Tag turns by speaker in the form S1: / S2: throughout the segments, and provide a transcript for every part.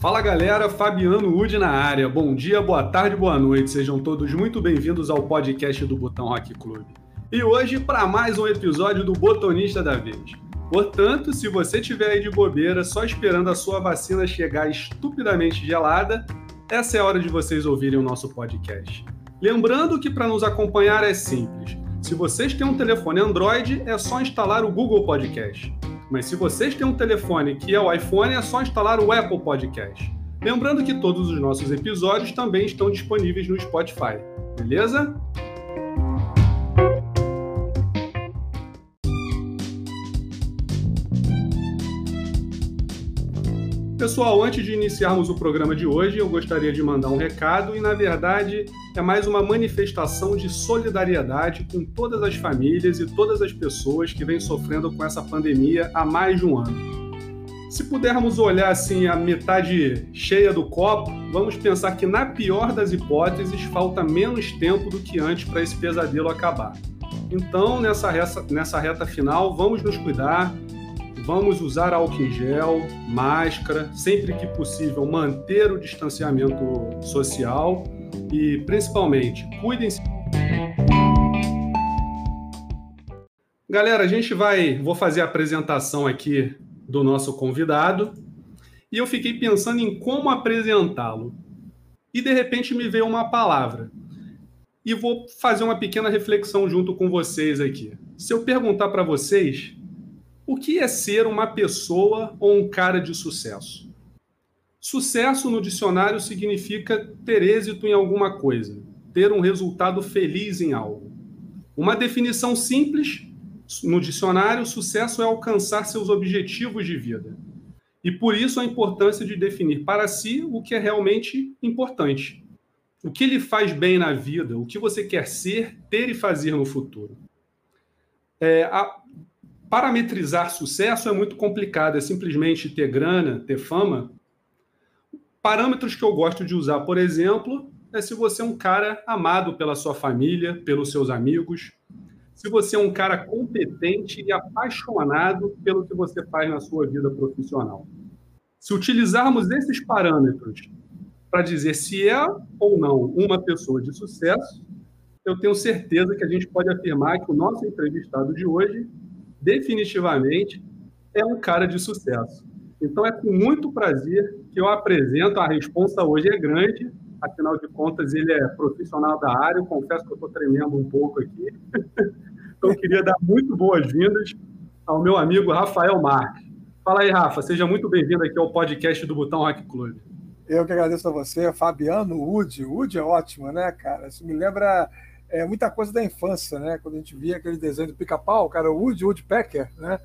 S1: Fala galera, Fabiano Udi na área. Bom dia, boa tarde, boa noite. Sejam todos muito bem-vindos ao podcast do Botão Rock Club. E hoje para mais um episódio do Botonista da Vez. Portanto, se você tiver aí de bobeira só esperando a sua vacina chegar estupidamente gelada, essa é a hora de vocês ouvirem o nosso podcast. Lembrando que para nos acompanhar é simples. Se vocês têm um telefone Android, é só instalar o Google Podcast. Mas se vocês têm um telefone que é o iPhone, é só instalar o Apple Podcast. Lembrando que todos os nossos episódios também estão disponíveis no Spotify. Beleza? Pessoal, antes de iniciarmos o programa de hoje, eu gostaria de mandar um recado e, na verdade, é mais uma manifestação de solidariedade com todas as famílias e todas as pessoas que vêm sofrendo com essa pandemia há mais de um ano. Se pudermos olhar assim a metade cheia do copo, vamos pensar que, na pior das hipóteses, falta menos tempo do que antes para esse pesadelo acabar. Então, nessa reta, nessa reta final, vamos nos cuidar, Vamos usar álcool em gel, máscara, sempre que possível manter o distanciamento social e, principalmente, cuidem-se. Galera, a gente vai, vou fazer a apresentação aqui do nosso convidado e eu fiquei pensando em como apresentá-lo. E de repente me veio uma palavra. E vou fazer uma pequena reflexão junto com vocês aqui. Se eu perguntar para vocês o que é ser uma pessoa ou um cara de sucesso? Sucesso no dicionário significa ter êxito em alguma coisa, ter um resultado feliz em algo. Uma definição simples no dicionário, sucesso é alcançar seus objetivos de vida. E por isso a importância de definir para si o que é realmente importante. O que lhe faz bem na vida, o que você quer ser, ter e fazer no futuro. É, a, parametrizar sucesso é muito complicado, é simplesmente ter grana, ter fama. Parâmetros que eu gosto de usar, por exemplo, é se você é um cara amado pela sua família, pelos seus amigos, se você é um cara competente e apaixonado pelo que você faz na sua vida profissional. Se utilizarmos esses parâmetros para dizer se é ou não uma pessoa de sucesso, eu tenho certeza que a gente pode afirmar que o nosso entrevistado de hoje definitivamente é um cara de sucesso. Então é com muito prazer que eu apresento. A resposta hoje é grande, afinal de contas ele é profissional da área. Eu confesso que eu estou tremendo um pouco aqui. então queria dar muito boas-vindas ao meu amigo Rafael Marques. Fala aí, Rafa. Seja muito bem-vindo aqui ao podcast do Botão Rock Club.
S2: Eu que agradeço a você, Fabiano Wood. Wood é ótimo, né, cara? Isso me lembra é, muita coisa da infância, né? Quando a gente via aquele desenho do pica-pau, cara, Woody Woodpecker, né?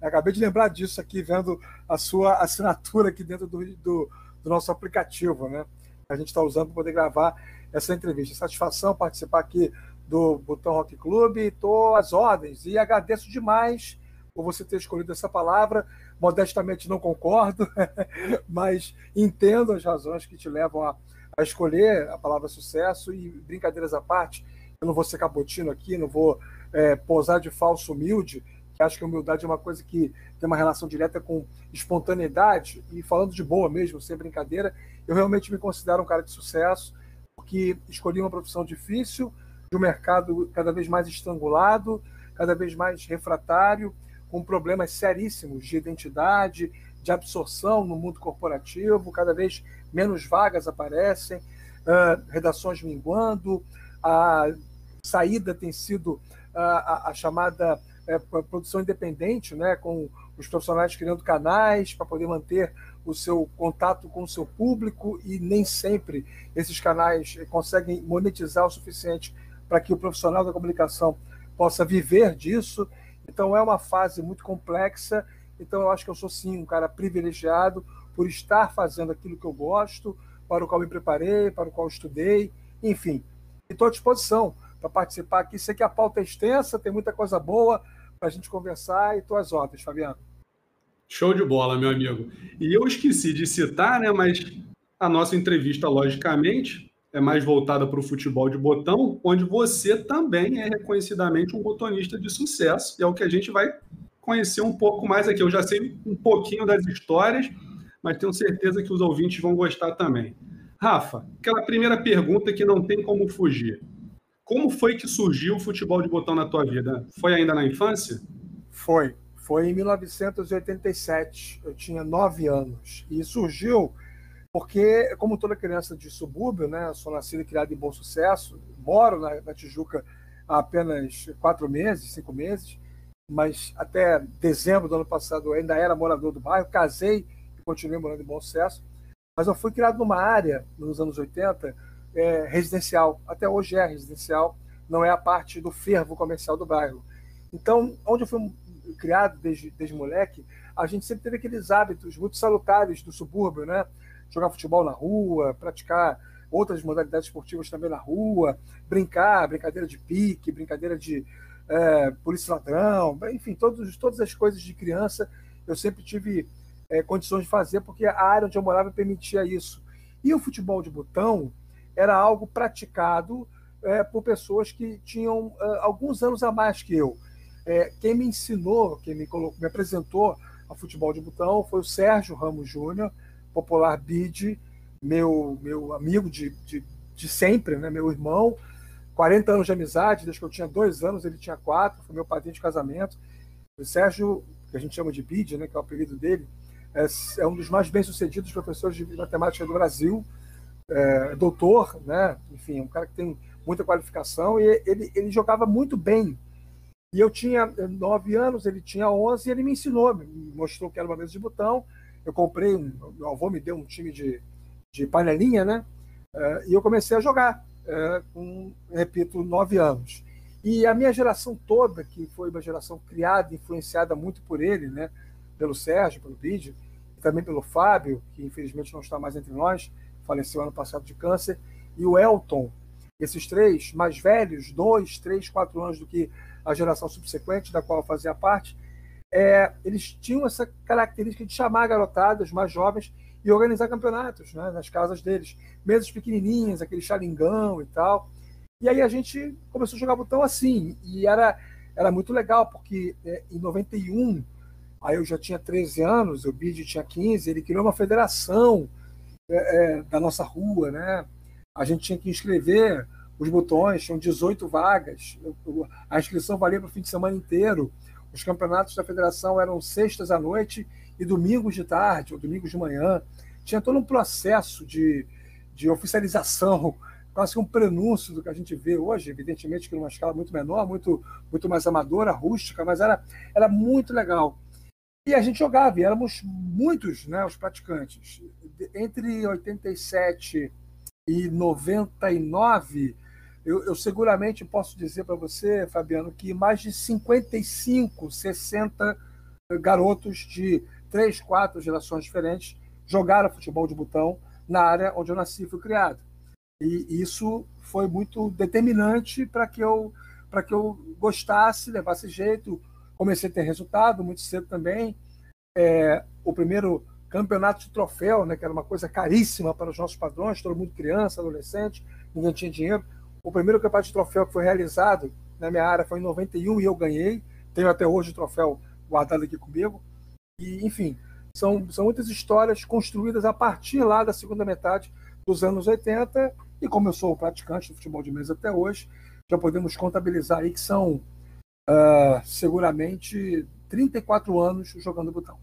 S2: Eu acabei de lembrar disso aqui, vendo a sua assinatura aqui dentro do, do, do nosso aplicativo, né? A gente está usando para poder gravar essa entrevista. Satisfação participar aqui do Botão Rock Club, estou às ordens e agradeço demais por você ter escolhido essa palavra. Modestamente não concordo, mas entendo as razões que te levam a, a escolher a palavra sucesso e brincadeiras à parte eu não vou ser cabotino aqui, não vou é, posar de falso humilde, que acho que humildade é uma coisa que tem uma relação direta com espontaneidade, e falando de boa mesmo, sem brincadeira, eu realmente me considero um cara de sucesso, porque escolhi uma profissão difícil, de um mercado cada vez mais estrangulado, cada vez mais refratário, com problemas seríssimos de identidade, de absorção no mundo corporativo, cada vez menos vagas aparecem, uh, redações minguando, a saída tem sido a, a, a chamada é, produção independente, né, com os profissionais criando canais para poder manter o seu contato com o seu público e nem sempre esses canais conseguem monetizar o suficiente para que o profissional da comunicação possa viver disso. Então é uma fase muito complexa. Então eu acho que eu sou sim um cara privilegiado por estar fazendo aquilo que eu gosto, para o qual me preparei, para o qual estudei, enfim. Estou à disposição para participar aqui. Sei que a pauta é extensa, tem muita coisa boa para a gente conversar e tuas ordens, Fabiano.
S1: Show de bola, meu amigo. E eu esqueci de citar, né, mas a nossa entrevista, logicamente, é mais voltada para o futebol de botão, onde você também é reconhecidamente um botonista de sucesso. E é o que a gente vai conhecer um pouco mais aqui. Eu já sei um pouquinho das histórias, mas tenho certeza que os ouvintes vão gostar também. Rafa, aquela primeira pergunta que não tem como fugir. Como foi que surgiu o futebol de botão na tua vida? Foi ainda na infância?
S2: Foi. Foi em 1987. Eu tinha nove anos. E surgiu porque, como toda criança de subúrbio, né, sou nascido e criado em Bom Sucesso, moro na, na Tijuca há apenas quatro meses, cinco meses, mas até dezembro do ano passado eu ainda era morador do bairro, casei e continuei morando em Bom Sucesso, mas eu fui criado numa área, nos anos 80, é, residencial, até hoje é residencial, não é a parte do fervo comercial do bairro. Então, onde eu fui criado desde, desde moleque, a gente sempre teve aqueles hábitos muito salutares do subúrbio, né? Jogar futebol na rua, praticar outras modalidades esportivas também na rua, brincar, brincadeira de pique, brincadeira de é, polícia ladrão, enfim, todos, todas as coisas de criança eu sempre tive é, condições de fazer, porque a área onde eu morava permitia isso. E o futebol de botão era algo praticado é, por pessoas que tinham é, alguns anos a mais que eu. É, quem me ensinou, quem me, colocou, me apresentou ao futebol de botão foi o Sérgio Ramos Júnior, popular Bid, meu, meu amigo de, de, de sempre, né, meu irmão, 40 anos de amizade, desde que eu tinha dois anos, ele tinha quatro, foi meu padrinho de casamento. O Sérgio, que a gente chama de Bid, né, que é o apelido dele, é, é um dos mais bem-sucedidos professores de matemática do Brasil, é, doutor, né, enfim, um cara que tem muita qualificação e ele, ele jogava muito bem. E eu tinha nove anos, ele tinha onze, e ele me ensinou, me mostrou que era uma mesa de botão. Eu comprei, um, meu avô me deu um time de, de panelinha, né? Uh, e eu comecei a jogar uh, com, repito, nove anos. E a minha geração toda, que foi uma geração criada, influenciada muito por ele, né? Pelo Sérgio, pelo e também pelo Fábio, que infelizmente não está mais entre nós, faleceu ano passado de câncer, e o Elton. Esses três, mais velhos, dois, três, quatro anos do que a geração subsequente, da qual eu fazia parte, é, eles tinham essa característica de chamar garotadas mais jovens e organizar campeonatos né, nas casas deles. Mesas pequenininhas, aquele xalingão e tal. E aí a gente começou a jogar botão assim. E era, era muito legal, porque é, em 91, aí eu já tinha 13 anos, o Bid tinha 15, ele criou uma federação é, é, da nossa rua. Né? A gente tinha que inscrever os botões, tinham 18 vagas. A inscrição valia para o fim de semana inteiro. Os campeonatos da federação eram sextas à noite e domingos de tarde, ou domingos de manhã. Tinha todo um processo de, de oficialização, quase um prenúncio do que a gente vê hoje, evidentemente que numa escala muito menor, muito, muito mais amadora, rústica, mas era, era muito legal. E a gente jogava, e éramos muitos né, os praticantes. Entre 87 e 99, eu, eu seguramente posso dizer para você, Fabiano, que mais de 55, 60 garotos de três, quatro gerações diferentes jogaram futebol de botão na área onde eu nasci e fui criado. E isso foi muito determinante para que eu para que eu gostasse, levasse jeito. Comecei a ter resultado muito cedo também. É, o primeiro campeonato de troféu, né, que era uma coisa caríssima para os nossos padrões, todo mundo criança, adolescente, ninguém tinha dinheiro. O primeiro campeonato de troféu que foi realizado na minha área foi em 91 e eu ganhei. Tenho até hoje o troféu guardado aqui comigo. E, enfim, são, são muitas histórias construídas a partir lá da segunda metade dos anos 80. E como eu sou praticante do futebol de mesa até hoje, já podemos contabilizar aí que são uh, seguramente 34 anos jogando botão.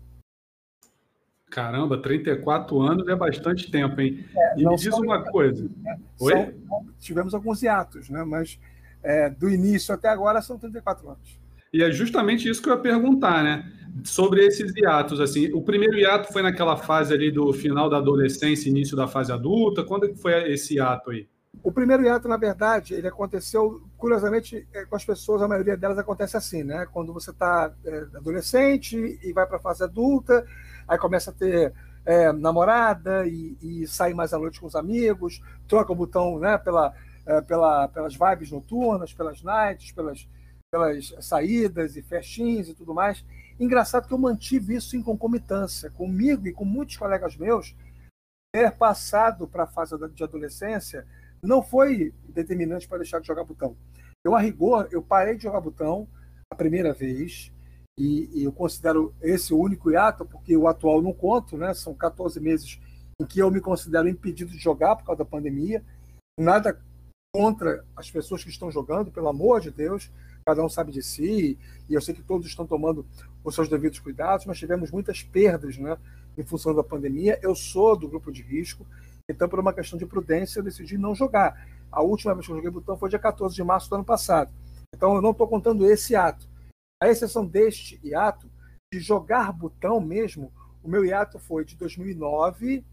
S1: Caramba, 34 anos é bastante tempo, hein? É, e me diz uma coisa.
S2: Né? São, tivemos alguns hiatos, né? mas é, do início até agora são 34 anos.
S1: E é justamente isso que eu ia perguntar, né? Sobre esses hiatos, assim, o primeiro hiato foi naquela fase ali do final da adolescência, início da fase adulta. Quando é foi esse hiato aí?
S2: O primeiro hiato, na verdade, ele aconteceu, curiosamente, é, com as pessoas, a maioria delas acontece assim, né? Quando você está é, adolescente e vai para a fase adulta, aí começa a ter é, namorada e, e sai mais à noite com os amigos, troca o botão né, pela, é, pela, pelas vibes noturnas, pelas nights, pelas, pelas saídas e festinhas e tudo mais. Engraçado que eu mantive isso em concomitância comigo e com muitos colegas meus. Ter passado para a fase de adolescência não foi determinante para deixar de jogar botão. Eu, a rigor, eu parei de jogar botão a primeira vez e, e, eu considero esse o único hiato, porque o atual não conto, né? São 14 meses em que eu me considero impedido de jogar por causa da pandemia. Nada contra as pessoas que estão jogando, pelo amor de Deus, cada um sabe de si, e eu sei que todos estão tomando os seus devidos cuidados, mas tivemos muitas perdas né, em função da pandemia. Eu sou do grupo de risco, então, por uma questão de prudência, eu decidi não jogar. A última vez que eu joguei botão foi dia 14 de março do ano passado. Então, eu não estou contando esse ato. A exceção deste hiato, de jogar botão mesmo, o meu hiato foi de 2009,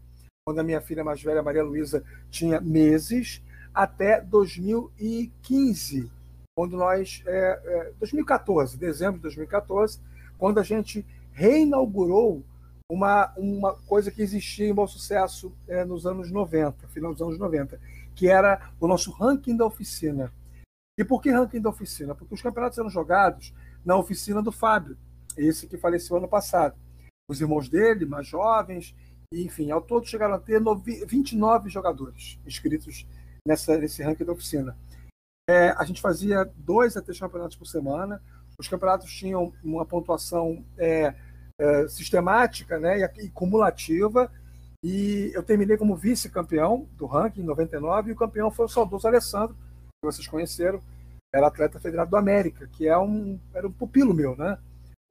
S2: quando a minha filha mais velha, Maria Luísa, tinha meses, até 2015, quando nós. É, é, 2014, dezembro de 2014, quando a gente reinaugurou uma, uma coisa que existia em bom sucesso é, nos anos 90, final dos anos 90, que era o nosso ranking da oficina. E por que ranking da oficina? Porque os campeonatos eram jogados na oficina do Fábio, esse que faleceu ano passado. Os irmãos dele, mais jovens, enfim, ao todo chegaram a ter 29 jogadores inscritos nessa, nesse ranking da oficina. É, a gente fazia dois a três campeonatos por semana. Os campeonatos tinham uma pontuação é, é, sistemática né, e, e, cumulativa. E eu terminei como vice-campeão do ranking em 99 e o campeão foi o saudoso Alessandro, que vocês conheceram, era atleta federado do América, que é um, era um pupilo meu, né?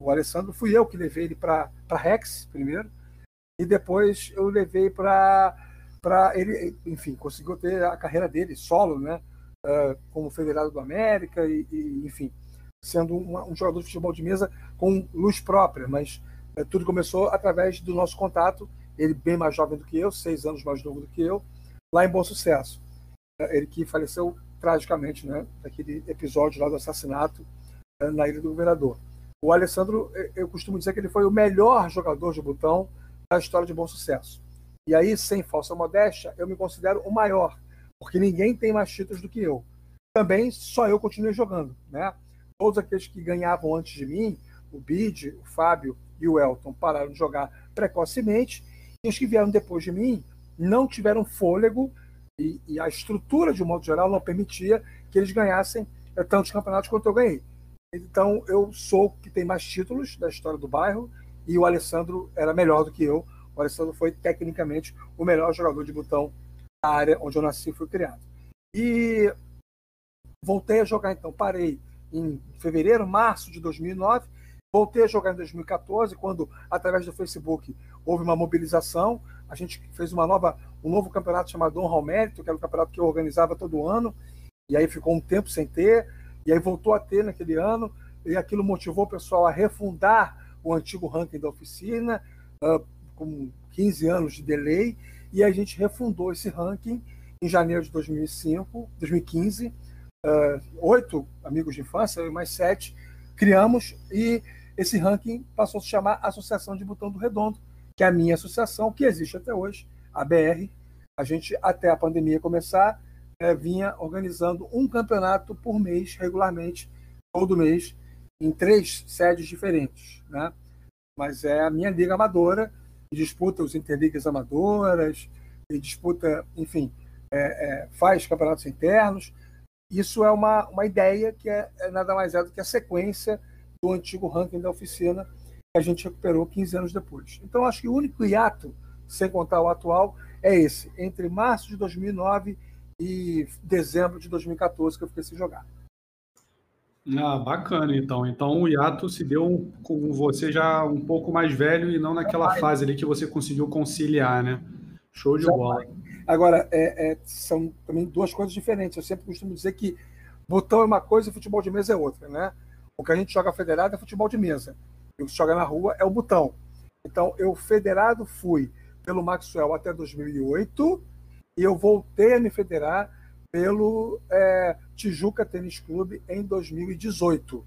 S2: O Alessandro fui eu que levei ele para Rex primeiro, e depois eu levei para para ele, enfim, conseguiu ter a carreira dele solo, né? Uh, como federado do América e, e enfim, sendo um, um, jogador de futebol de mesa com luz própria, mas tudo começou através do nosso contato. Ele bem mais jovem do que eu, seis anos mais novo do que eu, lá em Bom Sucesso. Uh, ele que faleceu tragicamente, né? Daquele episódio lá do assassinato na Ilha do Governador. O Alessandro, eu costumo dizer que ele foi o melhor jogador de botão da história de Bom Sucesso. E aí, sem falsa modéstia, eu me considero o maior, porque ninguém tem mais títulos do que eu. Também só eu continuei jogando, né? Todos aqueles que ganhavam antes de mim, o Bid, o Fábio e o Elton, pararam de jogar precocemente, e os que vieram depois de mim não tiveram fôlego e, e a estrutura, de um modo geral, não permitia que eles ganhassem eh, tantos campeonatos quanto eu ganhei. Então, eu sou que tem mais títulos da história do bairro e o Alessandro era melhor do que eu, o Alessandro foi tecnicamente o melhor jogador de botão da área onde eu nasci e fui criado. E voltei a jogar então, parei em fevereiro, março de 2009, voltei a jogar em 2014, quando através do Facebook houve uma mobilização, a gente fez uma nova, um novo campeonato chamado Honra ao Mérito, que era um campeonato que eu organizava todo ano, e aí ficou um tempo sem ter, e aí voltou a ter naquele ano, e aquilo motivou o pessoal a refundar o antigo ranking da oficina, uh, com 15 anos de delay, e a gente refundou esse ranking em janeiro de 2005, 2015. Uh, oito amigos de infância, eu e mais sete, criamos e esse ranking passou a se chamar Associação de Botão do Redondo, que é a minha associação, que existe até hoje, a BR. A gente, até a pandemia começar, é, vinha organizando um campeonato por mês, regularmente, todo mês, em três sedes diferentes. Né? Mas é a minha liga amadora, disputa os interligas amadoras, e disputa, enfim, é, é, faz campeonatos internos. Isso é uma, uma ideia que é, é, nada mais é do que a sequência do antigo ranking da oficina que a gente recuperou 15 anos depois. Então, acho que o único hiato, sem contar o atual, é esse, entre março de 2009 e dezembro de 2014, que eu fiquei sem jogar.
S1: Ah, bacana, então. Então o hiato se deu com você já um pouco mais velho e não naquela fase ali que você conseguiu conciliar, né? Show de bola.
S2: Agora, é, é, são também duas coisas diferentes. Eu sempre costumo dizer que botão é uma coisa e futebol de mesa é outra, né? O que a gente joga federado é futebol de mesa. E o que joga na rua é o botão. Então, eu federado fui pelo Maxwell até 2008 e eu voltei a me federar pelo é, Tijuca Tênis Clube em 2018.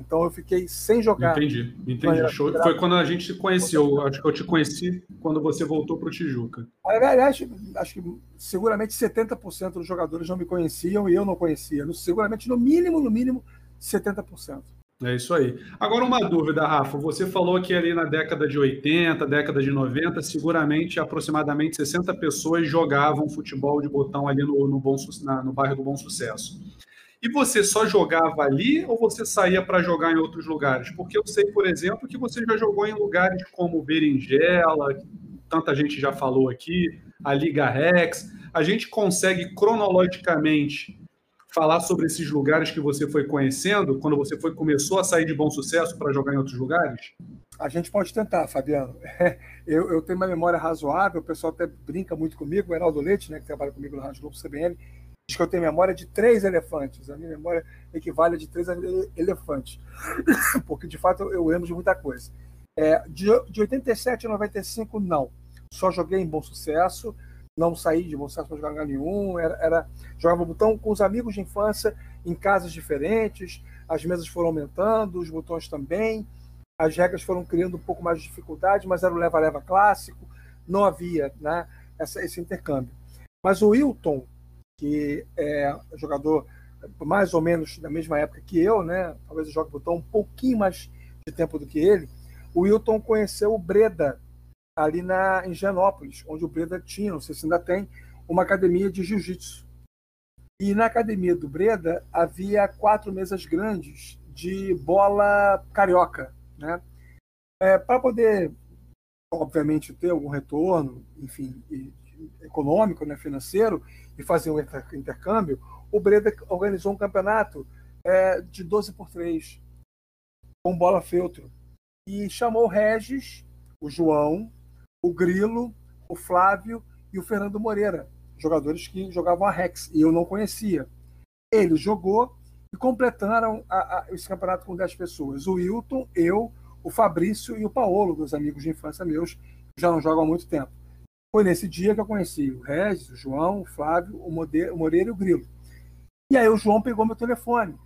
S2: Então eu fiquei sem jogar.
S1: Entendi, entendi. Show. Foi quando a gente se conheceu. Acho que eu te conheci quando você voltou para o Tijuca.
S2: Aliás, acho que seguramente 70% dos jogadores não me conheciam e eu não conhecia. Seguramente, no mínimo, no mínimo, 70%.
S1: É isso aí. Agora, uma dúvida, Rafa. Você falou que ali na década de 80, década de 90, seguramente aproximadamente 60 pessoas jogavam futebol de botão ali no, no, bom, na, no bairro do Bom Sucesso. E você só jogava ali ou você saía para jogar em outros lugares? Porque eu sei, por exemplo, que você já jogou em lugares como Berinjela, tanta gente já falou aqui, a Liga Rex. A gente consegue cronologicamente falar sobre esses lugares que você foi conhecendo quando você foi começou a sair de bom sucesso para jogar em outros lugares?
S2: A gente pode tentar, Fabiano. Eu, eu, tenho uma memória razoável, o pessoal até brinca muito comigo, o Heraldo Leite, né, que trabalha comigo na Rádio Globo CBN, diz que eu tenho memória de três elefantes. A minha memória equivale a de três elefantes. Porque, de fato, eu, eu lembro de muita coisa. É, de, de 87 a 95, não. Só joguei em bom sucesso não saí de Bom para jogar nenhum, era, era jogava botão com os amigos de infância em casas diferentes, as mesas foram aumentando, os botões também, as regras foram criando um pouco mais de dificuldade, mas era o leva-leva clássico, não havia né, essa, esse intercâmbio. Mas o Wilton, que é jogador mais ou menos da mesma época que eu, né, talvez eu jogue botão um pouquinho mais de tempo do que ele, o Wilton conheceu o Breda, ali na, em Genópolis, onde o Breda tinha, não sei se ainda tem, uma academia de jiu-jitsu. E na academia do Breda havia quatro mesas grandes de bola carioca, né? É, Para poder, obviamente, ter algum retorno, enfim, econômico, né, financeiro, e fazer um intercâmbio, o Breda organizou um campeonato é, de 12 por 3 com bola feltro e chamou o Regis, o João, o Grilo, o Flávio e o Fernando Moreira, jogadores que jogavam a Rex e eu não conhecia. Ele jogou e completaram a, a, esse campeonato com 10 pessoas. O Wilton, eu, o Fabrício e o Paolo, dois amigos de infância meus, que já não jogam há muito tempo. Foi nesse dia que eu conheci o Regis, o João, o Flávio, o Moreira e o Grilo. E aí o João pegou meu telefone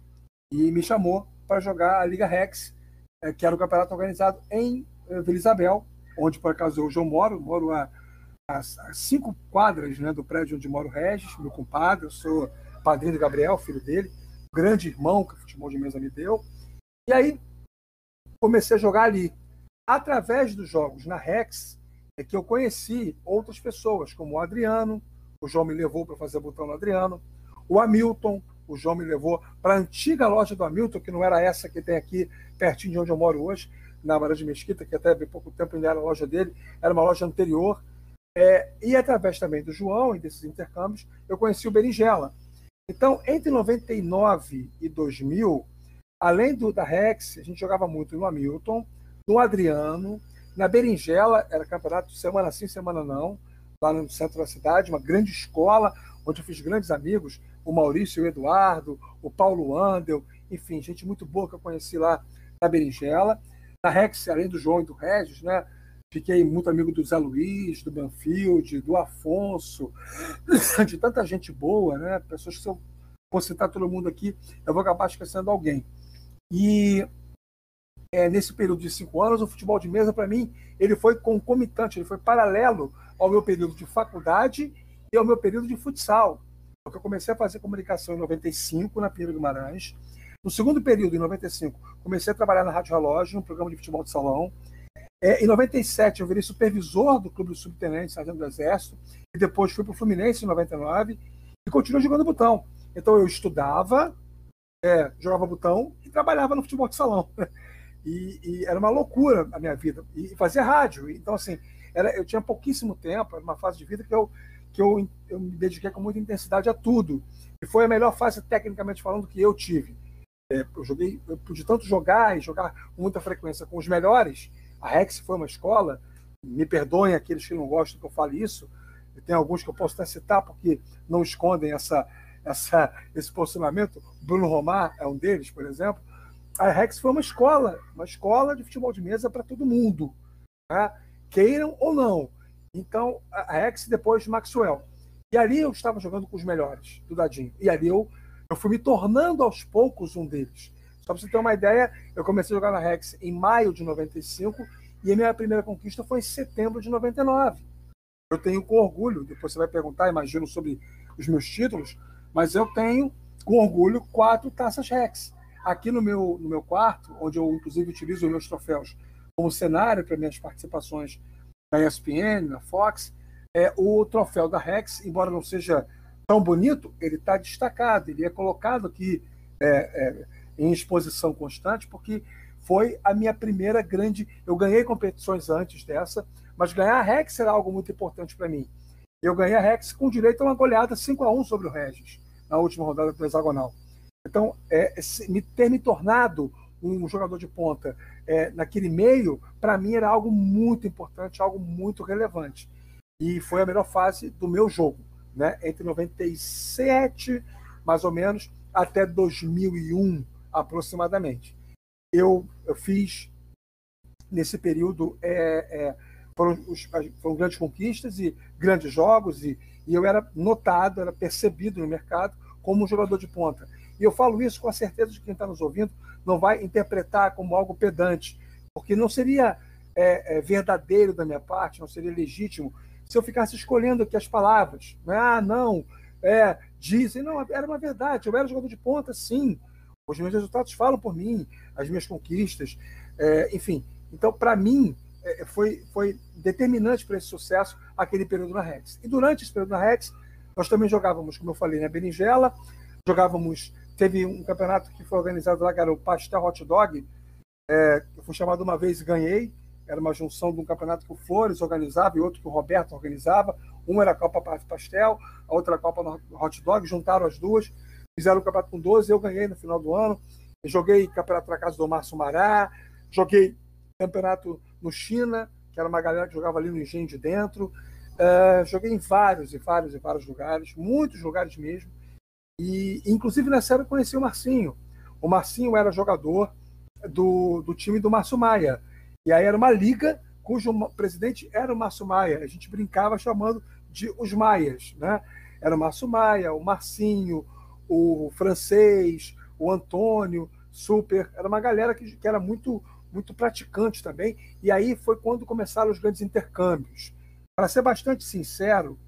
S2: e me chamou para jogar a Liga Rex, eh, que era o campeonato organizado em eh, Vila Isabel, onde por acaso hoje eu moro, moro a, a, a cinco quadras né, do prédio onde mora o Regis, meu compadre, eu sou padrinho do Gabriel, filho dele, grande irmão que o futebol de mesa me deu. E aí comecei a jogar ali. Através dos jogos na Rex, é que eu conheci outras pessoas, como o Adriano, o João me levou para fazer botão no Adriano, o Hamilton, o João me levou para a antiga loja do Hamilton, que não era essa que tem aqui pertinho de onde eu moro hoje, na Barra de Mesquita, que até há pouco tempo ainda era a loja dele, era uma loja anterior. É, e através também do João e desses intercâmbios, eu conheci o Berinjela. Então, entre 99 e 2000, além do da Rex, a gente jogava muito no Hamilton, no Adriano, na Berinjela, era campeonato semana sim, semana não, lá no centro da cidade, uma grande escola, onde eu fiz grandes amigos, o Maurício o Eduardo, o Paulo Andel, enfim, gente muito boa que eu conheci lá na Berinjela na Rex, além do João e do Regis, né? Fiquei muito amigo do Zé Luiz, do Banfield, do Afonso, de tanta gente boa, né? Pessoas que se eu for citar todo mundo aqui, eu vou acabar esquecendo alguém. E é, nesse período de cinco anos, o futebol de mesa, para mim, ele foi concomitante, ele foi paralelo ao meu período de faculdade e ao meu período de futsal. Porque eu comecei a fazer comunicação em 95, na Pinheiro Guimarães. No segundo período, em 95, comecei a trabalhar na Rádio Relógio, no programa de futebol de salão. É, em 97, eu virei supervisor do Clube do Subtenente, Sargento do Exército, e depois fui para o Fluminense em 99 e continuo jogando botão. Então eu estudava, é, jogava botão e trabalhava no futebol de salão. E, e, era uma loucura a minha vida. E fazia rádio. Então, assim, era, eu tinha pouquíssimo tempo, era uma fase de vida que eu, que eu, eu me dediquei com muita intensidade a tudo. E foi a melhor fase, tecnicamente falando, que eu tive. É, eu joguei, eu pude tanto jogar e jogar com muita frequência com os melhores. A Rex foi uma escola. Me perdoem aqueles que não gostam que eu fale isso. Tem alguns que eu posso até citar porque não escondem essa, essa, esse posicionamento. Bruno Romar é um deles, por exemplo. A Rex foi uma escola, uma escola de futebol de mesa para todo mundo, né? queiram ou não. Então, a Rex depois de Maxwell. E ali eu estava jogando com os melhores do Dadinho. E ali eu eu fui me tornando aos poucos um deles. Só para você ter uma ideia, eu comecei a jogar na Rex em maio de 95 e a minha primeira conquista foi em setembro de 99. Eu tenho com orgulho, depois você vai perguntar, imagino, sobre os meus títulos, mas eu tenho com orgulho quatro taças Rex. Aqui no meu, no meu quarto, onde eu inclusive utilizo os meus troféus como cenário para minhas participações na ESPN, na Fox, é o troféu da Rex, embora não seja tão bonito, ele está destacado, ele é colocado aqui é, é, em exposição constante, porque foi a minha primeira grande. Eu ganhei competições antes dessa, mas ganhar a Rex era algo muito importante para mim. Eu ganhei a Rex com direito a uma goleada 5 a 1 sobre o Regis, na última rodada do hexagonal. Então, é, ter me tornado um jogador de ponta é, naquele meio, para mim era algo muito importante, algo muito relevante. E foi a melhor fase do meu jogo, né? entre 97, mais ou menos, até 2001, aproximadamente. Eu, eu fiz, nesse período, é, é, foram, os, foram, grandes conquistas e grandes jogos, e, e eu era notado, era percebido no mercado como um jogador de ponta. E eu falo isso com a certeza de que quem está nos ouvindo não vai interpretar como algo pedante, porque não seria é, é, verdadeiro da minha parte, não seria legítimo se eu ficasse escolhendo aqui as palavras. Né? Ah, não, é, dizem. Não, era uma verdade. Eu era jogador de ponta, sim. Os meus resultados falam por mim, as minhas conquistas, é, enfim. Então, para mim, é, foi, foi determinante para esse sucesso aquele período na Rex. E durante esse período na Rex, nós também jogávamos, como eu falei, na Berinjela, jogávamos Teve um campeonato que foi organizado lá, que era o Pastel Hot Dog. É, eu fui chamado uma vez e ganhei. Era uma junção de um campeonato que o Flores organizava e outro que o Roberto organizava. Uma era a Copa Pastel, a outra era a Copa Hot Dog. Juntaram as duas, fizeram o campeonato com 12. Eu ganhei no final do ano. Joguei campeonato na casa do Márcio Mará. Joguei campeonato no China, que era uma galera que jogava ali no Engenho de Dentro. Uh, joguei em vários e vários e vários lugares, muitos lugares mesmo. E, inclusive, nessa época, eu conheci o Marcinho. O Marcinho era jogador do, do time do Márcio Maia. E aí era uma liga cujo presidente era o Márcio Maia. A gente brincava chamando de os Maias. Né? Era o Márcio Maia, o Marcinho, o francês, o Antônio, super. Era uma galera que, que era muito, muito praticante também. E aí foi quando começaram os grandes intercâmbios. Para ser bastante sincero,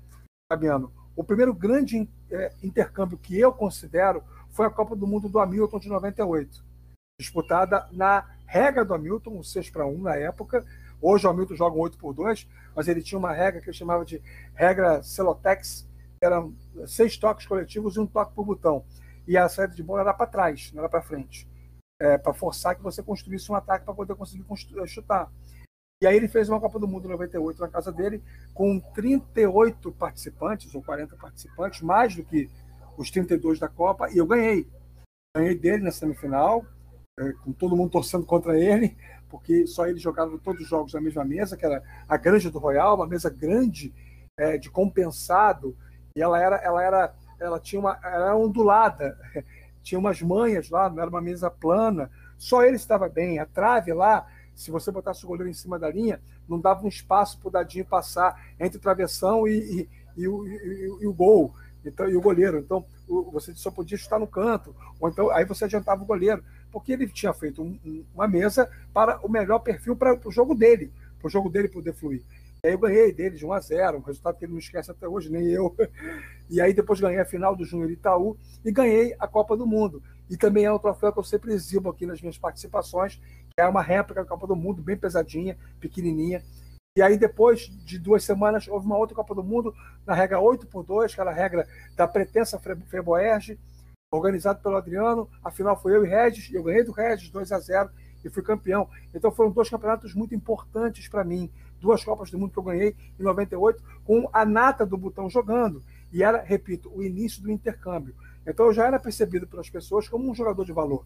S2: Fabiano, o primeiro grande é, intercâmbio que eu considero foi a Copa do Mundo do Hamilton de 98, disputada na regra do Hamilton, um 6 para 1 na época. Hoje o Hamilton joga um 8 por 2, mas ele tinha uma regra que ele chamava de regra Celotex, eram seis toques coletivos e um toque por botão. E a saída de bola era para trás, não era para frente. É, para forçar que você construísse um ataque para poder conseguir chutar. E aí ele fez uma Copa do Mundo em 98 na casa dele, com 38 participantes, ou 40 participantes, mais do que os 32 da Copa, e eu ganhei. Ganhei dele na semifinal, é, com todo mundo torcendo contra ele, porque só ele jogava todos os jogos na mesma mesa, que era a Granja do Royal, uma mesa grande, é, de compensado, e ela era, ela era, ela tinha uma, ela era ondulada, tinha umas manhas lá, não era uma mesa plana, só ele estava bem, a trave lá se você botasse o goleiro em cima da linha, não dava um espaço para o Dadinho passar entre travessão e, e, e, o, e, o, gol, então, e o goleiro. Então, você só podia chutar no canto, ou então aí você adiantava o goleiro, porque ele tinha feito um, um, uma mesa para o melhor perfil para o jogo dele, para o jogo dele poder fluir. E aí eu ganhei dele de 1 a 0 um resultado que ele não esquece até hoje, nem eu. E aí depois ganhei a final do Júnior Itaú e ganhei a Copa do Mundo. E também é um troféu que eu sempre exibo aqui nas minhas participações, é uma réplica da Copa do Mundo, bem pesadinha, pequenininha. E aí, depois de duas semanas, houve uma outra Copa do Mundo, na regra 8 por 2 aquela regra da pretensa Freboerge, organizado pelo Adriano. A final foi eu e Regis, eu ganhei do Regis 2 a 0 e fui campeão. Então foram dois campeonatos muito importantes para mim. Duas Copas do Mundo que eu ganhei em 98, com a nata do botão jogando. E era, repito, o início do intercâmbio. Então eu já era percebido pelas pessoas como um jogador de valor.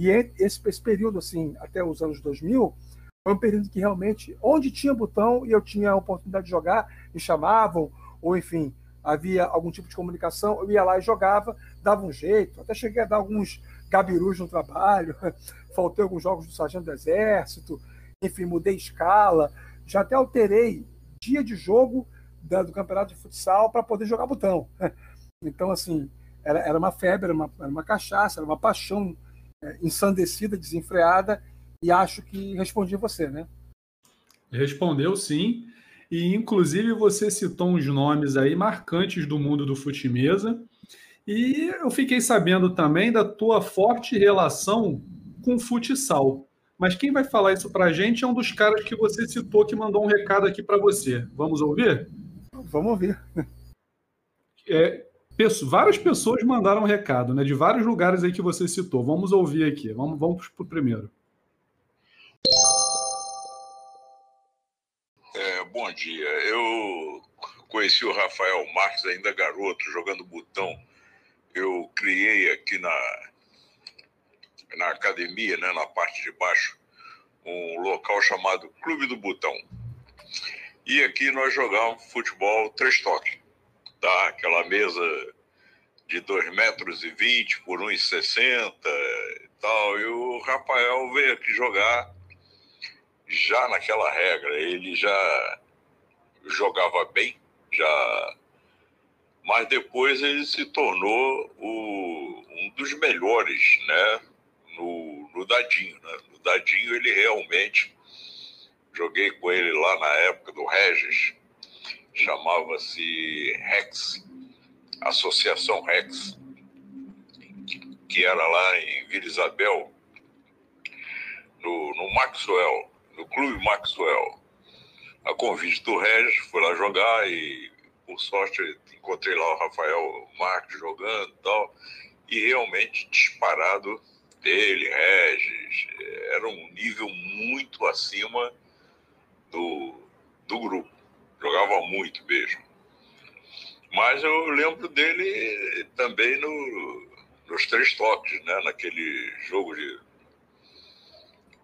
S2: E esse, esse período, assim, até os anos 2000, foi um período que realmente, onde tinha botão e eu tinha a oportunidade de jogar, me chamavam, ou enfim, havia algum tipo de comunicação, eu ia lá e jogava, dava um jeito, até cheguei a dar alguns gabirus no trabalho, faltei alguns jogos do Sargento do Exército, enfim, mudei escala, já até alterei dia de jogo do campeonato de futsal para poder jogar botão. Então, assim, era, era uma febre, era uma, era uma cachaça, era uma paixão é, ensandecida, desenfreada, e acho que respondi você, né?
S1: Respondeu sim. E, inclusive, você citou uns nomes aí marcantes do mundo do fute-mesa. E eu fiquei sabendo também da tua forte relação com o futsal. Mas quem vai falar isso para a gente é um dos caras que você citou que mandou um recado aqui para você. Vamos ouvir?
S2: Vamos ouvir.
S1: É, várias pessoas mandaram um recado, né? De vários lugares aí que você citou. Vamos ouvir aqui. Vamos, vamos para o primeiro.
S3: Bom dia. Eu conheci o Rafael Marques ainda garoto, jogando botão. Eu criei aqui na, na academia, né, na parte de baixo, um local chamado Clube do Botão. E aqui nós jogávamos futebol três toques, tá? Aquela mesa de 2 metros e 20 por 1,60 e tal. E o Rafael veio aqui jogar já naquela regra. Ele já jogava bem, já mas depois ele se tornou o, um dos melhores, né? No, no dadinho, né? No dadinho ele realmente joguei com ele lá na época do Regis, chamava-se Rex, Associação Rex, que era lá em Vila Isabel, no, no Maxwell, no Clube Maxwell. A convite do Regis, fui lá jogar e, por sorte, encontrei lá o Rafael Marques jogando e tal, e realmente disparado dele, Regis, era um nível muito acima do, do grupo. Jogava muito mesmo. Mas eu lembro dele também no, nos três toques, né? naquele jogo de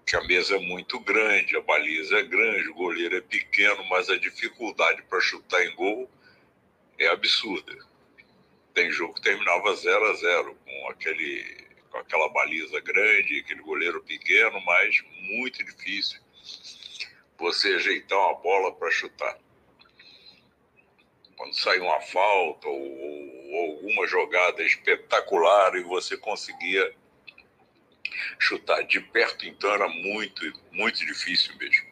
S3: que a mesa é muito grande, a baliza é grande, o goleiro é pequeno, mas a dificuldade para chutar em gol é absurda. Tem jogo que terminava 0 a 0 com aquele com aquela baliza grande, aquele goleiro pequeno, mas muito difícil você ajeitar uma bola para chutar. Quando sai uma falta ou, ou, alguma jogada espetacular e você conseguia chutar de perto, então era muito, muito difícil mesmo.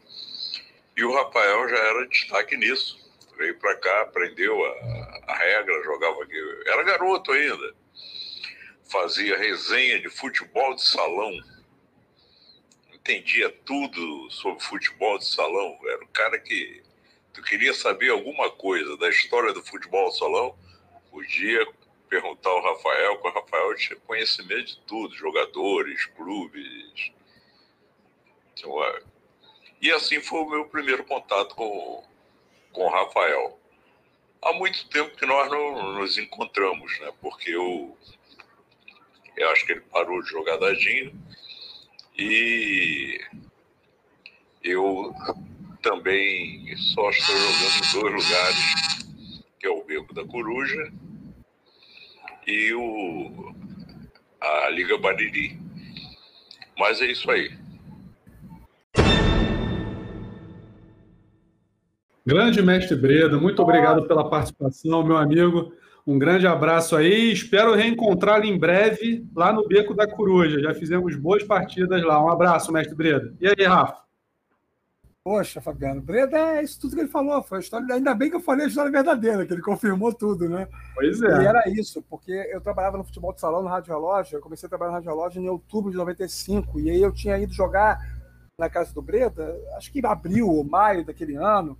S3: E o Rafael já era destaque nisso. Veio para cá, aprendeu a, a regra, jogava aqui. Era garoto ainda. Fazia resenha de futebol de salão entendia tudo sobre futebol de salão. Era o cara que tu queria saber alguma coisa da história do futebol de salão, podia perguntar ao Rafael, que o Rafael tinha conhecimento de tudo, jogadores, clubes. Então, é. E assim foi o meu primeiro contato com, com o Rafael. Há muito tempo que nós não nos encontramos, né? Porque eu, eu acho que ele parou de jogar dadinho e eu também só estou jogando em dois lugares, que é o Beco da Coruja e o, a Liga Bariri. Mas é isso aí.
S1: Grande mestre Breda, muito obrigado pela participação, meu amigo. Um grande abraço aí. Espero reencontrá-lo em breve lá no Beco da Coruja. Já fizemos boas partidas lá. Um abraço, mestre Breda. E aí, Rafa?
S2: Poxa, Fabiano, Breda é isso tudo que ele falou. Foi a história, ainda bem que eu falei a história verdadeira, que ele confirmou tudo, né?
S1: Pois é.
S2: E era isso, porque eu trabalhava no futebol de salão, no Rádio Relógio. Eu comecei a trabalhar no Rádio Relógio em outubro de 95. E aí eu tinha ido jogar na casa do Breda, acho que em abril ou maio daquele ano.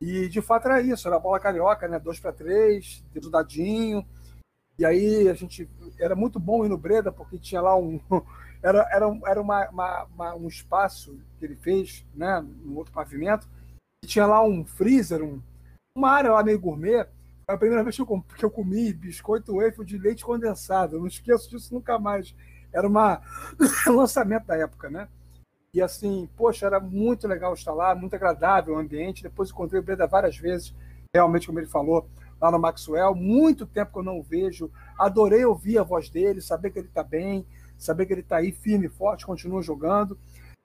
S2: E de fato era isso, era bola carioca, né? 2 para 3, dedo dadinho. E aí a gente era muito bom ir no Breda, porque tinha lá um. Era, era, era uma, uma, uma, um espaço que ele fez, né? No outro pavimento. E tinha lá um freezer, um, uma área lá meio gourmet. Foi a primeira vez que eu, que eu comi biscoito waffle de leite condensado. Eu não esqueço disso nunca mais. Era uma, um lançamento da época, né? E assim, poxa, era muito legal estar lá, muito agradável o ambiente. Depois encontrei o Breda várias vezes, realmente, como ele falou, lá no Maxwell. Muito tempo que eu não o vejo. Adorei ouvir a voz dele, saber que ele está bem, saber que ele está aí firme forte, continua jogando.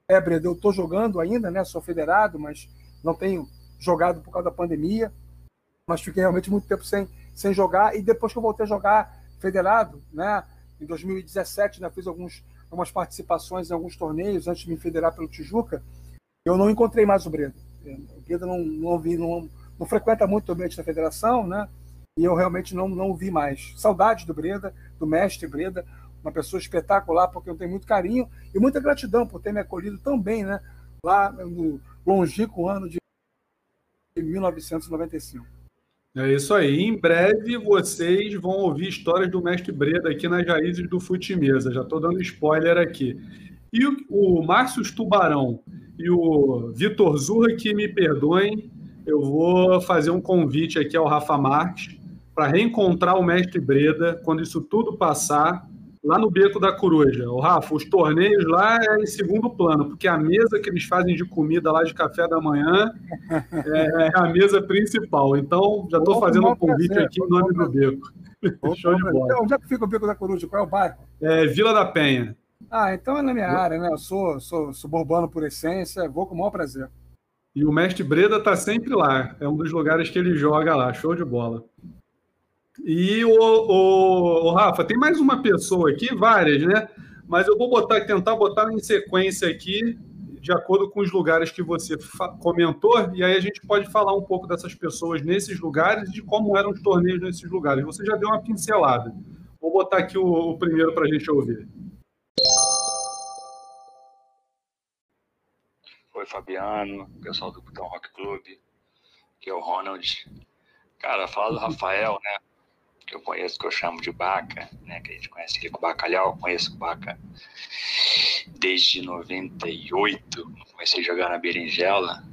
S2: É, Breda, eu estou jogando ainda, né? Sou federado, mas não tenho jogado por causa da pandemia. Mas fiquei realmente muito tempo sem, sem jogar. E depois que eu voltei a jogar federado, né? Em 2017, né, fiz alguns algumas participações em alguns torneios antes de me federar pelo Tijuca, eu não encontrei mais o Breda. O Breda não, não, vi, não, não frequenta muito o ambiente da federação, né? E eu realmente não, não vi mais. Saudade do Breda, do mestre Breda, uma pessoa espetacular, porque eu tenho muito carinho e muita gratidão por ter me acolhido tão bem, né? Lá no longínquo ano de 1995.
S1: É isso aí. Em breve vocês vão ouvir histórias do Mestre Breda aqui nas raízes do Fute Mesa. Já estou dando spoiler aqui. E o, o Márcio Tubarão e o Vitor Zurra, que me perdoem, eu vou fazer um convite aqui ao Rafa Marques para reencontrar o Mestre Breda quando isso tudo passar lá no Beco da Coruja. O Rafa, os torneios lá é em segundo plano, porque a mesa que eles fazem de comida lá de café da manhã é, é a mesa principal. Então, já estou fazendo um convite prazer, aqui em nome do Beco.
S2: Show de bola. Onde é que fica o Beco da Coruja? Qual é o bairro?
S1: É Vila da Penha.
S2: Ah, então é na minha área, né? Eu sou, sou suburbano por essência, vou com o maior prazer.
S1: E o mestre Breda está sempre lá. É um dos lugares que ele joga lá. Show de bola. E o, o, o, Rafa, tem mais uma pessoa aqui, várias, né? Mas eu vou botar, tentar botar em sequência aqui, de acordo com os lugares que você comentou, e aí a gente pode falar um pouco dessas pessoas nesses lugares e de como eram os torneios nesses lugares. Você já deu uma pincelada. Vou botar aqui o, o primeiro para a gente ouvir.
S4: Oi, Fabiano, pessoal do Botão Rock Club, que é o Ronald. Cara, fala do Rafael, né? Que eu conheço, que eu chamo de Baca, né? Que a gente conhece ele com Bacalhau, conheço o Baca desde 98, comecei a jogar na berinjela.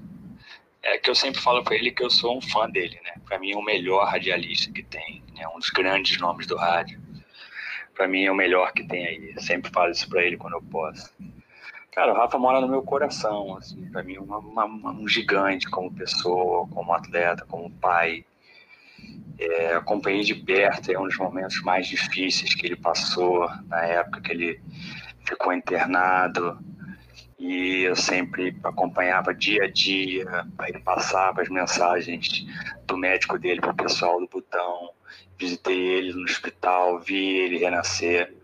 S4: É que eu sempre falo para ele que eu sou um fã dele, né? Para mim é o melhor radialista que tem, né? Um dos grandes nomes do rádio para mim é o melhor que tem aí. Sempre falo isso para ele quando eu posso. Cara, o Rafa mora no meu coração, assim, para mim uma, uma, um gigante como pessoa, como atleta, como pai. É, acompanhei de perto, é um dos momentos mais difíceis que ele passou na época que ele ficou internado e eu sempre acompanhava dia a dia, ele passava as mensagens do médico dele para o pessoal do Botão, visitei ele no hospital, vi ele renascer.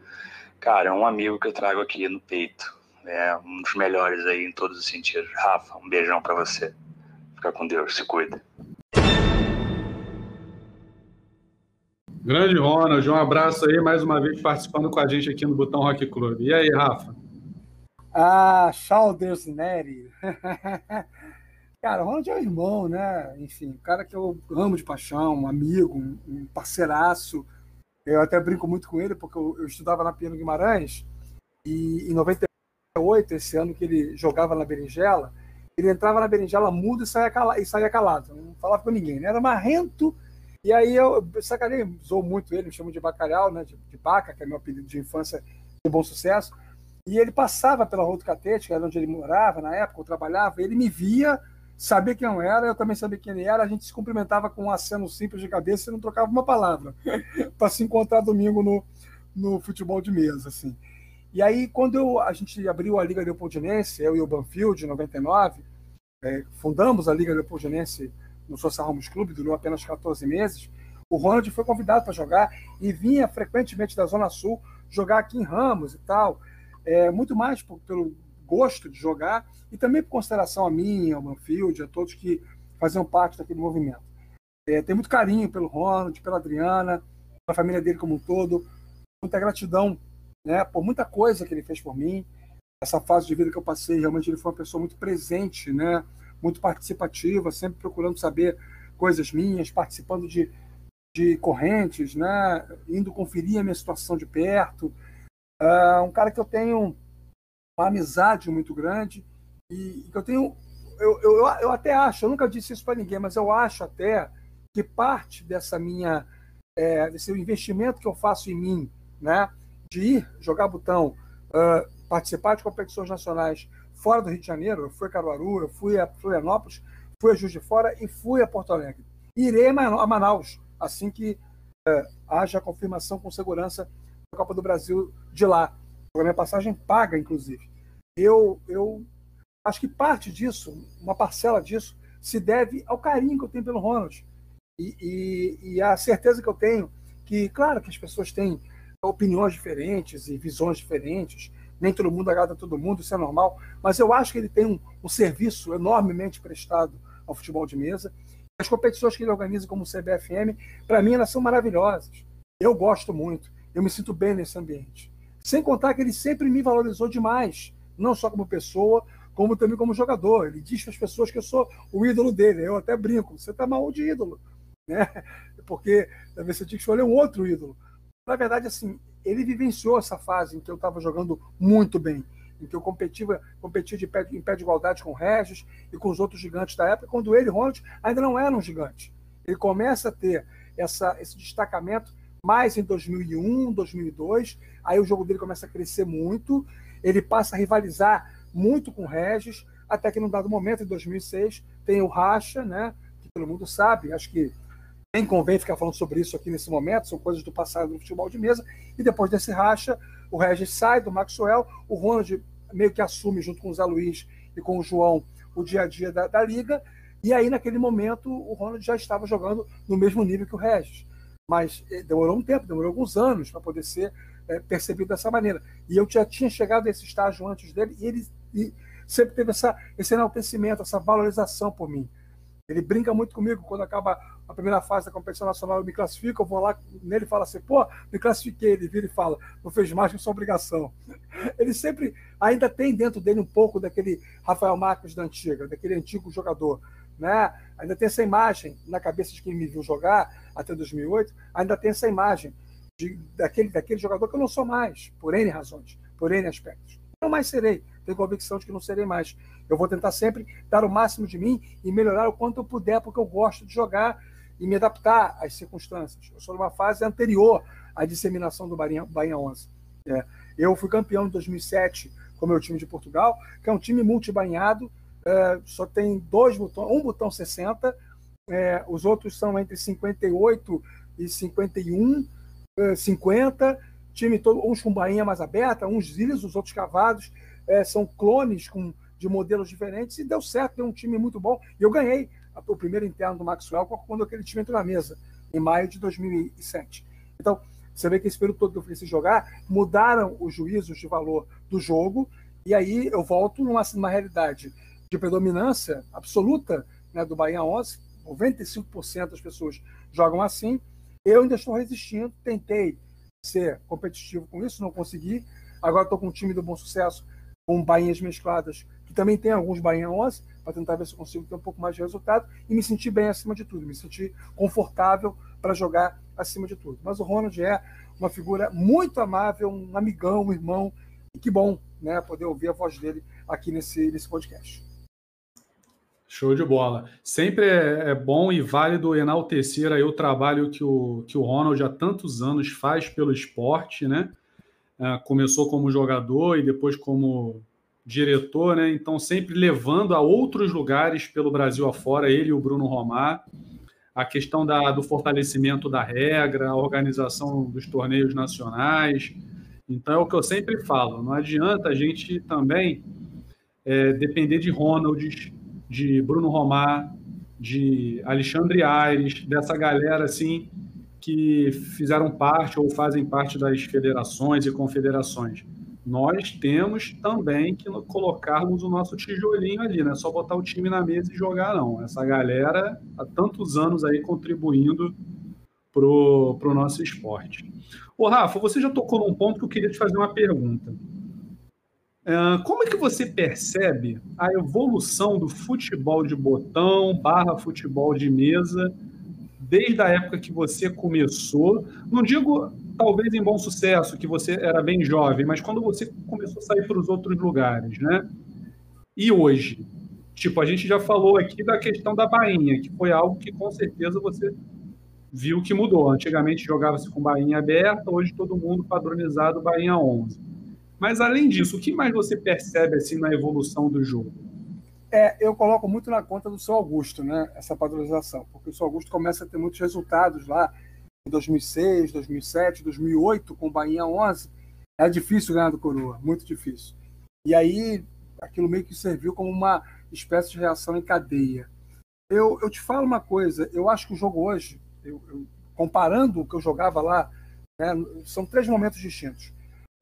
S4: Cara, é um amigo que eu trago aqui no peito. É um dos melhores aí em todos os sentidos. Rafa, um beijão para você. Fica com Deus, se cuida.
S1: Grande Ronald, um abraço aí mais uma vez participando com a gente aqui no Botão Rock Club. E aí, Rafa?
S2: Ah, Chalders Neri. Cara, o Ronald é um irmão, né? Enfim, um cara que eu amo de paixão, um amigo, um parceiraço. Eu até brinco muito com ele, porque eu, eu estudava na Piano Guimarães, e em 98, esse ano que ele jogava na berinjela, ele entrava na berinjela mudo e saía, calado, e saía calado, não falava com ninguém, né? Era marrento, e aí eu sacanei, usou muito ele, me chamo de bacalhau, né? De, de Baca, que é meu apelido de infância de bom sucesso. E ele passava pela Rua do Catete, que era onde ele morava na época, eu trabalhava, ele me via, sabia quem eu era, eu também sabia quem ele era, a gente se cumprimentava com um aceno simples de cabeça e não trocava uma palavra, para se encontrar domingo no, no futebol de mesa, assim. E aí, quando eu, a gente abriu a Liga Leopoldinense, eu e o Banfield, em 99, é, fundamos a Liga Leopoldinense no Social Ramos Clube, durou apenas 14 meses, o Ronald foi convidado para jogar e vinha frequentemente da Zona Sul jogar aqui em Ramos e tal, é, muito mais por, pelo gosto de jogar e também por consideração a mim, ao Manfield, a todos que faziam parte daquele movimento. É, tem muito carinho pelo Ronald, pela Adriana, pela família dele como um todo, muita gratidão né, por muita coisa que ele fez por mim. Essa fase de vida que eu passei, realmente ele foi uma pessoa muito presente, né, muito participativa, sempre procurando saber coisas minhas, participando de, de correntes, né, indo conferir a minha situação de perto. Uh, um cara que eu tenho uma amizade muito grande e, que eu tenho. Eu, eu, eu até acho, eu nunca disse isso para ninguém, mas eu acho até que parte dessa minha. É, desse investimento que eu faço em mim, né, de ir jogar botão, uh, participar de competições nacionais fora do Rio de Janeiro, eu fui a Caruaru, eu fui a Florianópolis, fui a Juiz de Fora e fui a Porto Alegre. Irei a Manaus assim que uh, haja confirmação com segurança da Copa do Brasil de lá. A minha passagem paga, inclusive eu, eu acho que parte disso, uma parcela disso, se deve ao carinho que eu tenho pelo Ronald. E, e, e a certeza que eu tenho que, claro, que as pessoas têm opiniões diferentes e visões diferentes, nem todo mundo agrada a todo mundo, isso é normal, mas eu acho que ele tem um, um serviço enormemente prestado ao futebol de mesa. As competições que ele organiza como o CBFM, para mim, elas são maravilhosas. Eu gosto muito, eu me sinto bem nesse ambiente. Sem contar que ele sempre me valorizou demais não só como pessoa, como também como jogador. Ele diz para as pessoas que eu sou o ídolo dele. Eu até brinco, você está mal de ídolo. né? Porque talvez você tinha que escolher um outro ídolo. Na verdade, assim, ele vivenciou essa fase em que eu estava jogando muito bem, em que eu competia, competia de pé, em pé de igualdade com o Regis e com os outros gigantes da época, quando ele, Ronald, ainda não era um gigante. Ele começa a ter essa, esse destacamento mais em 2001, 2002, aí o jogo dele começa a crescer muito, ele passa a rivalizar muito com o Regis, até que num dado momento, em 2006, tem o Racha, né, que todo mundo sabe, acho que nem convém ficar falando sobre isso aqui nesse momento, são coisas do passado do futebol de mesa, e depois desse racha, o Regis sai do Maxwell, o Ronald meio que assume junto com o Zé Luiz e com o João o dia a dia da, da liga, e aí naquele momento o Ronald já estava jogando no mesmo nível que o Regis, mas eh, demorou um tempo, demorou alguns anos para poder ser é, percebido dessa maneira. E eu já tinha chegado a esse estágio antes dele, e ele e sempre teve essa, esse enaltecimento, essa valorização por mim. Ele brinca muito comigo quando acaba a primeira fase da competição nacional, eu me classifico, eu vou lá nele falo assim, pô, me classifiquei. Ele vira e fala, não fez mais que sua obrigação. Ele sempre ainda tem dentro dele um pouco daquele Rafael Marques da antiga, daquele antigo jogador. Né? Ainda tem essa imagem na cabeça de quem me viu jogar até 2008, ainda tem essa imagem de, daquele, daquele jogador que eu não sou mais, por N razões, por N aspectos. Não mais serei, tenho convicção de que não serei mais. Eu vou tentar sempre dar o máximo de mim e melhorar o quanto eu puder, porque eu gosto de jogar e me adaptar às circunstâncias. Eu sou numa fase anterior à disseminação do Bahia, Bahia 11. É, eu fui campeão em 2007 com o meu time de Portugal, que é um time multibanhado, é, só tem dois botões, um botão 60, é, os outros são entre 58 e 51, é, 50, time todo, uns com bainha mais aberta, uns lisos, outros cavados, é, são clones com de modelos diferentes e deu certo, deu um time muito bom. E eu ganhei o primeiro interno do Maxwell quando aquele time entrou na mesa, em maio de 2007. Então, você vê que esse período todo que eu fui jogar, mudaram os juízos de valor do jogo, e aí eu volto numa, numa realidade de predominância absoluta né, do Bahia 11, 95% das pessoas jogam assim. Eu ainda estou resistindo, tentei ser competitivo com isso, não consegui. Agora estou com um time do bom sucesso, com bainhas mescladas que também tem alguns Bahia 11, para tentar ver se eu consigo ter um pouco mais de resultado e me sentir bem acima de tudo, me sentir confortável para jogar acima de tudo. Mas o Ronald é uma figura muito amável, um amigão, um irmão, e que bom né, poder ouvir a voz dele aqui nesse, nesse podcast.
S1: Show de bola. Sempre é, é, bom e válido enaltecer aí o trabalho que o, que o Ronald há tantos anos faz pelo esporte, né? É, começou como jogador e depois como diretor, né? Então, sempre levando a outros lugares pelo Brasil afora, ele e o Bruno Romar, a questão da, do fortalecimento da regra, a organização dos torneios nacionais. Então, é o que eu sempre falo: não adianta a gente também é, depender de Ronalds, de Bruno Romar, de Alexandre Aires, dessa galera assim que fizeram parte ou fazem parte das federações e confederações nós temos também que colocarmos o nosso tijolinho ali, não é só botar o time na mesa e jogar, não. Essa galera há tantos anos aí contribuindo pro, pro nosso esporte. Ô, Rafa, você já tocou num ponto que eu queria te fazer uma pergunta. Uh, como é que você percebe a evolução do futebol de botão barra futebol de mesa desde a época que você começou? Não digo talvez em bom sucesso, que você era bem jovem, mas quando você começou a sair para os outros lugares, né? E hoje? Tipo, a gente já falou aqui da questão da bainha, que foi algo que com certeza você viu que mudou. Antigamente jogava-se com bainha aberta, hoje todo mundo padronizado bainha 11. Mas além disso, o que mais você percebe assim na evolução do jogo?
S2: É, eu coloco muito na conta do seu Augusto, né? Essa padronização, porque o seu Augusto começa a ter muitos resultados lá em 2006, 2007, 2008, com o Bahia 11, era difícil ganhar do Coroa, muito difícil. E aí, aquilo meio que serviu como uma espécie de reação em cadeia. Eu, eu te falo uma coisa, eu acho que o jogo hoje, eu, eu, comparando o que eu jogava lá, né, são três momentos distintos.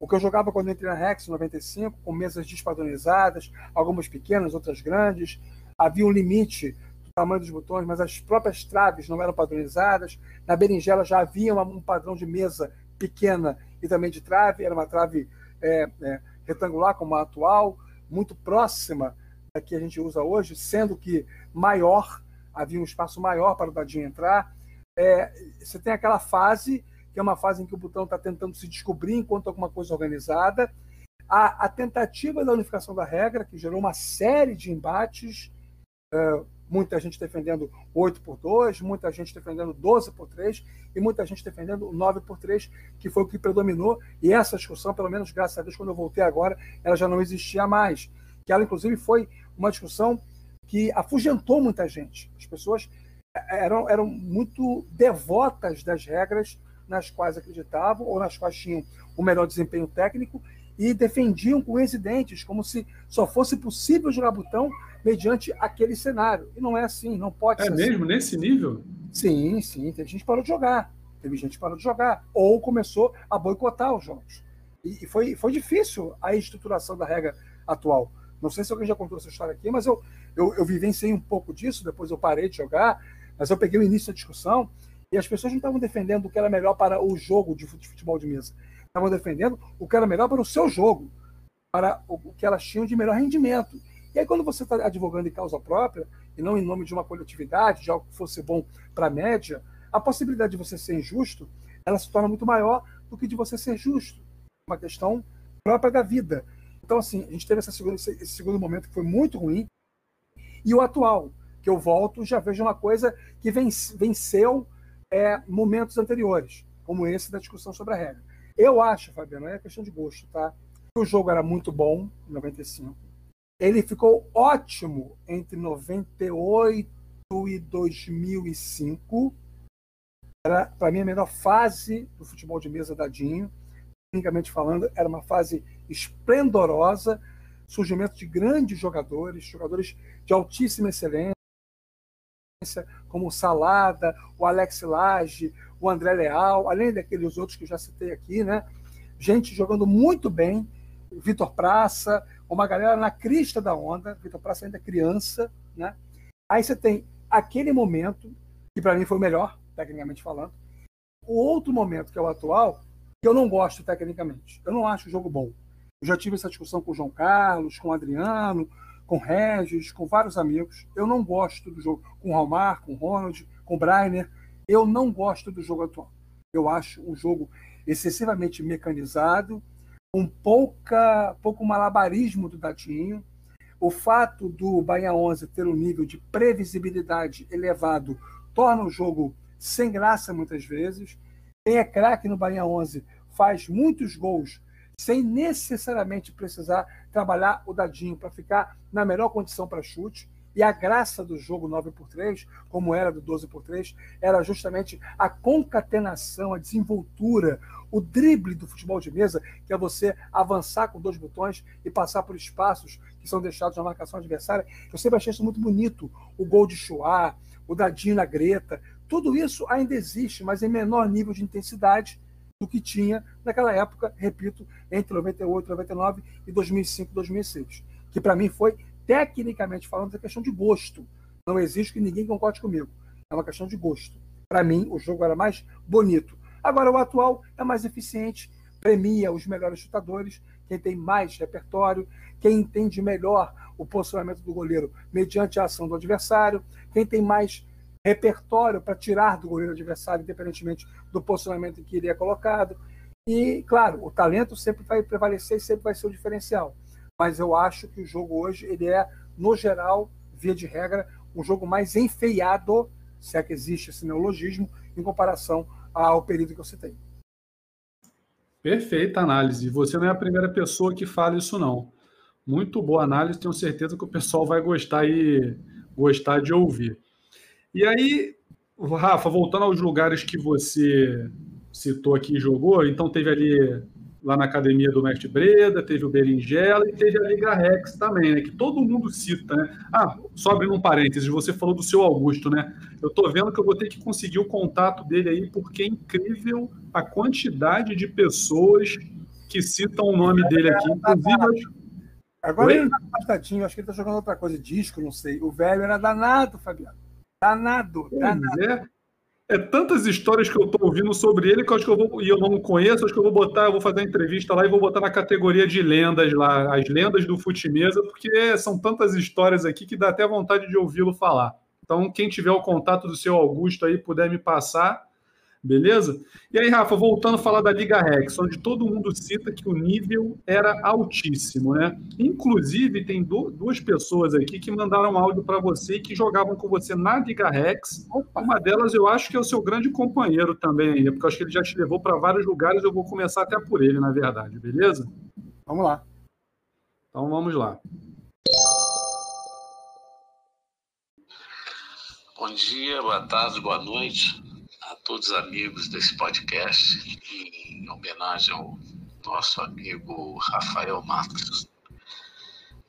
S2: O que eu jogava quando eu entrei na Rex em 95, com mesas despadronizadas, algumas pequenas, outras grandes, havia um limite tamanho dos botões, mas as próprias traves não eram padronizadas. Na berinjela já havia um padrão de mesa pequena e também de trave, era uma trave é, é, retangular como a atual, muito próxima da que a gente usa hoje, sendo que maior, havia um espaço maior para o dadinho entrar. é, você tem aquela fase, que é uma fase em que o botão está tentando se descobrir enquanto alguma coisa organizada. A, a, tentativa da unificação da regra, que gerou uma série de embates, é, muita gente defendendo 8 por 2, muita gente defendendo 12 por 3 e muita gente defendendo 9 por 3, que foi o que predominou. E essa discussão, pelo menos graças a Deus, quando eu voltei agora, ela já não existia mais. Que ela, inclusive, foi uma discussão que afugentou muita gente. As pessoas eram, eram muito devotas das regras nas quais acreditavam ou nas quais tinham o melhor desempenho técnico e defendiam com unhas dentes, como se só fosse possível jogar botão mediante aquele cenário. E não é assim, não pode
S1: é
S2: ser.
S1: É mesmo,
S2: assim.
S1: nesse nível?
S2: Sim, sim. Teve gente que parou de jogar. Teve gente que parou de jogar. Ou começou a boicotar os jogos. E, foi, foi difícil a estruturação da regra atual. Não sei se alguém já contou essa história aqui, mas eu, eu, eu vivenciei um pouco disso, depois eu parei de jogar, mas eu peguei o início da discussão e as pessoas não estavam defendendo o que era melhor para o jogo de futebol de mesa. Estavam defendendo o que era melhor para o seu jogo, para o que elas tinham de melhor rendimento. E aí, quando você está advogando em causa própria, e não em nome de uma coletividade, de algo que fosse bom para a média, a possibilidade de você ser injusto, ela se torna muito maior do que de você ser justo. Uma questão própria da vida. Então, assim, a gente teve esse segundo momento que foi muito ruim. E o atual, que eu volto, já vejo uma coisa que venceu é, momentos anteriores, como esse da discussão sobre a regra. Eu acho, Fabiano, é questão de gosto, tá? O jogo era muito bom em 95 ele ficou ótimo entre 98 e 2005. Era, para mim, a melhor fase do futebol de mesa da Dinho. Tecnicamente falando, era uma fase esplendorosa. Surgimento de grandes jogadores, jogadores de altíssima excelência, como o Salada, o Alex Lage, o André Leal, além daqueles outros que eu já citei aqui, né? Gente jogando muito bem, Vitor Praça, uma galera na crista da onda, Vitor Praça ainda é criança, né? Aí você tem aquele momento, que para mim foi o melhor, tecnicamente falando. O outro momento, que é o atual, que eu não gosto tecnicamente. Eu não acho o jogo bom. Eu já tive essa discussão com o João Carlos, com o Adriano, com o Regis, com vários amigos. Eu não gosto do jogo. Com o Romar, com o Ronald, com o Brainer. Eu não gosto do jogo atual. Eu acho um jogo excessivamente mecanizado, um pouca, pouco malabarismo do Datinho. O fato do Bahia 11 ter um nível de previsibilidade elevado torna o jogo sem graça muitas vezes. Quem é craque no Bahia 11 faz muitos gols sem necessariamente precisar trabalhar o dadinho para ficar na melhor condição para chute. E a graça do jogo 9 por 3 como era do 12 por 3 era justamente a concatenação, a desenvoltura, o drible do futebol de mesa, que é você avançar com dois botões e passar por espaços que são deixados na marcação adversária. Eu sempre achei isso muito bonito. O gol de Chua, o dadinho na greta, tudo isso ainda existe, mas em menor nível de intensidade do que tinha naquela época, repito, entre 98, 99 e 2005, 2006, que para mim foi tecnicamente falando, é questão de gosto. Não existe que ninguém concorde comigo. É uma questão de gosto. Para mim, o jogo era mais bonito. Agora, o atual é mais eficiente, premia os melhores chutadores, quem tem mais repertório, quem entende melhor o posicionamento do goleiro mediante a ação do adversário, quem tem mais repertório para tirar do goleiro adversário, independentemente do posicionamento em que ele é colocado. E, claro, o talento sempre vai prevalecer e sempre vai ser o diferencial mas eu acho que o jogo hoje ele é, no geral, via de regra, um jogo mais enfeiado, se é que existe esse neologismo, em comparação ao período que eu citei.
S1: Perfeita análise. Você não é a primeira pessoa que fala isso, não. Muito boa análise, tenho certeza que o pessoal vai gostar e gostar de ouvir. E aí, Rafa, voltando aos lugares que você citou aqui e jogou, então teve ali lá na academia do Mestre Breda, teve o Berinjela e teve a Liga Rex também, né? Que todo mundo cita, né? Ah, só abrindo um parênteses, você falou do seu Augusto, né? Eu tô vendo que eu vou ter que conseguir o contato dele aí, porque é incrível a quantidade de pessoas que citam o nome dele aqui. Inclusive.
S2: Agora ele tá afastadinho, acho que ele tá jogando outra coisa, disco, não sei. O velho era danado, Fabiano. Danado, danado.
S1: É é tantas histórias que eu estou ouvindo sobre ele que eu acho que eu vou, e eu não conheço, acho que eu vou botar, eu vou fazer uma entrevista lá e vou botar na categoria de lendas lá, as lendas do Futimesa, porque são tantas histórias aqui que dá até vontade de ouvi-lo falar. Então, quem tiver o contato do seu Augusto aí, puder me passar, beleza? E aí, Rafa, voltando a falar da Liga Rex, onde todo mundo cita que o nível era altíssimo, né? Inclusive, tem duas pessoas aqui que mandaram áudio para você e que jogavam com você na Liga Rex. Opa. Uma delas eu acho que é o seu grande companheiro também aí, porque eu acho que ele já te levou para vários lugares, eu vou começar até por ele, na verdade, beleza?
S2: Vamos lá.
S1: Então vamos lá.
S5: Bom dia, boa tarde, boa noite a todos os amigos desse podcast, em homenagem ao nosso amigo Rafael Matos,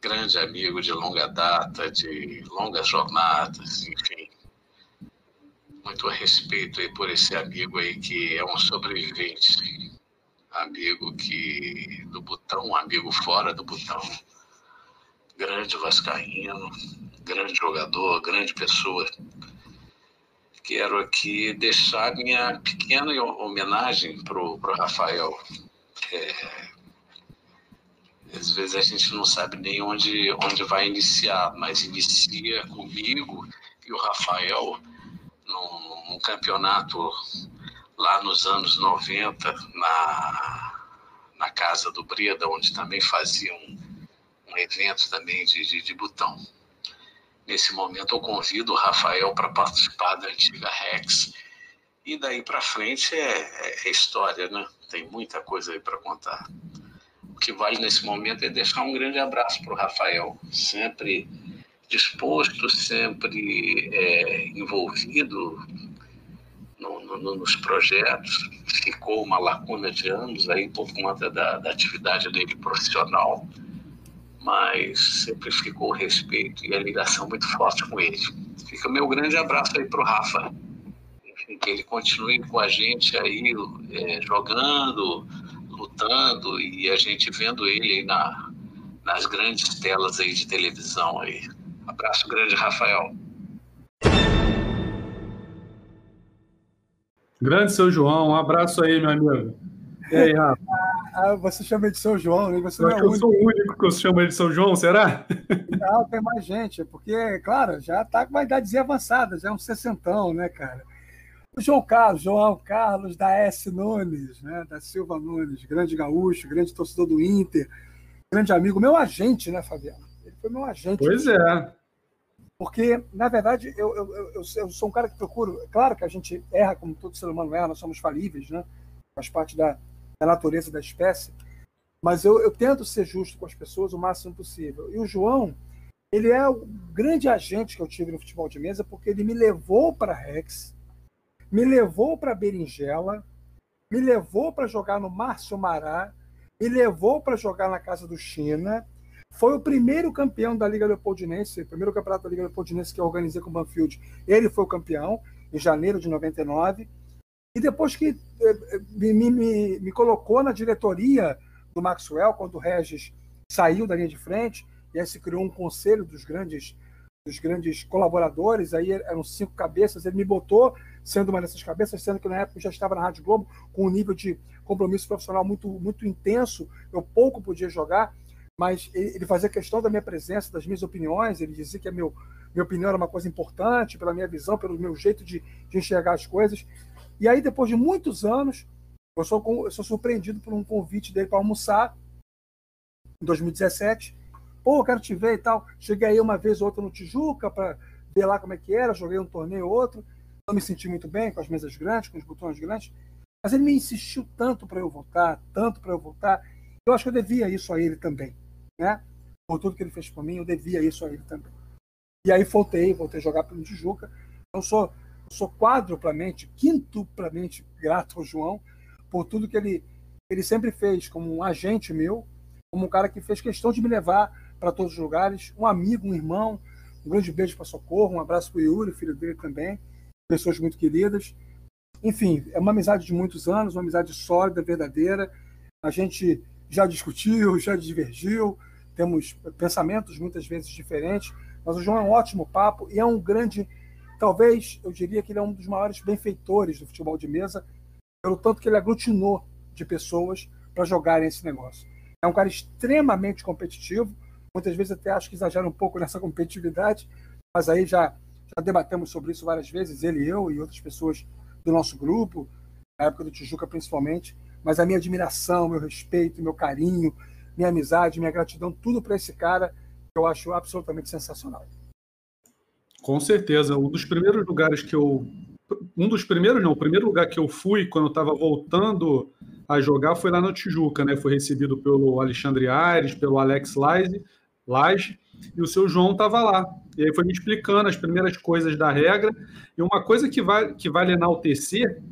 S5: grande amigo de longa data, de longas jornadas, enfim. Muito respeito aí por esse amigo aí que é um sobrevivente, amigo que do botão, amigo fora do botão, grande vascaíno, grande jogador, grande pessoa quero aqui deixar minha pequena homenagem para o Rafael. É, às vezes a gente não sabe nem onde, onde vai iniciar, mas inicia comigo e o Rafael num, num campeonato lá nos anos 90, na, na casa do Breda, onde também faziam um, um evento também de, de, de botão. Nesse momento, eu convido o Rafael para participar da antiga Rex. E daí para frente é, é, história, né? Tem muita coisa aí para contar. O que vale nesse momento é deixar um grande abraço para o Rafael, sempre disposto, sempre é, envolvido no, no, nos projetos. Ficou uma lacuna de anos aí por conta da, da atividade dele profissional mas sempre ficou o respeito e a ligação muito forte com ele. Fica meu grande abraço aí para o Rafa. Enfim, que ele continue com a gente aí é, jogando, lutando e a gente vendo ele aí na, nas grandes telas aí de televisão aí. Abraço grande, Rafael.
S1: Grande seu João, um abraço aí, meu amigo. E aí, Rafa?
S2: Ah, você chama de São João, né? Você
S1: eu não é eu sou o único que você chama de São João, será?
S2: Não, tem mais gente, porque, claro, já está com uma idadezinha avançada, já é um sessentão, né, cara? O João Carlos, João Carlos da S. Nunes, né? Da Silva Nunes, grande gaúcho, grande torcedor do Inter, grande amigo, meu agente, né, Fabiano? Ele foi meu agente.
S1: Pois é.
S2: Porque, na verdade, eu, eu, eu, eu, sou um cara que procuro. Claro que a gente erra, como todo ser humano erra, nós somos falíveis, né? Faz parte da, da natureza da espécie, mas eu, eu tento ser justo com as pessoas o máximo possível. E o João, ele é o grande agente que eu tive no futebol de mesa, porque ele me levou para Rex, me levou para Berinjela, me levou para jogar no Márcio Mará, me levou para jogar na casa do China. Foi o primeiro campeão da Liga Leopoldinense, o primeiro campeonato da Liga Leopoldinense que eu organizei com o Banfield. Ele foi o campeão em janeiro de 99. E depois que eh, eh, me, me, me colocou na diretoria do Maxwell, quando o Regis saiu da linha de frente, e aí se criou um conselho dos grandes dos grandes colaboradores, aí eram cinco cabeças, ele me botou sendo uma dessas cabeças, sendo que na época eu já estava na Rádio Globo com um nível de compromisso profissional muito, muito intenso, eu pouco podia jogar, mas ele fazia questão da minha presença, das minhas opiniões, ele dizia que a meu, minha opinião era uma coisa importante, pela minha visão, pelo meu jeito de, de enxergar as coisas, e aí, depois de muitos anos, eu sou, eu sou surpreendido por um convite dele para almoçar em 2017. Pô, eu quero te ver e tal. Cheguei aí uma vez ou outra no Tijuca para ver lá como é que era. Joguei um torneio ou outro. Não me senti muito bem com as mesas grandes, com os botões grandes. Mas ele me insistiu tanto para eu voltar, tanto para eu voltar. Eu acho que eu devia isso a ele também, né? Por tudo que ele fez por mim, eu devia isso a ele também. E aí voltei, voltei a jogar pelo Tijuca. Eu sou sou quadruplamente, quintuplamente grato ao João por tudo que ele, ele sempre fez como um agente meu, como um cara que fez questão de me levar para todos os lugares, um amigo, um irmão. Um grande beijo para Socorro, um abraço para o Yuri, filho dele também, pessoas muito queridas. Enfim, é uma amizade de muitos anos, uma amizade sólida, verdadeira. A gente já discutiu, já divergiu, temos pensamentos muitas vezes diferentes, mas o João é um ótimo papo e é um grande Talvez eu diria que ele é um dos maiores benfeitores do futebol de mesa, pelo tanto que ele aglutinou de pessoas para jogarem esse negócio. É um cara extremamente competitivo, muitas vezes até acho que exagera um pouco nessa competitividade, mas aí já, já debatemos sobre isso várias vezes, ele eu e outras pessoas do nosso grupo, na época do Tijuca principalmente, mas a minha admiração, meu respeito, meu carinho, minha amizade, minha gratidão, tudo para esse cara, eu acho absolutamente sensacional.
S1: Com certeza, um dos primeiros lugares que eu um dos primeiros, não, o primeiro lugar que eu fui quando eu estava voltando a jogar foi lá no Tijuca, né? Foi recebido pelo Alexandre Aires, pelo Alex Laje, Laje e o seu João estava lá. E aí foi me explicando as primeiras coisas da regra. E uma coisa que, vai, que vale enaltecer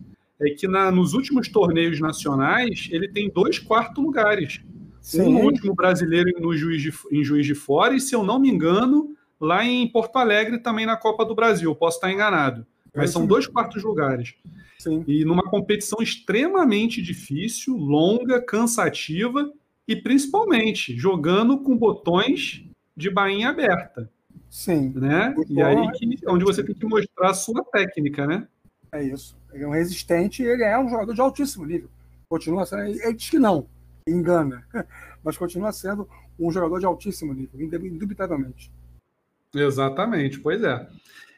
S1: é que na, nos últimos torneios nacionais ele tem dois quartos lugares. Sim. Um último brasileiro no juiz de, em Juiz de Fora e, se eu não me engano, lá em Porto Alegre também na Copa do Brasil. Posso estar enganado. Mas são dois quartos lugares. Sim. E numa competição extremamente difícil, longa, cansativa e principalmente jogando com botões de bainha aberta.
S2: Sim.
S1: Né? e aí que, onde você tem que mostrar a sua técnica, né?
S2: É isso. Ele é um resistente e ele é um jogador de altíssimo nível. Continua sendo. Ele diz que não, engana, mas continua sendo um jogador de altíssimo nível, indubitavelmente.
S1: Exatamente, pois é.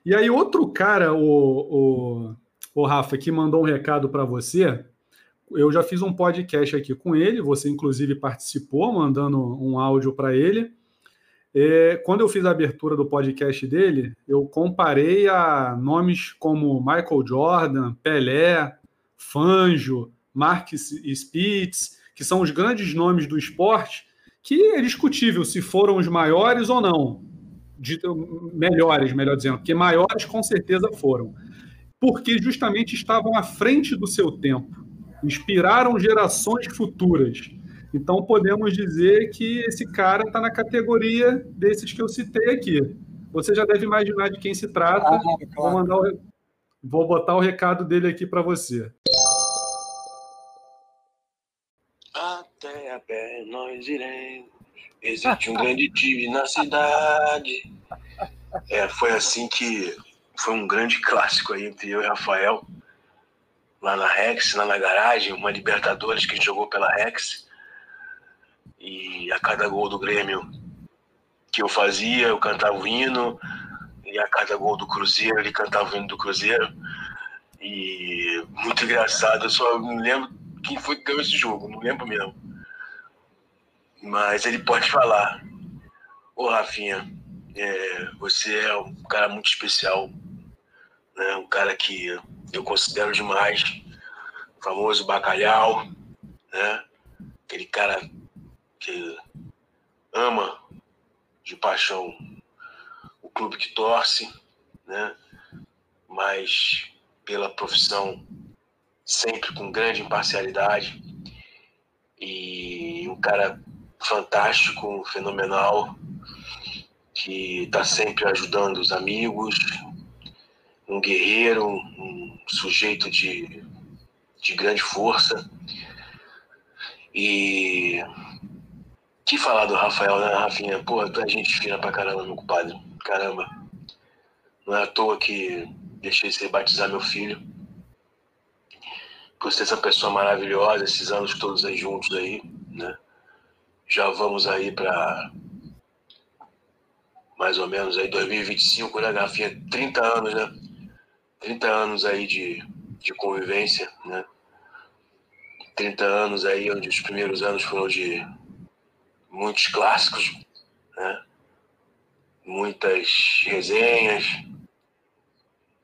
S1: E aí, outro cara, o, o, o Rafa, que mandou um recado para você. Eu já fiz um podcast aqui com ele, você inclusive participou, mandando um áudio para ele. É, quando eu fiz a abertura do podcast dele, eu comparei a nomes como Michael Jordan, Pelé, Fanjo, Mark Spitz, que são os grandes nomes do esporte, que é discutível se foram os maiores ou não de, melhores, melhor dizendo, porque maiores com certeza foram, porque justamente estavam à frente do seu tempo, inspiraram gerações futuras. Então podemos dizer que esse cara está na categoria desses que eu citei aqui. Você já deve imaginar de quem se trata. Ah, claro. Vou, mandar o... Vou botar o recado dele aqui para você.
S6: Até a pé nós iremos Existe um grande time na cidade. É, foi assim que foi um grande clássico aí entre eu e Rafael, lá na Rex, lá na garagem, uma Libertadores que a gente jogou pela Rex. E a cada gol do Grêmio que eu fazia, eu cantava o hino, e a cada gol do Cruzeiro, ele cantava o hino do Cruzeiro. E muito engraçado, eu só não lembro quem foi que ganhou esse jogo, não lembro mesmo. Mas ele pode falar. Ô, Rafinha, é, você é um cara muito especial, né? um cara que eu considero demais, famoso bacalhau, né? aquele cara que ama de paixão o clube que torce, né? mas pela profissão sempre com grande imparcialidade e um cara fantástico, fenomenal, que está sempre ajudando os amigos, um guerreiro, um sujeito de, de grande força. E que falar do Rafael, né, Rafinha? Pô, tu é gente fina pra caramba, meu compadre. Caramba. Não é à toa que deixei você batizar meu filho. Por ser essa pessoa maravilhosa, esses anos todos aí juntos aí, né? Já vamos aí para mais ou menos aí 2025, né, Garfinha? 30 anos, né? 30 anos aí de, de convivência, né? 30 anos aí, onde os primeiros anos foram de muitos clássicos, né? Muitas resenhas,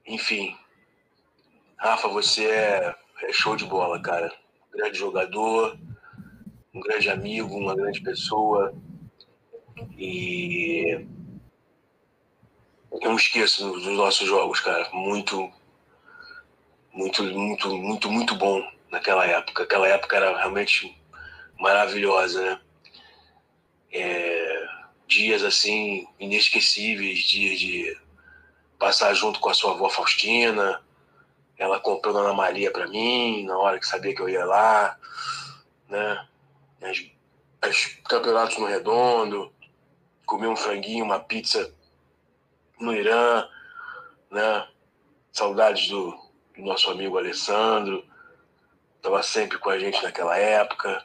S6: enfim. Rafa, você é, é show de bola, cara. Grande jogador, um grande amigo, uma grande pessoa. E eu não esqueço dos nossos jogos, cara. Muito, muito, muito, muito, muito bom naquela época. Aquela época era realmente maravilhosa, né? É, dias assim inesquecíveis, dias de passar junto com a sua avó Faustina, ela comprou Dona Maria para mim na hora que sabia que eu ia lá, né? As, as campeonatos no redondo, comer um franguinho, uma pizza no Irã, né? Saudades do, do nosso amigo Alessandro, estava sempre com a gente naquela época,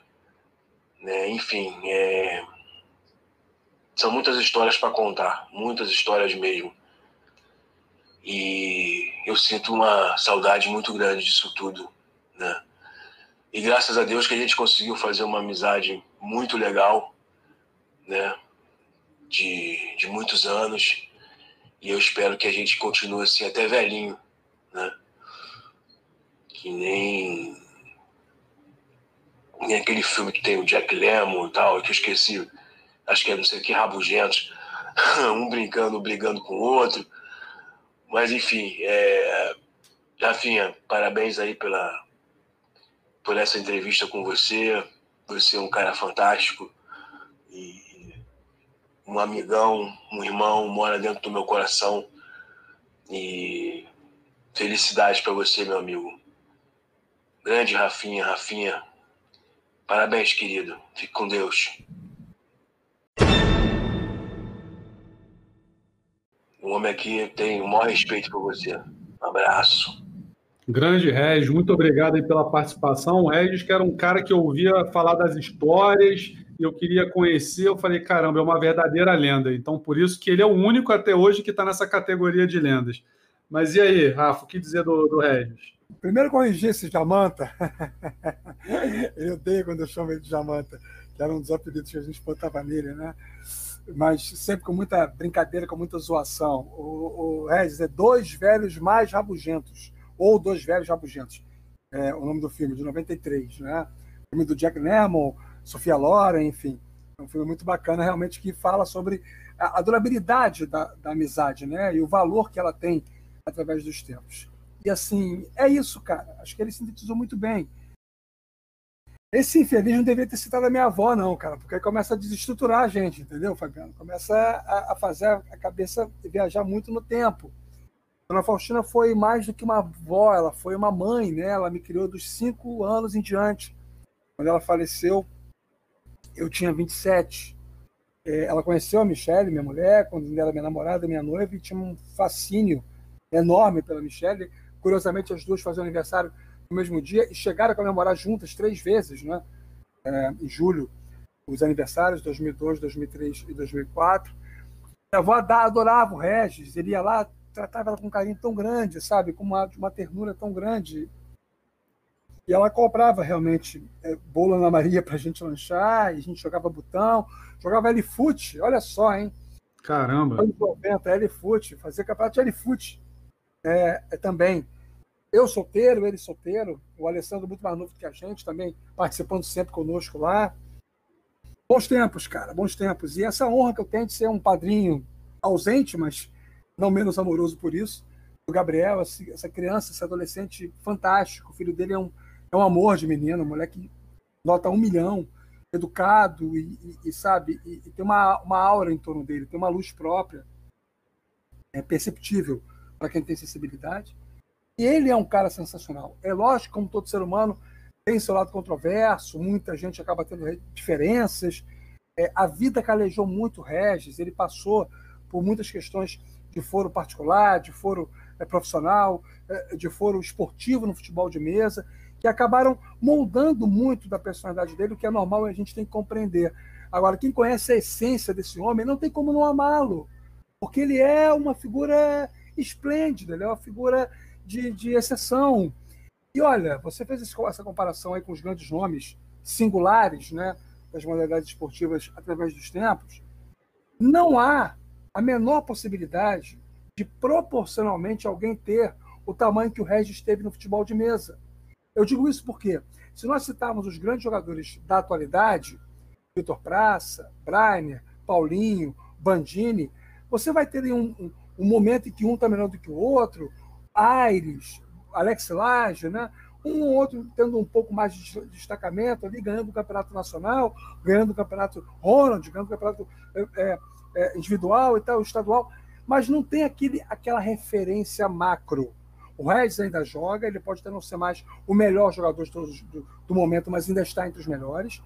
S6: né? Enfim, é... são muitas histórias para contar, muitas histórias mesmo. E eu sinto uma saudade muito grande disso tudo, né? E graças a Deus que a gente conseguiu fazer uma amizade muito legal, né? De, de muitos anos. E eu espero que a gente continue assim até velhinho, né? Que nem, nem aquele filme que tem o Jack Lemmon e tal, que eu esqueci. Acho que é não sei que, Rabugentos. um brincando, brigando com o outro. Mas enfim, é... Rafinha, parabéns aí pela, por essa entrevista com você. Você é um cara fantástico e um amigão, um irmão, mora dentro do meu coração. E felicidade para você, meu amigo. Grande Rafinha, Rafinha. Parabéns, querido. Fique com Deus. Um homem aqui tem o maior respeito por você. Um abraço.
S1: Grande Regis, muito obrigado pela participação. O Regis, que era um cara que eu ouvia falar das histórias e eu queria conhecer, eu falei, caramba, é uma verdadeira lenda. Então, por isso que ele é o único até hoje que está nessa categoria de lendas. Mas e aí, Rafa, o que dizer do, do Regis?
S2: Primeiro corrigir esse Jamanta. ele odeia quando eu chamo ele de Jamanta, que era um dos apelidos que a gente botava nele, né? Mas sempre com muita brincadeira, com muita zoação. O, o Regis é dois velhos mais rabugentos ou Dois Velhos Rabugentos, é, o nome do filme, de 93, né? O filme do Jack Lemmon, Sofia Loren, enfim. É um filme muito bacana, realmente, que fala sobre a, a durabilidade da, da, amizade, né? E o valor que ela tem através dos tempos. E assim, é isso, cara. Acho que ele sintetizou muito bem. Esse infeliz não devia ter citado a minha avó, não, cara, porque aí começa a desestruturar a gente, entendeu, Fabiano? Começa a, a fazer a cabeça viajar muito no tempo. Dona Faustina foi mais do que uma avó, ela foi uma mãe, né? Ela me criou dos cinco anos em diante. Quando ela faleceu, eu tinha 27. É, ela conheceu a Michelle, minha mulher, quando ainda era minha namorada, minha noiva, e tinha um fascínio enorme pela Michelle. Curiosamente, as duas faziam aniversário no mesmo dia e chegaram a comemorar juntas três vezes, né? É, em julho, os aniversários, 2002, 2003 e 2004. A avó adorava o Regis, ele ia lá tratava ela com um carinho tão grande, sabe? Com uma, uma ternura tão grande. E ela comprava realmente é, bolo Ana Maria para a gente lanchar, e a gente jogava botão, jogava L-Foot, olha só, hein?
S1: Caramba!
S2: Anos 90, L-Foot, fazia campeonato de L-Foot é, é, também. Eu solteiro, ele solteiro, o Alessandro muito mais novo que a gente, também participando sempre conosco lá. Bons tempos, cara, bons tempos. E essa honra que eu tenho de ser um padrinho ausente, mas não menos amoroso por isso. O Gabriel, essa criança, esse adolescente fantástico. O filho dele é um, é um amor de menino, um moleque nota um milhão, educado e, e, e sabe, e, e, tem uma, uma aura em torno dele, tem uma luz própria, é perceptível para quem tem sensibilidade. E ele é um cara sensacional. É lógico, como todo ser humano, tem seu lado controverso, muita gente acaba tendo diferenças. É, a vida calejou muito Regis, ele passou por muitas questões de foro particular, de foro é, profissional, é, de foro esportivo no futebol de mesa, que acabaram moldando muito da personalidade dele, o que é normal e a gente tem que compreender. Agora, quem conhece a essência desse homem não tem como não amá-lo, porque ele é uma figura esplêndida, ele é uma figura de, de exceção. E olha, você fez essa comparação aí com os grandes nomes singulares né, das modalidades esportivas através dos tempos. Não há a menor possibilidade de proporcionalmente alguém ter o tamanho que o Regis teve no futebol de mesa. Eu digo isso porque, se nós citarmos os grandes jogadores da atualidade, Vitor Praça, Brainer, Paulinho, Bandini, você vai ter um, um, um momento em que um está menor do que o outro, Aires, Alex Laje, né? um ou outro tendo um pouco mais de destacamento ali, ganhando o campeonato nacional, ganhando o campeonato Ronald, ganhando o campeonato é, é individual e tal, estadual, mas não tem aquele, aquela referência macro. O Regis ainda joga, ele pode até não ser mais o melhor jogador todos, do, do, momento, mas ainda está entre os melhores.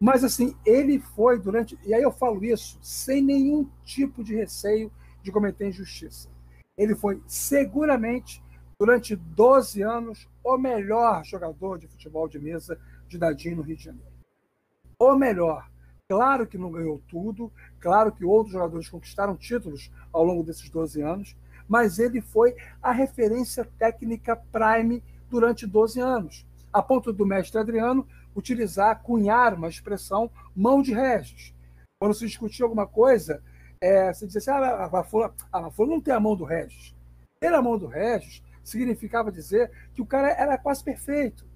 S2: Mas assim, ele foi durante. E aí eu falo isso sem nenhum tipo de receio de cometer injustiça. Ele foi seguramente, durante 12 anos, o melhor jogador de futebol de mesa de Dadinho no Rio de Janeiro. O melhor. Claro que não ganhou tudo, claro que outros jogadores conquistaram títulos ao longo desses 12 anos, mas ele foi a referência técnica prime durante 12 anos, a ponto do mestre Adriano utilizar, cunhar uma expressão mão de Regis. Quando se discutia alguma coisa, é, você dizia assim, ah, a Fula, a Fula não tem a mão do Regis. Ter a mão do Regis significava dizer que o cara era quase perfeito.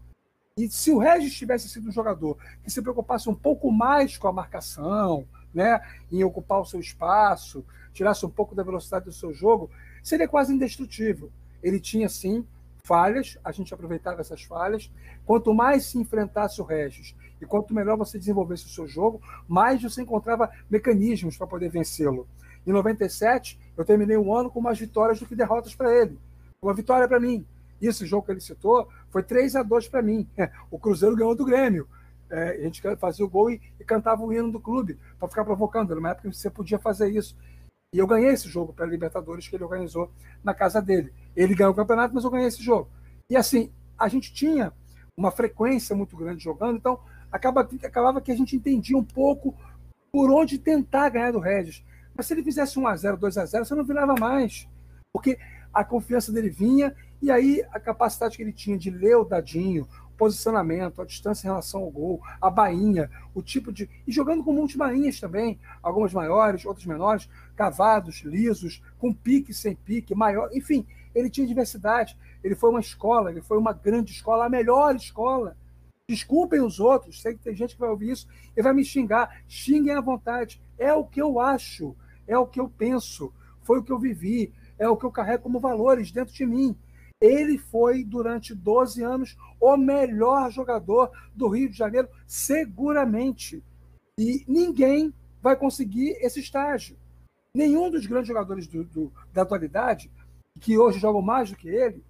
S2: E se o Regis tivesse sido um jogador que se preocupasse um pouco mais com a marcação, né, em ocupar o seu espaço, tirasse um pouco da velocidade do seu jogo, seria quase indestrutível. Ele tinha, sim, falhas, a gente aproveitava essas falhas. Quanto mais se enfrentasse o Regis e quanto melhor você desenvolvesse o seu jogo, mais você encontrava mecanismos para poder vencê-lo. Em 97, eu terminei um ano com mais vitórias do que derrotas para ele. Uma vitória para mim. Esse jogo que ele citou foi 3 a 2 para mim. O Cruzeiro ganhou do Grêmio. É, a gente fazia o gol e, e cantava o hino do clube para ficar provocando. Era uma época que você podia fazer isso. E eu ganhei esse jogo para a Libertadores que ele organizou na casa dele. Ele ganhou o campeonato, mas eu ganhei esse jogo. E assim, a gente tinha uma frequência muito grande jogando, então acaba, acabava que a gente entendia um pouco por onde tentar ganhar do Regis. Mas se ele fizesse 1x0, 2x0, você não virava mais. Porque a confiança dele vinha e aí a capacidade que ele tinha de ler o dadinho, posicionamento, a distância em relação ao gol, a bainha, o tipo de. E jogando com muitas bainhas também, algumas maiores, outras menores, cavados, lisos, com pique, sem pique, maior, enfim, ele tinha diversidade. Ele foi uma escola, ele foi uma grande escola, a melhor escola. Desculpem os outros, sei que tem gente que vai ouvir isso e vai me xingar. Xinguem à vontade. É o que eu acho, é o que eu penso, foi o que eu vivi, é o que eu carrego como valores dentro de mim. Ele foi, durante 12 anos, o melhor jogador do Rio de Janeiro, seguramente. E ninguém vai conseguir esse estágio. Nenhum dos grandes jogadores do, do, da atualidade, que hoje jogam mais do que ele,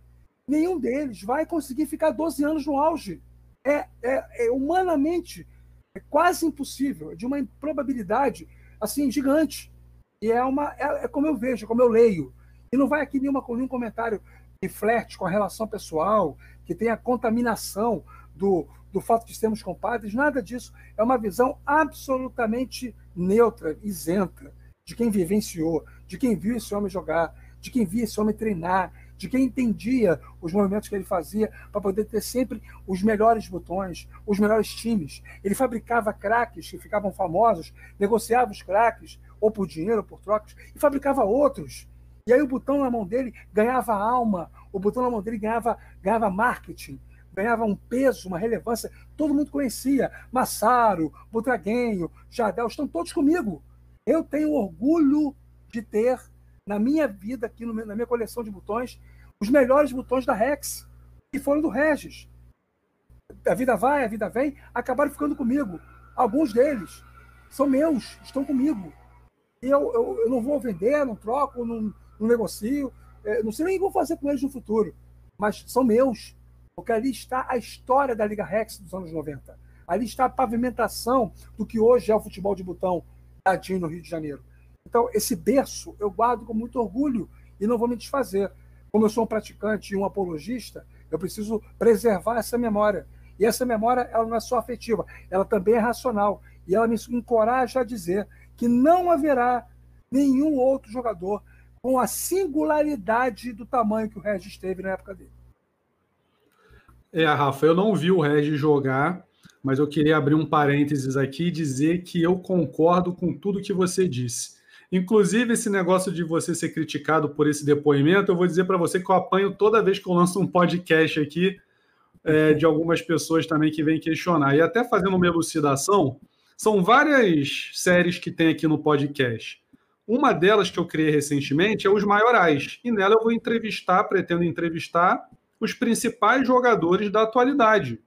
S2: nenhum deles vai conseguir ficar 12 anos no auge. É, é, é humanamente é quase impossível, é de uma improbabilidade assim gigante. E é uma é, é como eu vejo, como eu leio. E não vai aqui nenhuma, nenhum comentário que flerte com a relação pessoal, que tem a contaminação do, do fato de sermos compadres, nada disso. É uma visão absolutamente neutra, isenta, de quem vivenciou, de quem viu esse homem jogar, de quem via esse homem treinar, de quem entendia os movimentos que ele fazia para poder ter sempre os melhores botões, os melhores times. Ele fabricava craques que ficavam famosos, negociava os craques, ou por dinheiro, ou por trocas, e fabricava outros e aí o botão na mão dele ganhava alma, o botão na mão dele ganhava, ganhava marketing, ganhava um peso, uma relevância. Todo mundo conhecia. Massaro, Butraguenho, Jardel, estão todos comigo. Eu tenho orgulho de ter na minha vida, aqui no, na minha coleção de botões, os melhores botões da Rex, que foram do Regis. A vida vai, a vida vem, acabaram ficando comigo. Alguns deles são meus, estão comigo. Eu, eu, eu não vou vender, não troco, não, não negocio, é, não sei nem o que vou fazer com eles no futuro, mas são meus, porque ali está a história da Liga Rex dos anos 90. Ali está a pavimentação do que hoje é o futebol de botão tadinho no Rio de Janeiro. Então, esse berço eu guardo com muito orgulho e não vou me desfazer. Como eu sou um praticante e um apologista, eu preciso preservar essa memória. E essa memória ela não é só afetiva, ela também é racional. E ela me encoraja a dizer que não haverá nenhum outro jogador com a singularidade do tamanho que o Regis teve na época dele.
S1: É, Rafa, eu não vi o Regis jogar, mas eu queria abrir um parênteses aqui e dizer que eu concordo com tudo que você disse. Inclusive, esse negócio de você ser criticado por esse depoimento, eu vou dizer para você que eu apanho toda vez que eu lanço um podcast aqui é, de algumas pessoas também que vêm questionar. E até fazendo uma elucidação, são várias séries que tem aqui no podcast. Uma delas que eu criei recentemente é os maiorais, e nela eu vou entrevistar, pretendo entrevistar os principais jogadores da atualidade.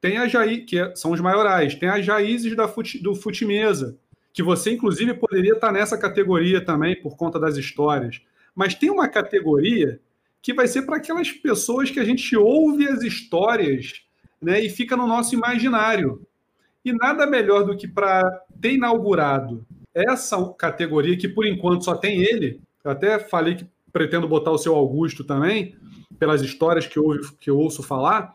S1: Tem a Jair, que é, são os maiorais, tem as Jaízes da fute, do Futimesa, que você inclusive poderia estar nessa categoria também por conta das histórias. Mas tem uma categoria que vai ser para aquelas pessoas que a gente ouve as histórias né, e fica no nosso imaginário. E nada melhor do que para ter inaugurado essa categoria, que por enquanto só tem ele, eu até falei que pretendo botar o seu Augusto também, pelas histórias que eu, que eu ouço falar,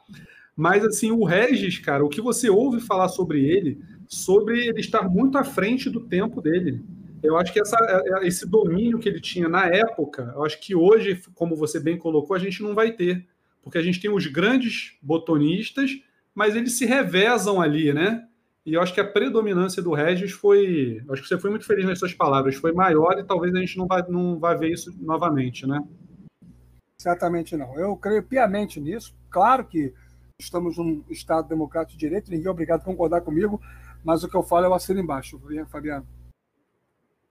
S1: mas assim, o Regis, cara, o que você ouve falar sobre ele, sobre ele estar muito à frente do tempo dele. Eu acho que essa, é, é, esse domínio que ele tinha na época, eu acho que hoje, como você bem colocou, a gente não vai ter. Porque a gente tem os grandes botonistas, mas eles se revezam ali, né? E eu acho que a predominância do Regis foi. Acho que você foi muito feliz nas suas palavras, foi maior e talvez a gente não vá, não vá ver isso novamente, né?
S2: Certamente não. Eu creio piamente nisso. Claro que estamos num Estado democrático de direito, ninguém é obrigado a concordar comigo, mas o que eu falo eu assino embaixo, Fabiano.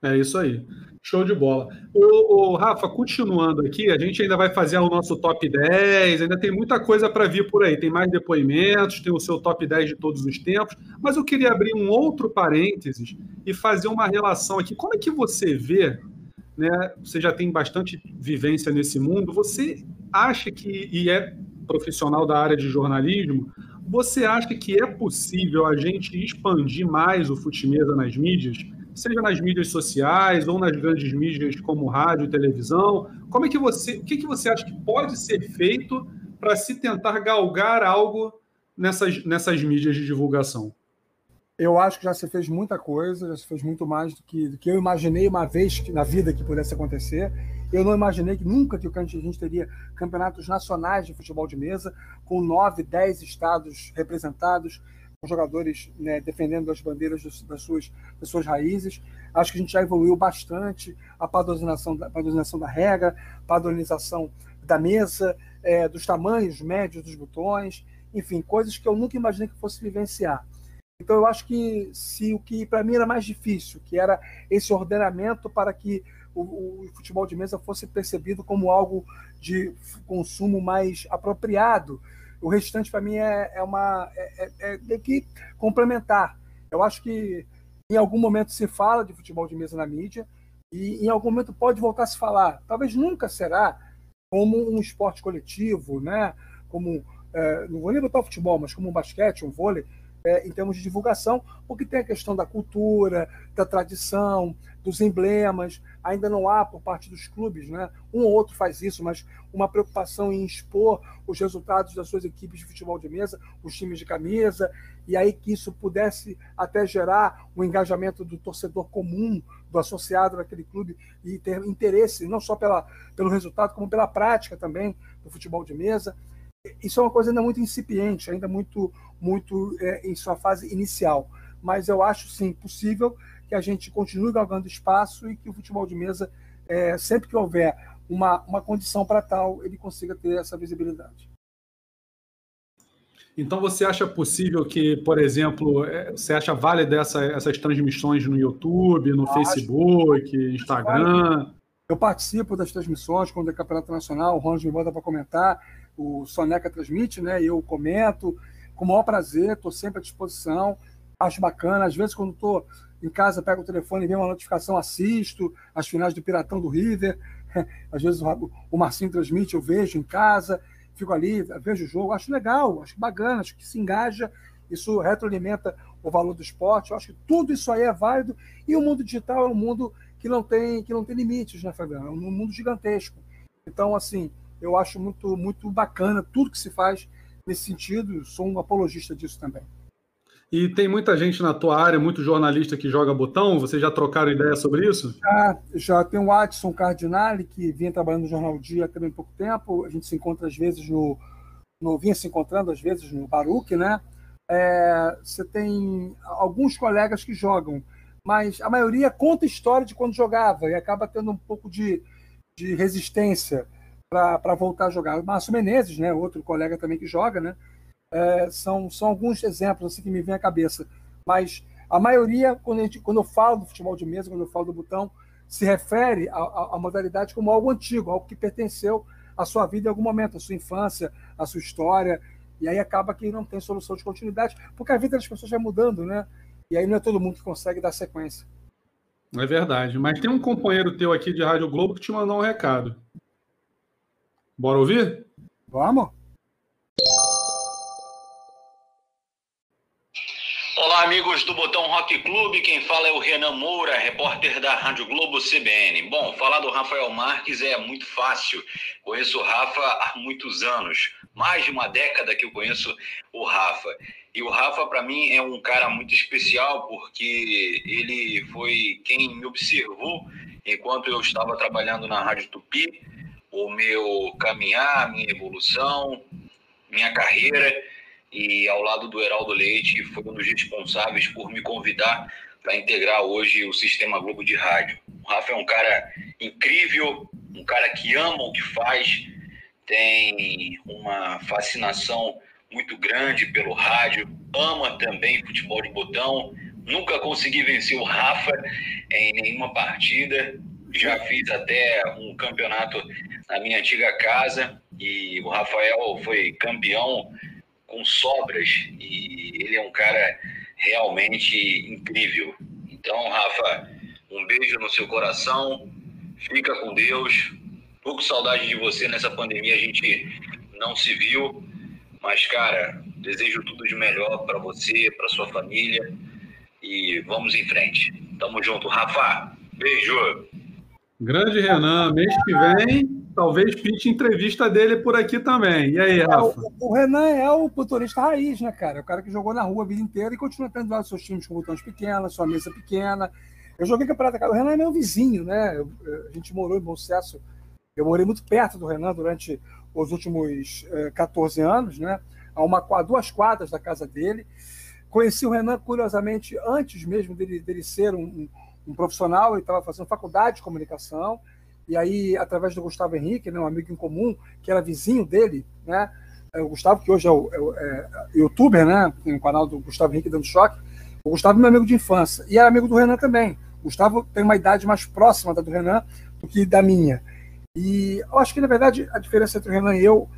S1: É isso aí. Show de bola. O, Rafa, continuando aqui, a gente ainda vai fazer o nosso top 10, ainda tem muita coisa para vir por aí. Tem mais depoimentos, tem o seu top 10 de todos os tempos, mas eu queria abrir um outro parênteses e fazer uma relação aqui. Como é que você vê, né? Você já tem bastante vivência nesse mundo, você acha que, e é profissional da área de jornalismo, você acha que é possível a gente expandir mais o Futimesa nas mídias? Seja nas mídias sociais ou nas grandes mídias como rádio e televisão? Como é que você, o que, que você acha que pode ser feito para se tentar galgar algo nessas, nessas mídias de divulgação?
S2: Eu acho que já se fez muita coisa, já se fez muito mais do que, do que eu imaginei uma vez que, na vida que pudesse acontecer. Eu não imaginei que nunca que a gente teria campeonatos nacionais de futebol de mesa, com nove, dez estados representados, jogadores né, defendendo as bandeiras das suas, das suas raízes. Acho que a gente já evoluiu bastante a padronização da, padronização da regra, padronização da mesa, é, dos tamanhos médios dos botões, enfim, coisas que eu nunca imaginei que fosse vivenciar. Então eu acho que se o que para mim era mais difícil, que era esse ordenamento para que o, o, futebol de mesa fosse percebido como algo de consumo mais apropriado, o restante, para mim, é, é uma. É, é, é que complementar. Eu acho que em algum momento se fala de futebol de mesa na mídia e em algum momento pode voltar a se falar. Talvez nunca será como um esporte coletivo, né? Como é, não vou nem botar o futebol, mas como um basquete, um vôlei, é, em termos de divulgação, porque tem a questão da cultura, da tradição, dos emblemas. Ainda não há por parte dos clubes, né? um ou outro faz isso, mas uma preocupação em expor os resultados das suas equipes de futebol de mesa, os times de camisa, e aí que isso pudesse até gerar um engajamento do torcedor comum, do associado daquele clube, e ter interesse não só pela, pelo resultado, como pela prática também do futebol de mesa isso é uma coisa ainda muito incipiente, ainda muito, muito é, em sua fase inicial. Mas eu acho sim possível que a gente continue galgando espaço e que o futebol de mesa, é, sempre que houver uma, uma condição para tal, ele consiga ter essa visibilidade.
S1: Então você acha possível que, por exemplo, é, você acha válida essa, essas transmissões no YouTube, no Facebook, Instagram?
S2: Eu participo das transmissões quando é campeonato nacional, o Ronald me manda para comentar o Soneca transmite, né? Eu comento com o maior prazer, estou sempre à disposição, acho bacana. Às vezes, quando estou em casa, pego o telefone e vem uma notificação, assisto as finais do Piratão do River. Às vezes o Marcinho transmite, eu vejo em casa, fico ali, vejo o jogo, acho legal, acho bacana, acho que se engaja, isso retroalimenta o valor do esporte. Eu acho que tudo isso aí é válido e o mundo digital é um mundo que não tem que não tem limites, né, Fabiano? É um mundo gigantesco. Então, assim, eu acho muito, muito bacana tudo que se faz nesse sentido. Sou um apologista disso também.
S1: E tem muita gente na tua área, muito jornalista que joga botão. Vocês já trocaram ideia sobre isso?
S2: Já, já tem o Adson Cardinale, que vinha trabalhando no Jornal Dia também há pouco tempo. A gente se encontra às vezes no. no vinha se encontrando às vezes no Baruque, né? É, você tem alguns colegas que jogam, mas a maioria conta história de quando jogava e acaba tendo um pouco de, de resistência para voltar a jogar. O Márcio Menezes, né, outro colega também que joga, né, é, são, são alguns exemplos assim, que me vêm à cabeça. Mas a maioria, quando, a gente, quando eu falo do futebol de mesa, quando eu falo do botão, se refere à modalidade como algo antigo, algo que pertenceu à sua vida em algum momento, à sua infância, à sua história. E aí acaba que não tem solução de continuidade, porque a vida das pessoas vai mudando, né? E aí não é todo mundo que consegue dar sequência.
S1: É verdade. Mas tem um companheiro teu aqui de Rádio Globo que te mandou um recado. Bora ouvir?
S2: Vamos.
S7: Olá, amigos do Botão Rock Clube. Quem fala é o Renan Moura, repórter da Rádio Globo CBN. Bom, falar do Rafael Marques é muito fácil. Conheço o Rafa há muitos anos, mais de uma década que eu conheço o Rafa. E o Rafa, para mim, é um cara muito especial porque ele foi quem me observou enquanto eu estava trabalhando na Rádio Tupi, o meu caminhar, minha evolução, minha carreira. E ao lado do Heraldo Leite, foi um dos responsáveis por me convidar para integrar hoje o Sistema Globo de Rádio. O Rafa é um cara incrível, um cara que ama o que faz, tem uma fascinação muito grande pelo rádio, ama também futebol de botão. Nunca consegui vencer o Rafa em nenhuma partida. Já fiz até um campeonato na minha antiga casa e o Rafael foi campeão com sobras e ele é um cara realmente incrível. Então, Rafa, um beijo no seu coração, fica com Deus. Pouco saudade de você nessa pandemia, a gente não se viu, mas, cara, desejo tudo de melhor para você, para sua família e vamos em frente. Tamo junto, Rafa. Beijo.
S1: Grande Renan, mês que vem, talvez pinte entrevista dele por aqui também. E aí, Rafa?
S2: É, o, o, Renan é o motorista raiz, né, cara? O cara que jogou na rua a vida inteira e continua tendo lá seus times com botões pequenos, sua mesa pequena. Eu joguei campeonato, cara. O Renan é meu vizinho, né? Eu, a gente morou em Bom Sucesso. Eu morei muito perto do Renan durante os últimos eh, 14 anos, né? A, uma, a duas quadras da casa dele. Conheci o Renan, curiosamente, antes mesmo dele, dele ser um, um, um profissional, ele estava fazendo faculdade de comunicação, e aí, através do Gustavo Henrique, né, um amigo em comum, que era vizinho dele, né, é o Gustavo, que hoje é, o, é, é youtuber, né, tem o canal do Gustavo Henrique dando choque, o Gustavo é meu amigo de infância, e era amigo do Renan também. O Gustavo tem uma idade mais próxima da do Renan do que da minha. E eu acho que, na verdade, a diferença entre o Renan e eu,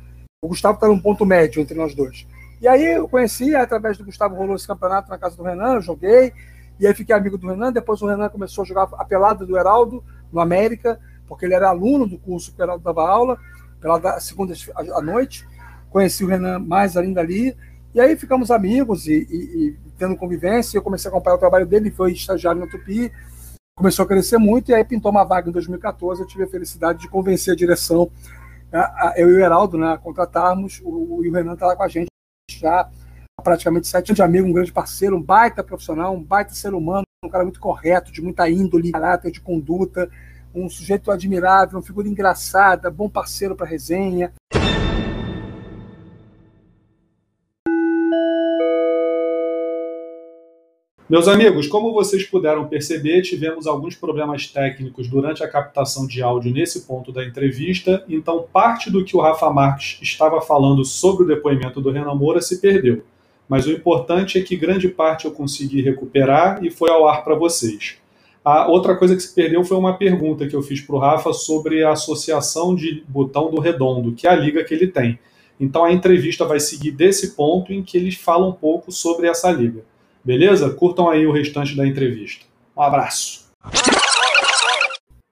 S2: o Gustavo está num ponto médio entre nós dois. E aí eu conheci, através do Gustavo, rolou esse campeonato na casa do Renan, eu joguei, e aí fiquei amigo do Renan. Depois o Renan começou a jogar a pelada do Heraldo, no América, porque ele era aluno do curso que o Heraldo dava aula, pela segunda à noite. Conheci o Renan mais ainda ali, e aí ficamos amigos e, e, e tendo convivência. Eu comecei a acompanhar o trabalho dele, foi estagiário no Tupi, começou a crescer muito, e aí pintou uma vaga em 2014. Eu tive a felicidade de convencer a direção, eu e o Heraldo, né, contratarmos, o, o Renan está lá com a gente já praticamente sete anos de amigo, um grande parceiro, um baita profissional, um baita ser humano, um cara muito correto, de muita índole, caráter, de conduta, um sujeito admirável, uma figura engraçada, bom parceiro para resenha.
S1: Meus amigos, como vocês puderam perceber, tivemos alguns problemas técnicos durante a captação de áudio nesse ponto da entrevista, então parte do que o Rafa Marques estava falando sobre o depoimento do Renan Moura se perdeu. Mas o importante é que grande parte eu consegui recuperar e foi ao ar para vocês. A outra coisa que se perdeu foi uma pergunta que eu fiz para o Rafa sobre a associação de botão do redondo, que é a liga que ele tem. Então a entrevista vai seguir desse ponto em que eles falam um pouco sobre essa liga. Beleza? Curtam aí o restante da entrevista. Um abraço.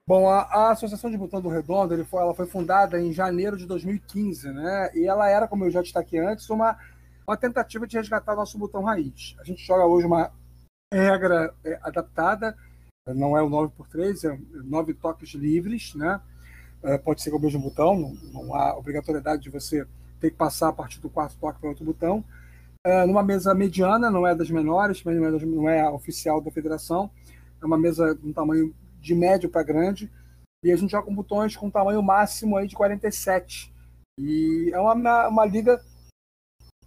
S2: Bom, a, a Associação de Botão do Redondo ele foi, ela foi fundada em janeiro de 2015, né? E ela era, como eu já destaquei antes, uma, uma tentativa de resgatar nosso botão raiz. A gente joga hoje uma regra é, adaptada, não é o 9 por 3 é nove toques livres, né? É, pode ser com o mesmo botão, não, há obrigatoriedade de você ter que passar a partir do quarto toque para outro botão é, numa mesa mediana, não é das menores, mas é, não é a oficial da federação, é uma mesa de um tamanho de médio para grande, e a gente joga com botões com tamanho máximo aí de 47. E é uma, uma liga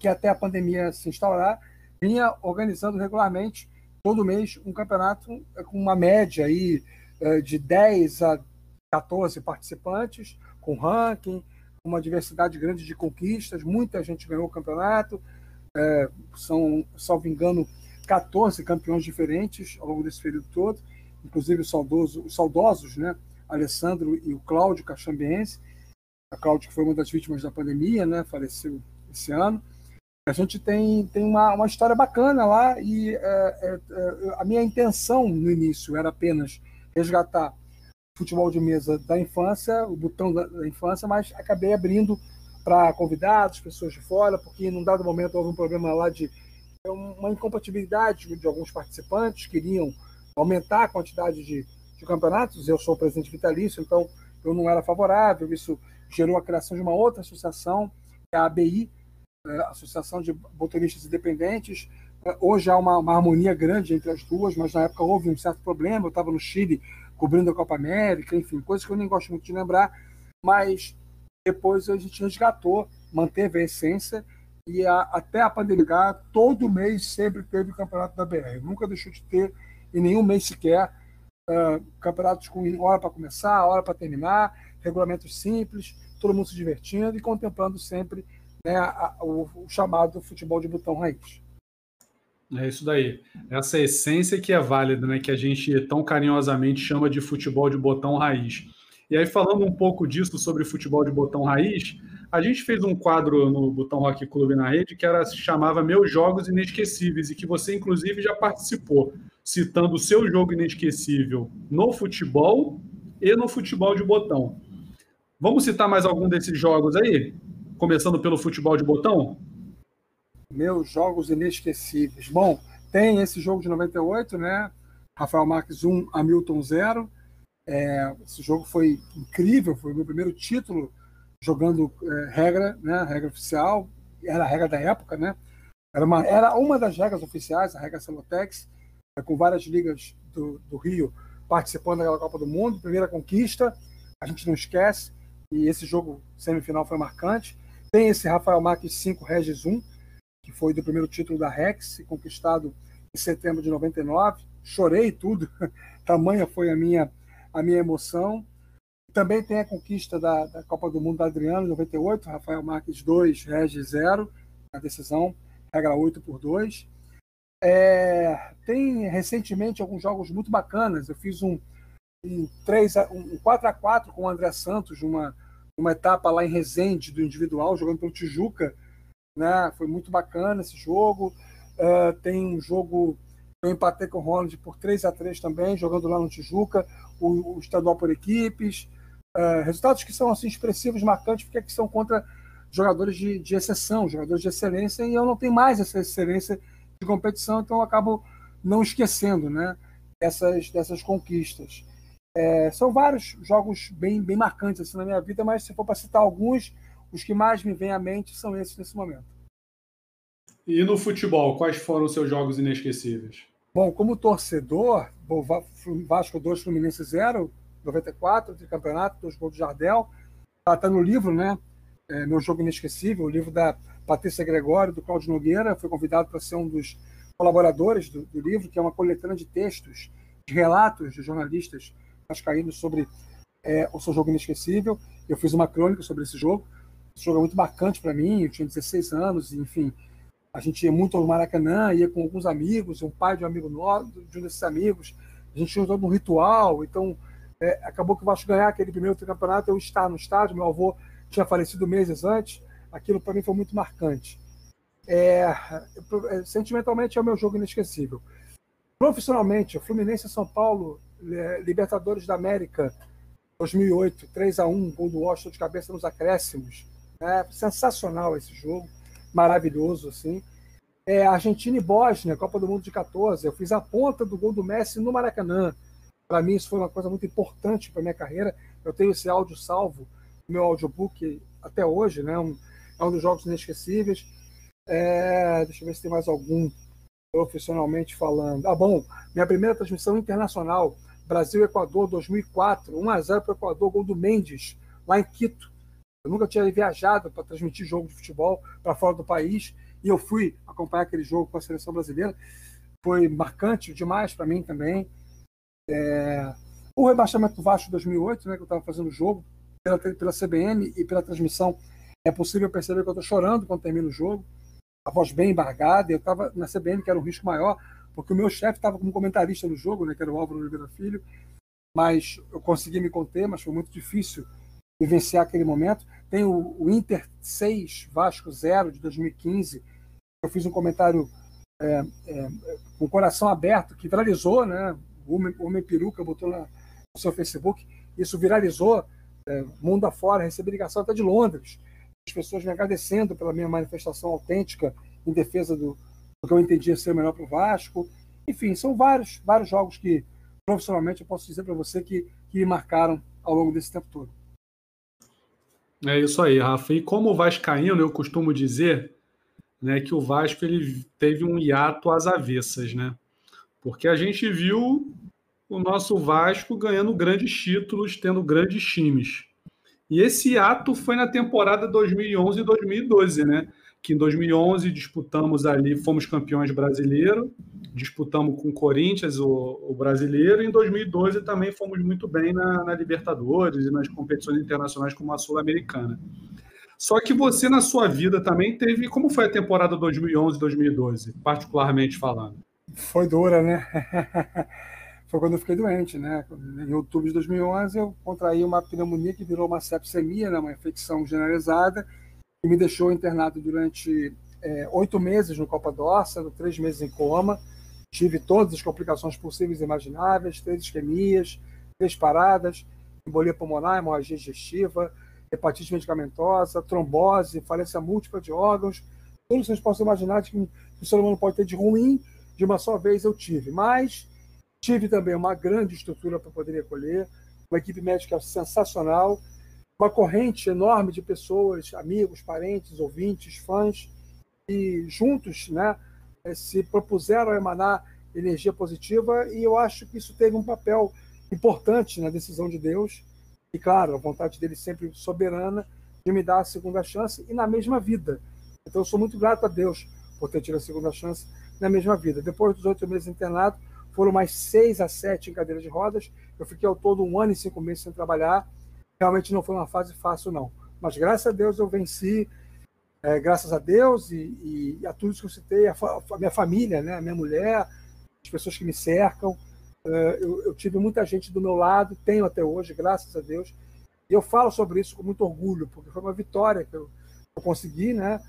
S2: que até a pandemia se instaurar, vinha organizando regularmente, todo mês, um campeonato com uma média aí é, de 10 a 14 participantes, com ranking, uma diversidade grande de conquistas, muita gente ganhou o campeonato, é, são, salvo engano, 14 campeões diferentes ao longo desse período todo, inclusive os, saudoso, os saudosos, né? Alessandro e o Cláudio Cachambiense. A Cláudio, que foi uma das vítimas da pandemia, né? faleceu esse ano. A gente tem, tem uma, uma história bacana lá e é, é, é a minha intenção no início era apenas resgatar futebol de mesa da infância, o botão da, da infância, mas acabei abrindo para convidados, pessoas de fora, porque em um dado momento houve um problema lá de uma incompatibilidade de alguns participantes, queriam aumentar a quantidade de, de campeonatos. Eu sou presidente vitalício, então eu não era favorável. Isso gerou a criação de uma outra associação, é a ABI, é, Associação de Botanistas Independentes. É, hoje há uma, uma, harmonia grande entre as duas, mas na época houve um certo problema. Eu estava no Chile cobrindo a Copa América, enfim, coisas que eu nem gosto muito de lembrar, mas depois a gente resgatou, manteve a essência e a, até a pandemia, todo mês sempre teve o campeonato da BR. Nunca deixou de ter, em nenhum mês sequer, uh, campeonatos com hora para começar, hora para terminar, regulamentos simples, todo mundo se divertindo e contemplando sempre né, o, o, chamado futebol de botão raiz.
S1: É isso daí. Essa essência que é válida, né, que a gente tão carinhosamente chama de futebol de botão raiz. E aí, falando um pouco disso sobre futebol de botão raiz, a gente fez um quadro no Botão Rock Clube na rede que era, se chamava Meus Jogos Inesquecíveis e que você, inclusive, já participou, citando o seu jogo inesquecível no futebol e no futebol de botão. Vamos citar mais algum desses jogos aí? Começando pelo futebol de botão?
S2: Meus jogos inesquecíveis. Bom, tem esse jogo de 98, né? Rafael Marques 1, Hamilton 0. É, esse jogo foi incrível, foi o meu primeiro título jogando é, regra, né? Regra oficial, era a regra da época, né? Era uma, era uma das regras oficiais, a regra Celotex, é, com várias ligas do, do Rio participando daquela Copa do Mundo, primeira conquista, a gente não esquece, e esse jogo semifinal foi marcante. Tem esse Rafael Marques 5 Regis 1, que foi do primeiro título da Rex, conquistado em setembro de 99. Chorei tudo, tamanha foi a minha, a minha emoção. Também tem a conquista da, da Copa do Mundo da Adriano, em 98, Rafael Marques 2, Regis 0, a decisão, regra 8 por 2. É, tem recentemente alguns jogos muito bacanas. Eu fiz um, um, 3 a, um 4 a 4 com o André Santos, uma, uma etapa lá em Resende do individual, jogando pelo Tijuca. Né? Foi muito bacana esse jogo. Uh, tem um jogo eu empatei com o Ronald por 3 a 3 também, jogando lá no Tijuca, o, o estadual por equipes. Uh, resultados que são assim expressivos, marcantes, porque é são contra jogadores de, de exceção, jogadores de excelência, e eu não tenho mais essa excelência de competição, então eu acabo não esquecendo né, dessas, dessas conquistas. É, são vários jogos bem, bem marcantes assim, na minha vida, mas se for para citar alguns, os que mais me vêm à mente são esses nesse momento.
S1: E no futebol, quais foram os seus jogos inesquecíveis?
S2: Bom, como torcedor, Vasco 2, Fluminense 0, 94, de campeonato, dois gols do Jardel. Está tá no livro, né? É, Meu Jogo Inesquecível, o livro da Patrícia Gregório, do Cláudio Nogueira. Foi convidado para ser um dos colaboradores do, do, livro, que é uma coletânea de textos, de relatos de jornalistas vascaínos sobre é, o seu jogo inesquecível. Eu fiz uma crônica sobre esse jogo. Esse jogo é muito marcante para mim. Eu tinha 16 anos, e, enfim. A gente ia muito ao Maracanã, ia com alguns amigos, um pai de um amigo nosso, de um desses amigos. A gente tinha todo um ritual, então é, acabou que o Vasco ganhar aquele primeiro campeonato, eu estar no estádio, meu avô tinha falecido meses antes, aquilo para mim foi muito marcante. É, é, sentimentalmente é o meu jogo inesquecível. Profissionalmente, Fluminense São Paulo, é, Libertadores da América, 2008, 3 a 1 gol do Washington de cabeça nos acréscimos. É, sensacional esse jogo, maravilhoso, assim. É, Argentina e Bósnia, Copa do Mundo de 14. Eu fiz a ponta do gol do Messi no Maracanã. Para mim, isso foi uma coisa muito importante para minha carreira. Eu tenho esse áudio salvo no meu audiobook até hoje, né? Um, é um dos jogos inesquecíveis. É, deixa eu ver se tem mais algum profissionalmente falando. Ah, bom, minha primeira transmissão internacional, Brasil-Equador 2004, 1x0 para o Equador, gol do Mendes, lá em Quito. Eu nunca tinha viajado para transmitir jogo de futebol para fora do país e eu fui acompanhar aquele jogo com a seleção brasileira. Foi marcante demais para mim também. É, o rebaixamento do Vasco 2008, né, que eu estava fazendo o jogo, pela, pela CBN e pela transmissão, é possível perceber que eu estou chorando quando termina o jogo, a voz bem embargada. Eu estava na CBN, que era um risco maior, porque o meu chefe estava como comentarista no jogo, né, que era o Álvaro Oliveira Filho, mas eu consegui me conter, mas foi muito difícil vivenciar aquele momento. Tem o, o Inter 6, Vasco 0, de 2015. Eu fiz um comentário é, é, com o coração aberto, que viralizou, né? o Homem, o Homem Peruca botou na, no seu Facebook, isso viralizou é, mundo afora, recebi ligação até de Londres, as pessoas me agradecendo pela minha manifestação autêntica em defesa do, que eu entendia ser o melhor para o Vasco. Enfim, são vários, vários jogos que, profissionalmente, eu posso dizer para você que, que me marcaram ao longo desse tempo todo.
S1: É isso aí, Rafa. E como vascaíno, eu costumo dizer né, que o Vasco ele teve um hiato às avessas, né? Porque a gente viu o nosso Vasco ganhando grandes títulos, tendo grandes times. E esse ato foi na temporada 2011 e 2012, né? Que em 2011 disputamos ali, fomos campeões brasileiros, disputamos com o Corinthians o, o brasileiro, e em 2012 também fomos muito bem na, na Libertadores e nas competições internacionais como a Sul-Americana. Só que você, na sua vida, também teve. Como foi a temporada 2011 2012, particularmente falando?
S2: Foi dura, né? foi quando eu fiquei doente, né? Em outubro de 2011, eu contraí uma pneumonia que virou uma sepsemia, né? uma infecção generalizada, que me deixou internado durante é, oito meses no Copa Dorsa, três meses em coma. Tive todas as complicações possíveis e imagináveis, três isquemias, três paradas, embolia pulmonar, hemorragia digestiva, hepatite medicamentosa, trombose, falência múltipla de órgãos, tudo que vocês possam imaginar que o ser humano pode ter de ruim, de uma só vez eu tive. Mas tive também uma grande estrutura para poder acolher, uma equipe médica sensacional, uma corrente enorme de pessoas, amigos, parentes, ouvintes, fãs, e juntos né, se propuseram a emanar energia positiva, e eu acho que isso teve um papel importante na decisão de Deus e, claro, a vontade dele sempre soberana de me dar a segunda chance e na mesma vida. Então, eu sou muito grato a Deus por ter tido a segunda chance na mesma vida. Depois dos oito meses internado, foram mais seis a sete em cadeira de rodas. Eu fiquei ao todo um ano e cinco meses sem trabalhar. Realmente não foi uma fase fácil, não. Mas graças a Deus eu venci. É, graças a Deus e, e, a tudo isso que eu citei, a, a minha família, né, a minha mulher, as pessoas que me cercam, é, eu, eu, tive muita gente do meu lado, tenho até hoje, graças a Deus. E eu falo sobre isso com muito orgulho, porque foi uma vitória que eu, eu consegui, né?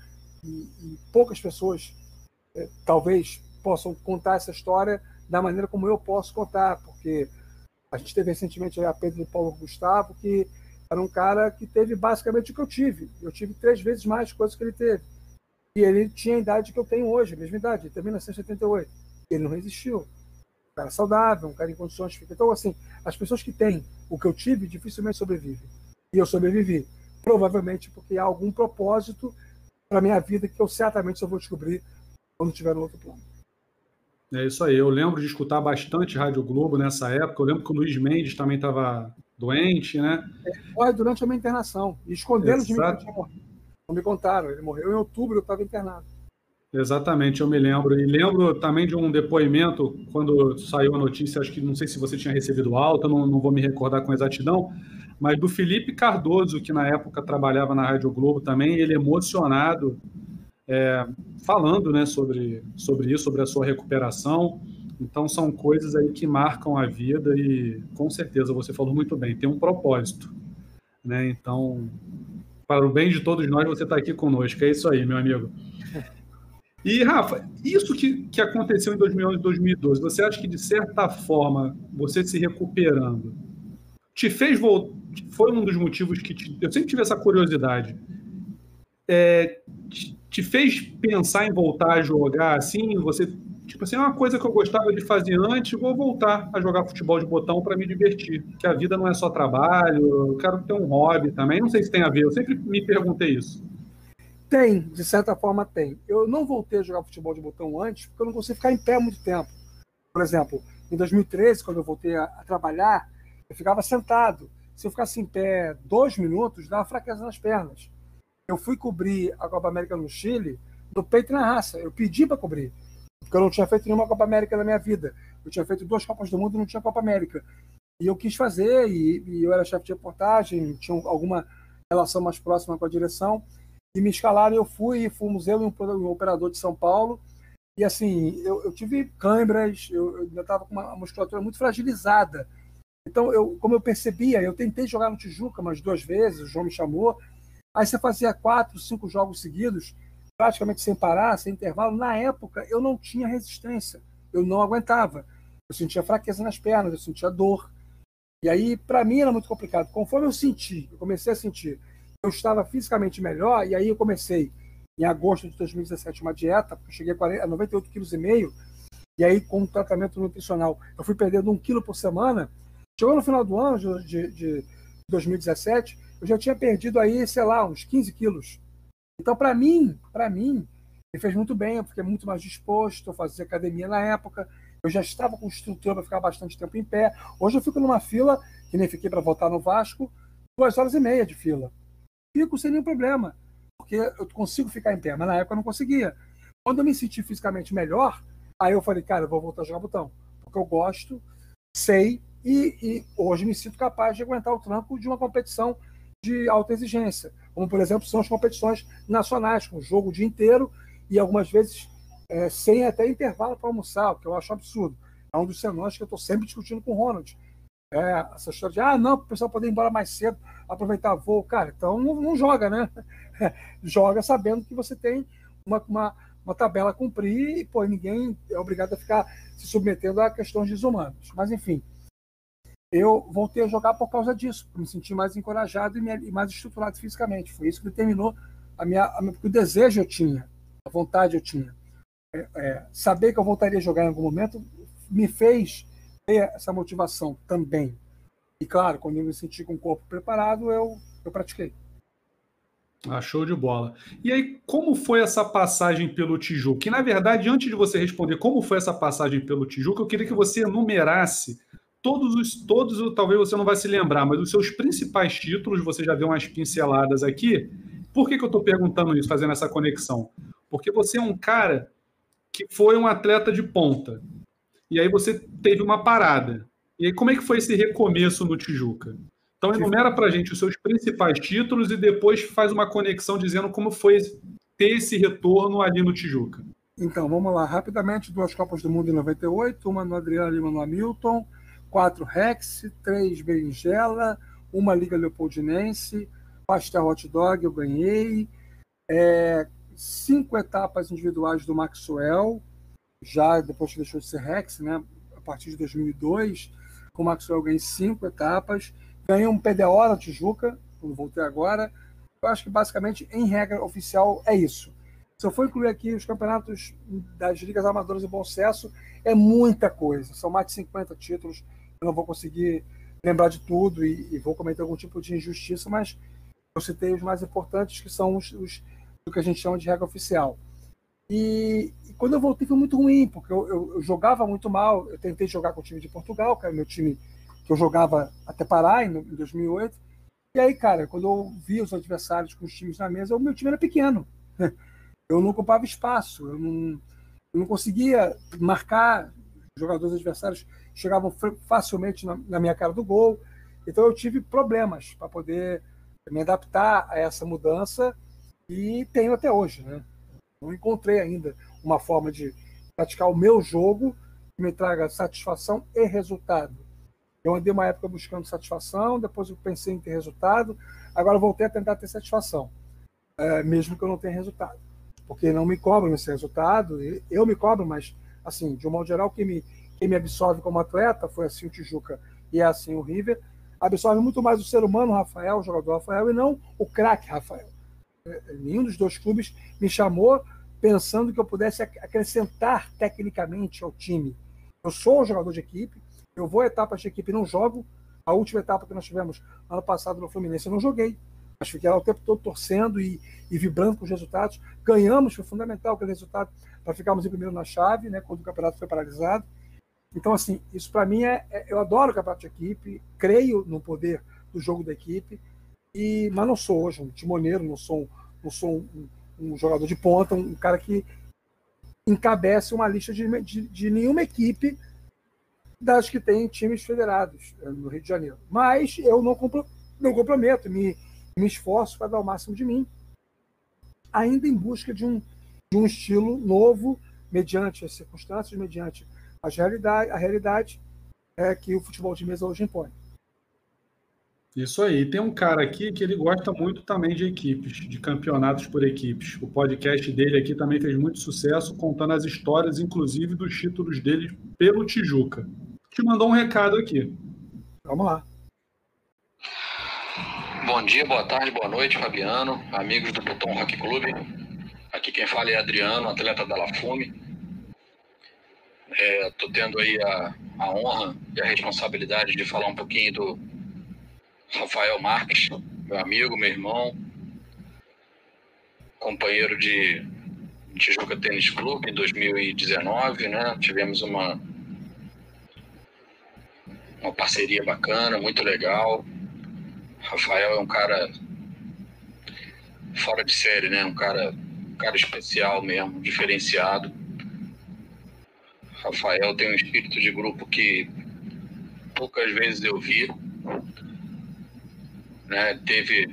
S2: E, e poucas pessoas é, talvez possam contar essa história da maneira como eu posso contar, porque a gente teve recentemente a Pedro e Paulo Gustavo, que era um cara que teve basicamente o que eu tive. Eu tive três vezes mais coisas que ele teve. E ele tinha a idade que eu tenho hoje, a mesma idade, ele também nasceu em 78. Ele não resistiu cara saudável, um cara em condições Então, assim, as pessoas que têm o que eu tive dificilmente sobrevivem. E eu sobrevivi. Provavelmente porque há algum propósito para minha vida que eu certamente só vou descobrir quando estiver no outro plano.
S1: É isso aí. Eu lembro de escutar bastante Rádio Globo nessa época. Eu lembro que o Luiz Mendes também estava doente, né?
S2: É, durante a minha internação. E esconderam de mim que ele tinha morrido. Não me contaram. Ele morreu em outubro, eu estava internado.
S1: Exatamente, eu me lembro. E lembro também de um depoimento, quando saiu a notícia, acho que não sei se você tinha recebido alta, não, não vou me recordar com exatidão, mas do Felipe Cardoso, que na época trabalhava na Rádio Globo também, ele emocionado, é, falando né, sobre, sobre isso, sobre a sua recuperação. Então, são coisas aí que marcam a vida e, com certeza, você falou muito bem, tem um propósito. Né? Então, para o bem de todos nós, você está aqui conosco. É isso aí, meu amigo. E, Rafa, isso que, que aconteceu em 2011 e 2012, você acha que, de certa forma, você se recuperando, te fez voltar? Foi um dos motivos que te, eu sempre tive essa curiosidade. É, te fez pensar em voltar a jogar assim? Você, tipo assim, é uma coisa que eu gostava de fazer antes, vou voltar a jogar futebol de botão para me divertir. Que a vida não é só trabalho, eu quero ter um hobby também. Não sei se tem a ver, eu sempre me perguntei isso.
S2: Tem, de certa forma tem. Eu não voltei a jogar futebol de botão antes, porque eu não consegui ficar em pé muito tempo. Por exemplo, em 2013, quando eu voltei a, trabalhar, eu ficava sentado. Se eu ficasse em pé dois minutos, dava fraqueza nas pernas. Eu fui cobrir a Copa América no Chile, no peito na raça. Eu pedi para cobrir, porque eu não tinha feito nenhuma Copa América na minha vida. Eu tinha feito duas Copas do Mundo e não tinha Copa América. E eu quis fazer, e, e eu era chefe de reportagem, tinha alguma relação mais próxima com a direção e me escalaram, eu fui, fui museu e um, operador de São Paulo, e assim, eu, eu tive câimbras, eu, eu estava com uma musculatura muito fragilizada. Então, eu, como eu percebia, eu tentei jogar no Tijuca umas duas vezes, o João me chamou, aí você fazia quatro, cinco jogos seguidos, praticamente sem parar, sem intervalo. Na época, eu não tinha resistência, eu não aguentava. Eu sentia fraqueza nas pernas, eu sentia dor. E aí, para mim, era muito complicado. Conforme eu senti, eu comecei a sentir eu estava fisicamente melhor, e aí eu comecei em agosto de 2017 uma dieta, eu cheguei a, 40, a 98,5 kg, e aí com um tratamento nutricional eu fui perdendo um quilo por semana. Chegou no final do ano de, de 2017, eu já tinha perdido aí, sei lá, uns 15 quilos. Então, para mim, para mim, me fez muito bem, eu fiquei muito mais disposto, eu fazia academia na época, eu já estava com estrutura para ficar bastante tempo em pé. Hoje eu fico numa fila, que nem fiquei para votar no Vasco, duas horas e meia de fila. Fico sem nenhum problema, porque eu consigo ficar em pé, mas na época eu não conseguia. Quando eu me senti fisicamente melhor, aí eu falei, cara, eu vou voltar a jogar botão, porque eu gosto, sei, e, e hoje me sinto capaz de aguentar o tranco de uma competição de alta exigência, como por exemplo são as competições nacionais, com jogo o dia inteiro e algumas vezes é, sem até intervalo para almoçar, o que eu acho absurdo. É um dos cenários que eu estou sempre discutindo com o Ronald. É, essa história de, ah, não, o pessoal poder ir embora mais cedo, aproveitar voo. Cara, então não, não joga, né? joga sabendo que você tem uma, uma, uma tabela a cumprir e, pô, ninguém é obrigado a ficar se submetendo a questões desumanas. Mas, enfim, eu voltei a jogar por causa disso, por me sentir mais encorajado e mais estruturado fisicamente. Foi isso que determinou a minha, a minha, o desejo eu tinha, a vontade eu tinha é, é, saber que eu voltaria a jogar em algum momento me fez ter essa motivação também. E claro, quando eu me senti com o corpo preparado, eu, eu pratiquei.
S1: Ah, show de bola. E aí, como foi essa passagem pelo Tijuca? Que, na verdade, antes de você responder como foi essa passagem pelo Tijuca, eu queria que você enumerasse todos os, todos, talvez você não vai se lembrar, mas os seus principais títulos, você já deu umas pinceladas aqui. Por que, que eu estou perguntando isso, fazendo essa conexão? Porque você é um cara que foi um atleta de ponta. E aí você teve uma parada. E aí como é que foi esse recomeço no Tijuca? Então enumera para gente os seus principais títulos e depois faz uma conexão dizendo como foi ter esse retorno ali no Tijuca.
S2: Então, vamos lá, rapidamente, duas Copas do Mundo em 98, uma no Adriano Lima no Hamilton, quatro Rex, três Berinjela, uma Liga Leopoldinense, Pastel Hot Dog eu ganhei, é, cinco etapas individuais do Maxwell, já depois que deixou de ser Rex, né? a partir de 2002, com o Maxwell ganhei cinco etapas, ganhei um PDO na Tijuca, quando voltei agora. Eu acho que basicamente, em regra oficial, é isso. Se eu for incluir aqui os campeonatos das ligas amadoras de bom sucesso, é muita coisa. São mais de 50 títulos. Eu não vou conseguir lembrar de tudo e, e vou cometer algum tipo de injustiça, mas eu citei os mais importantes, que são os, os do que a gente chama de regra oficial. E, e quando eu voltei foi muito ruim, porque eu, eu, eu, jogava muito mal. Eu tentei jogar com o time de Portugal, que era meu time que eu jogava até parar em, em 2008. E aí, cara, quando eu vi os adversários com os times na mesa, o meu time era pequeno. Eu não ocupava espaço, eu não, eu não conseguia marcar. Jogadores adversários chegavam facilmente na, na minha cara do gol. Então eu tive problemas para poder me adaptar a essa mudança e tenho até hoje. Né? Não encontrei ainda uma forma de praticar o meu jogo que me traga satisfação e resultado. Eu andei uma época buscando satisfação, depois eu pensei em ter resultado, agora voltei a tentar ter satisfação, é, mesmo que eu não tenha resultado. Porque não me cobram esse resultado, eu me cobro, mas, assim, de um modo geral, quem me, quem me absorve como atleta foi assim o Tijuca e é assim o River, absorve muito mais o ser humano, Rafael, o jogador Rafael, e não o craque Rafael nenhum dos dois clubes me chamou pensando que eu pudesse acrescentar tecnicamente ao time. Eu sou um jogador de equipe, eu vou a etapas de equipe não jogo. A última etapa que nós tivemos ano passado no Fluminense eu não joguei, mas fiquei lá o tempo todo torcendo e, e vibrando com os resultados. Ganhamos, foi fundamental aquele resultado para ficarmos em primeiro na chave, né, quando o campeonato foi paralisado. Então, assim, isso para mim é, é, Eu adoro o campeonato de equipe, creio no poder do jogo da equipe, e, mas não sou hoje um timoneiro, não sou, não sou um, um jogador de ponta, um cara que encabece uma lista de, de, de, nenhuma equipe das que tem times federados eh, no Rio de Janeiro. Mas eu não, compro, não comprometo, me, me esforço para dar o máximo de mim, ainda em busca de um, de um estilo novo, mediante as circunstâncias, mediante as realidade, a realidade é, que o futebol de mesa hoje impõe.
S1: Isso aí. Tem um cara aqui que ele gosta muito também de equipes, de campeonatos por equipes. O podcast dele aqui também fez muito sucesso, contando as histórias, inclusive, dos títulos dele pelo Tijuca. Te mandou um recado aqui.
S2: Vamos lá.
S7: Bom dia, boa tarde, boa noite, Fabiano, amigos do Botão Rock Clube. Aqui quem fala é Adriano, atleta da Lafume. Estou é, tendo aí a, a honra e a responsabilidade de falar um pouquinho do, Rafael Marques, meu amigo, meu irmão, companheiro de,
S8: Tijuca Tênis Clube em 2019, né? Tivemos uma uma parceria bacana, muito legal. Rafael é um cara fora de série, né? Um cara, um cara especial mesmo, diferenciado. Rafael tem um espírito de grupo que poucas vezes eu vi. Né? Teve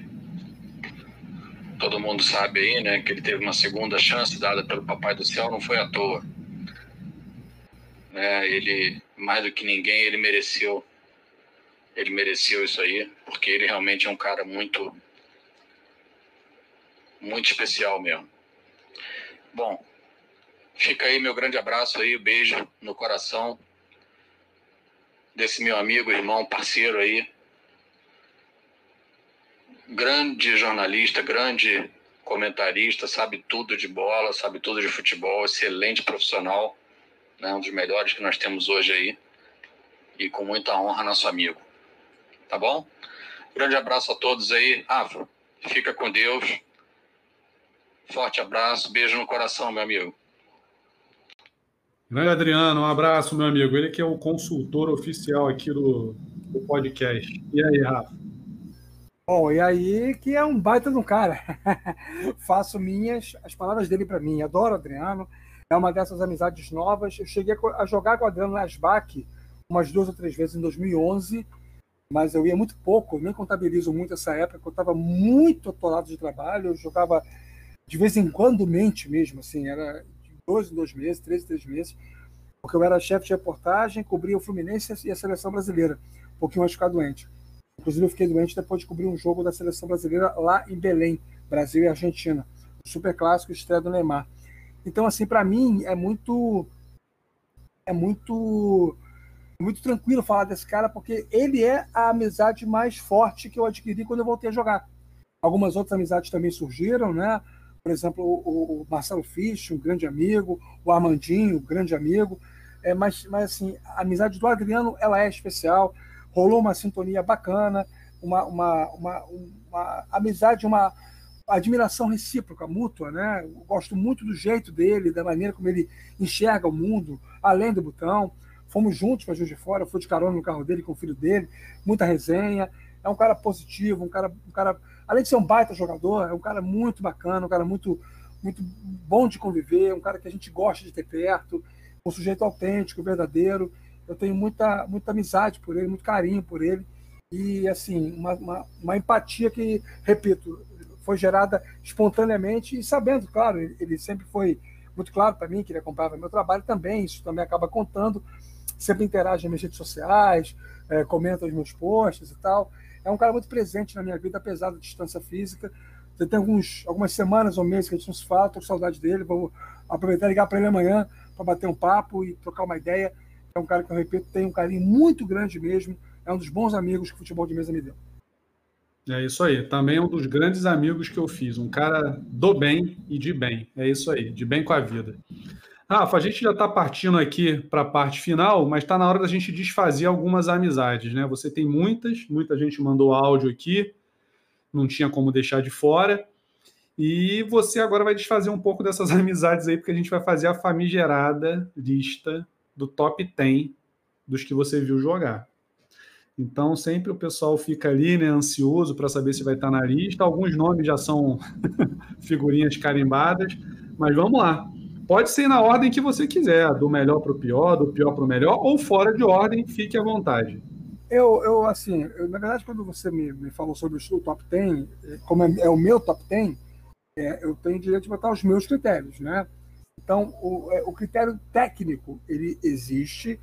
S8: todo mundo sabe aí, né, que ele teve uma segunda chance dada pelo Papai do Céu, não foi à toa. Né, ele mais do que ninguém ele mereceu ele mereceu isso aí, porque ele realmente é um cara muito muito especial mesmo. Bom, fica aí meu grande abraço aí, beijo no coração desse meu amigo, irmão, parceiro aí. Grande jornalista, grande comentarista, sabe tudo de bola, sabe tudo de futebol, excelente profissional, né? um dos melhores que nós temos hoje aí. E com muita honra, nosso amigo. Tá bom? Grande abraço a todos aí. Ah, fica com Deus. Forte abraço, beijo no coração, meu amigo.
S1: Grande Adriano, um abraço, meu amigo. Ele que é o consultor oficial aqui do, do podcast. E aí, Rafa?
S2: Bom, e aí que é um baita no cara. Faço minhas as palavras dele para mim. Adoro Adriano. É uma dessas amizades novas. Eu cheguei a jogar com o Adriano Lasbac umas duas ou três vezes em 2011, mas eu ia muito pouco, nem contabilizo muito essa época, eu estava muito atolado de trabalho, eu jogava de vez em quando mente mesmo, assim, era de dois em dois meses, três em três meses, porque eu era chefe de reportagem, cobria o Fluminense e a seleção brasileira, um pouquinho antes de ficar doente. Inclusive, eu fiquei doente depois de cobrir um jogo da seleção brasileira lá em Belém, Brasil e Argentina. Super clássico estreia do Neymar. Então, assim, para mim é muito. É muito. Muito tranquilo falar desse cara, porque ele é a amizade mais forte que eu adquiri quando eu voltei a jogar. Algumas outras amizades também surgiram, né? Por exemplo, o, o Marcelo Fisch, um grande amigo, o Armandinho, um grande amigo. É, mas, mas, assim, a amizade do Adriano, ela é especial rolou uma sintonia bacana, uma, uma, uma, uma amizade, uma admiração recíproca, mútua, né? Eu gosto muito do jeito dele, da maneira como ele enxerga o mundo, além do botão. Fomos juntos para Juiz de Fora, fui de carona no carro dele com o filho dele, muita resenha. É um cara positivo, um cara, um cara, além de ser um baita jogador, é um cara muito bacana, um cara muito, muito bom de conviver, um cara que a gente gosta de ter perto, um sujeito autêntico, verdadeiro eu tenho muita, muita amizade por ele, muito carinho por ele. E, assim, uma, uma, uma empatia que, repito, foi gerada espontaneamente e sabendo, claro, ele, ele sempre foi muito claro para mim que ele acompanhava meu trabalho também, isso também acaba contando, sempre interage nas minhas redes sociais, é, comenta os meus posts e tal. É um cara muito presente na minha vida, apesar da distância física. Já tem alguns, algumas semanas ou meses que a gente não se fala, estou com saudade dele, vou aproveitar e ligar para ele amanhã para bater um papo e trocar uma ideia é um cara que eu repito, tem um carinho muito grande mesmo, é um dos bons amigos que o futebol de mesa me deu.
S1: É isso aí, também é um dos grandes amigos que eu fiz, um cara do bem e de bem, é isso aí, de bem com a vida. Rafa, a gente já está partindo aqui para a parte final, mas está na hora da gente desfazer algumas amizades, né? Você tem muitas, muita gente mandou áudio aqui, não tinha como deixar de fora. E você agora vai desfazer um pouco dessas amizades aí, porque a gente vai fazer a famigerada lista do top 10 dos que você viu jogar. Então, sempre o pessoal fica ali, né, ansioso para saber se vai estar na lista. Alguns nomes já são figurinhas carimbadas, mas vamos lá. Pode ser na ordem que você quiser, do melhor para o pior, do pior para o melhor, ou fora de ordem, fique à vontade.
S2: Eu, eu assim, eu, na verdade, quando você me, me falou sobre o top 10, como é, é o meu top 10, é, eu tenho direito de botar os meus critérios, né? Então, o, é, o critério técnico ele existe,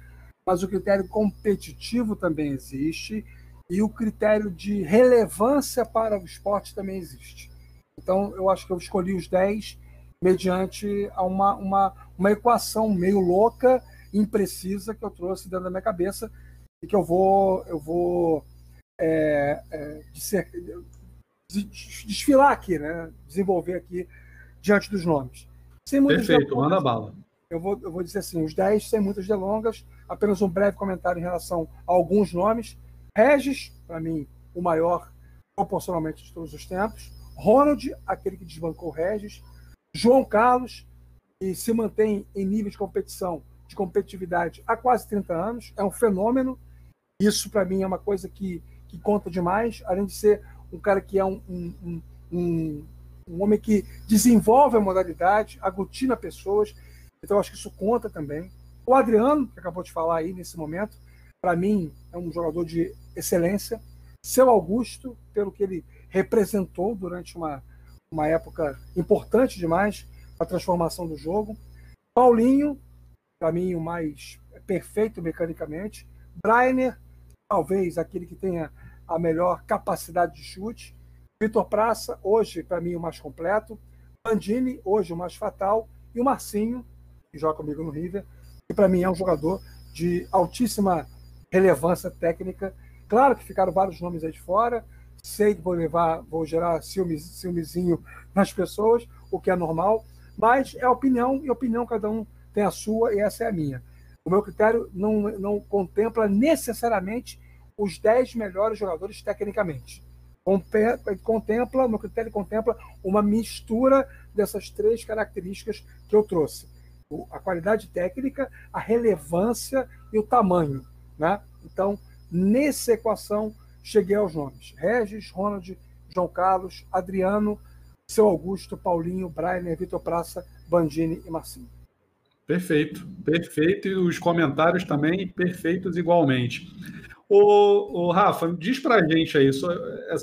S2: mas o critério competitivo também existe e o critério de relevância para o esporte também existe. Então, eu acho que eu escolhi os 10 mediante uma, uma, uma equação meio louca, imprecisa, que eu trouxe dentro da minha cabeça e que eu vou, eu vou é, é, desfilar aqui, né? desenvolver aqui diante dos nomes.
S1: Sem muitas Perfeito, delongas, manda bala.
S2: Eu vou, eu vou dizer assim, os 10 sem muitas delongas, apenas um breve comentário em relação a alguns nomes. Regis, para mim, o maior proporcionalmente de todos os tempos. Ronald, aquele que desbancou Regis. João Carlos, e se mantém em nível de competição, de competitividade há quase 30 anos. É um fenômeno. Isso, para mim, é uma coisa que, que conta demais, além de ser um cara que é um, um, um, um homem que desenvolve a modalidade, aglutina pessoas. Então, acho que isso conta também. O Adriano, que acabou de falar aí nesse momento, para mim, é um jogador de excelência. Seu Augusto, pelo que ele representou durante uma, uma época importante demais a transformação do jogo. Paulinho, para mim, o mais perfeito mecanicamente. Brainer, talvez aquele que tenha a melhor capacidade de chute. Vitor Praça, hoje, para mim, o mais completo. Bandini, hoje, o mais fatal. E o Marcinho, que joga comigo no River, que para mim é um jogador de altíssima relevância técnica. Claro que ficaram vários nomes aí de fora. Sei que vou levar, vou gerar ciúmes, ciúmezinho nas pessoas, o que é normal. Mas é opinião, e opinião cada um tem a sua, e essa é a minha. O meu critério não, não contempla necessariamente os 10 melhores jogadores tecnicamente. Contempla, meu critério contempla uma mistura dessas três características que eu trouxe: a qualidade técnica, a relevância e o tamanho. Né? Então, nessa equação, cheguei aos nomes: Regis, Ronald, João Carlos, Adriano, seu Augusto, Paulinho, Brainer, Vitor Praça, Bandini e Marcinho.
S1: Perfeito, perfeito. E os comentários também perfeitos igualmente. O, Rafa, diz pra gente aí, só,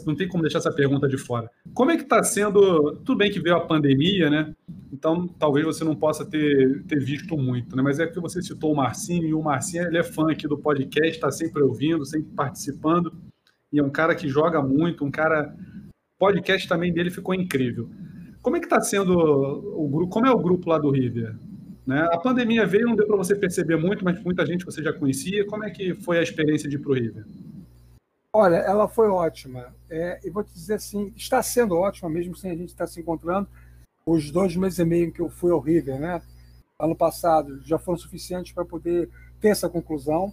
S1: não tem como deixar essa pergunta de fora. Como é que está sendo? Tudo bem que veio a pandemia, né? Então talvez você não possa ter, ter visto muito, né? Mas é que você citou o Marcinho, e o Marcinho ele é fã aqui do podcast, está sempre ouvindo, sempre participando, e é um cara que joga muito, um cara podcast também dele ficou incrível. Como é que está sendo o grupo? Como é o grupo lá do River? Né? A pandemia veio, não deu para você perceber muito, mas muita gente você já conhecia. Como é que foi a experiência de ir para o River?
S2: Olha, ela foi ótima. É, e vou te dizer assim, está sendo ótima, mesmo sem a gente estar se encontrando. Os dois meses e meio que eu fui ao River, né? Ano passado, já foram suficientes para poder ter essa conclusão.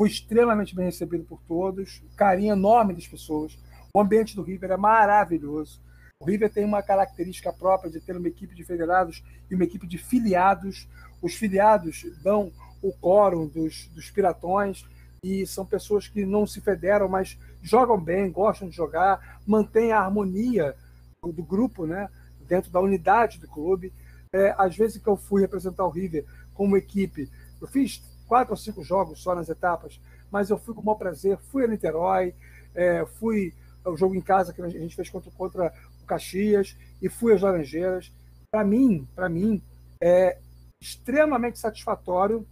S2: Fui extremamente bem recebido por todos, carinho enorme das pessoas o ambiente do River é maravilhoso. O River tem uma característica própria de ter uma equipe de federados e uma equipe de filiados. Os filiados dão o quórum dos, dos piratões e são pessoas que não se federam, mas jogam bem, gostam de jogar, mantêm a harmonia do, do grupo, né? dentro da unidade do clube. É, às vezes que eu fui representar o River como equipe, eu fiz quatro ou cinco jogos só nas etapas, mas eu fui com o maior prazer, fui a Niterói, é, fui o jogo em casa que a gente fez contra, contra o Caxias e fui às Laranjeiras. Para mim, para mim, é extremamente satisfatório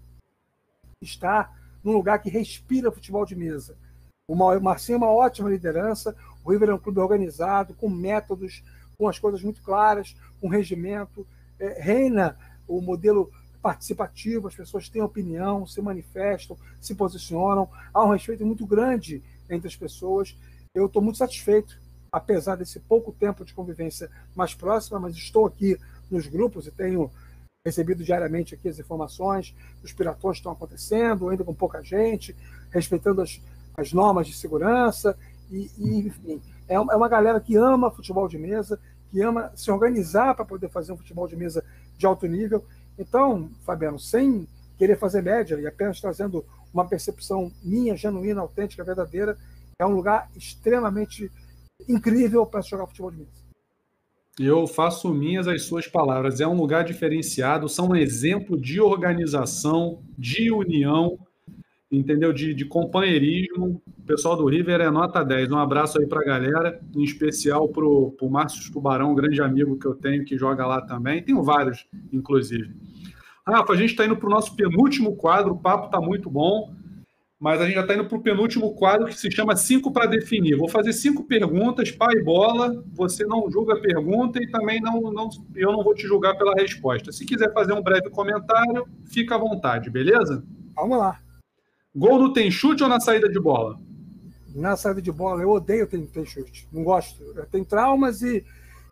S2: estar num lugar que respira futebol de mesa. O Marcinho é uma ótima liderança, o River é um clube organizado, com métodos, com as coisas muito claras, com regimento. É, reina o modelo participativo, as pessoas têm opinião, se manifestam, se posicionam, há um respeito muito grande entre as pessoas eu estou muito satisfeito, apesar desse pouco tempo de convivência mais próxima, mas estou aqui nos grupos e tenho recebido diariamente aqui as informações os piratões estão acontecendo, ainda com pouca gente, respeitando as, as normas de segurança, e, e enfim, é, é uma galera que ama futebol de mesa, que ama se organizar para poder fazer um futebol de mesa de alto nível. Então, Fabiano, sem querer fazer média e apenas trazendo uma percepção minha, genuína, autêntica, verdadeira, é um lugar extremamente incrível para jogar futebol de mesa.
S1: Eu faço minhas as suas palavras. É um lugar diferenciado, são um exemplo de organização, de união, entendeu? De, de companheirismo. O pessoal do River é nota 10. Um abraço aí para a galera, em especial para o Márcio Tubarão, um grande amigo que eu tenho que joga lá também. Tenho vários, inclusive. Rafa, a gente está indo para o nosso penúltimo quadro. O papo está muito bom mas a gente já está indo para o penúltimo quadro que se chama Cinco para Definir. Vou fazer cinco perguntas, pai e bola. Você não julga a pergunta e também não, não, eu não vou te julgar pela resposta. Se quiser fazer um breve comentário, fica à vontade, beleza?
S2: Vamos lá.
S1: Gol no tem chute ou na saída de bola?
S2: Na saída de bola, eu odeio ter, ter chute. Não gosto. Tenho traumas e,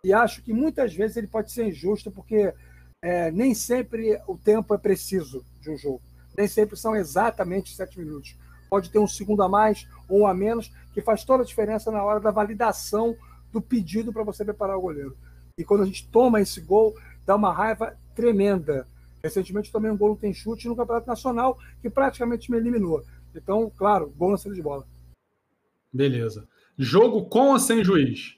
S2: e acho que muitas vezes ele pode ser injusto, porque é, nem sempre o tempo é preciso de um jogo nem sempre são exatamente sete minutos. Pode ter um segundo a mais ou um a menos, que faz toda a diferença na hora da validação do pedido para você preparar o goleiro. E quando a gente toma esse gol, dá uma raiva tremenda. Recentemente tomei um gol no Tem Chute no Campeonato Nacional, que praticamente me eliminou. Então, claro, gol na saída de bola.
S1: Beleza. Jogo com ou sem juiz?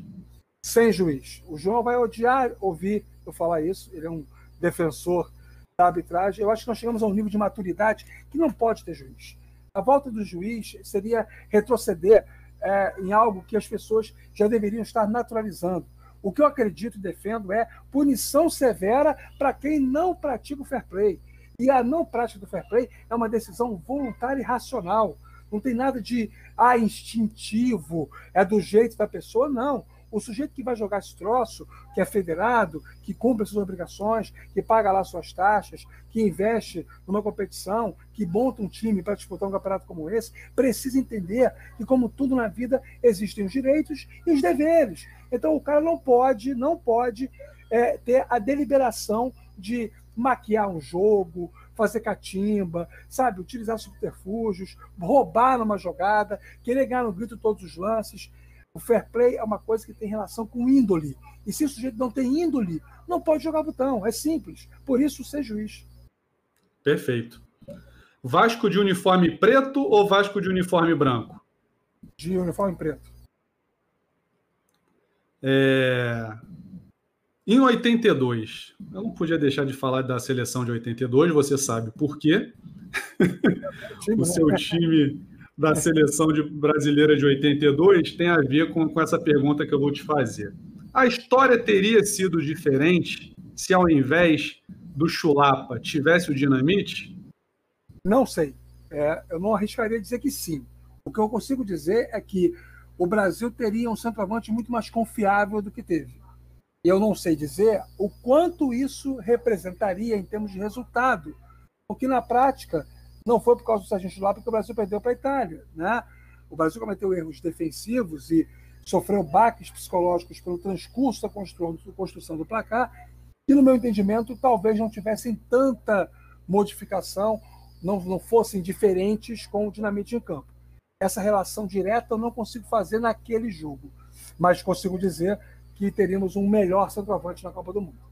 S2: Sem juiz. O João vai odiar ouvir eu falar isso. Ele é um defensor da arbitragem. Eu acho que nós chegamos a um nível de maturidade que não pode ter juiz. A volta do juiz seria retroceder é, em algo que as pessoas já deveriam estar naturalizando. O que eu acredito e defendo é punição severa para quem não pratica o fair play. E a não prática do fair play é uma decisão voluntária e racional. Não tem nada de ah, instintivo, é do jeito da pessoa, não. O sujeito que vai jogar esse troço, que é federado, que cumpre suas obrigações, que paga lá suas taxas, que investe numa competição, que monta um time para disputar um campeonato como esse, precisa entender que, como tudo na vida, existem os direitos e os deveres. Então, o cara não pode, não pode é, ter a deliberação de maquiar um jogo, fazer catimba, sabe, utilizar subterfúgios, roubar numa jogada, querer ganhar no grito todos os lances. O fair play é uma coisa que tem relação com índole. E se o sujeito não tem índole, não pode jogar botão. É simples. Por isso, ser juiz.
S1: Perfeito. Vasco de uniforme preto ou Vasco de uniforme branco?
S2: De uniforme preto.
S1: É... Em 82, eu não podia deixar de falar da seleção de 82, você sabe por quê. o seu time da seleção de, brasileira de 82 tem a ver com, com essa pergunta que eu vou te fazer. A história teria sido diferente se ao invés do Chulapa tivesse o Dinamite?
S2: Não sei. É, eu não arriscaria dizer que sim. O que eu consigo dizer é que o Brasil teria um centroavante muito mais confiável do que teve. Eu não sei dizer o quanto isso representaria em termos de resultado, porque na prática não foi por causa do Sargento lá porque o Brasil perdeu para a Itália. Né? O Brasil cometeu erros defensivos e sofreu baques psicológicos pelo transcurso da construção do placar, que, no meu entendimento, talvez não tivessem tanta modificação, não, não fossem diferentes com o dinamite em campo. Essa relação direta eu não consigo fazer naquele jogo, mas consigo dizer que teríamos um melhor centroavante na Copa do Mundo.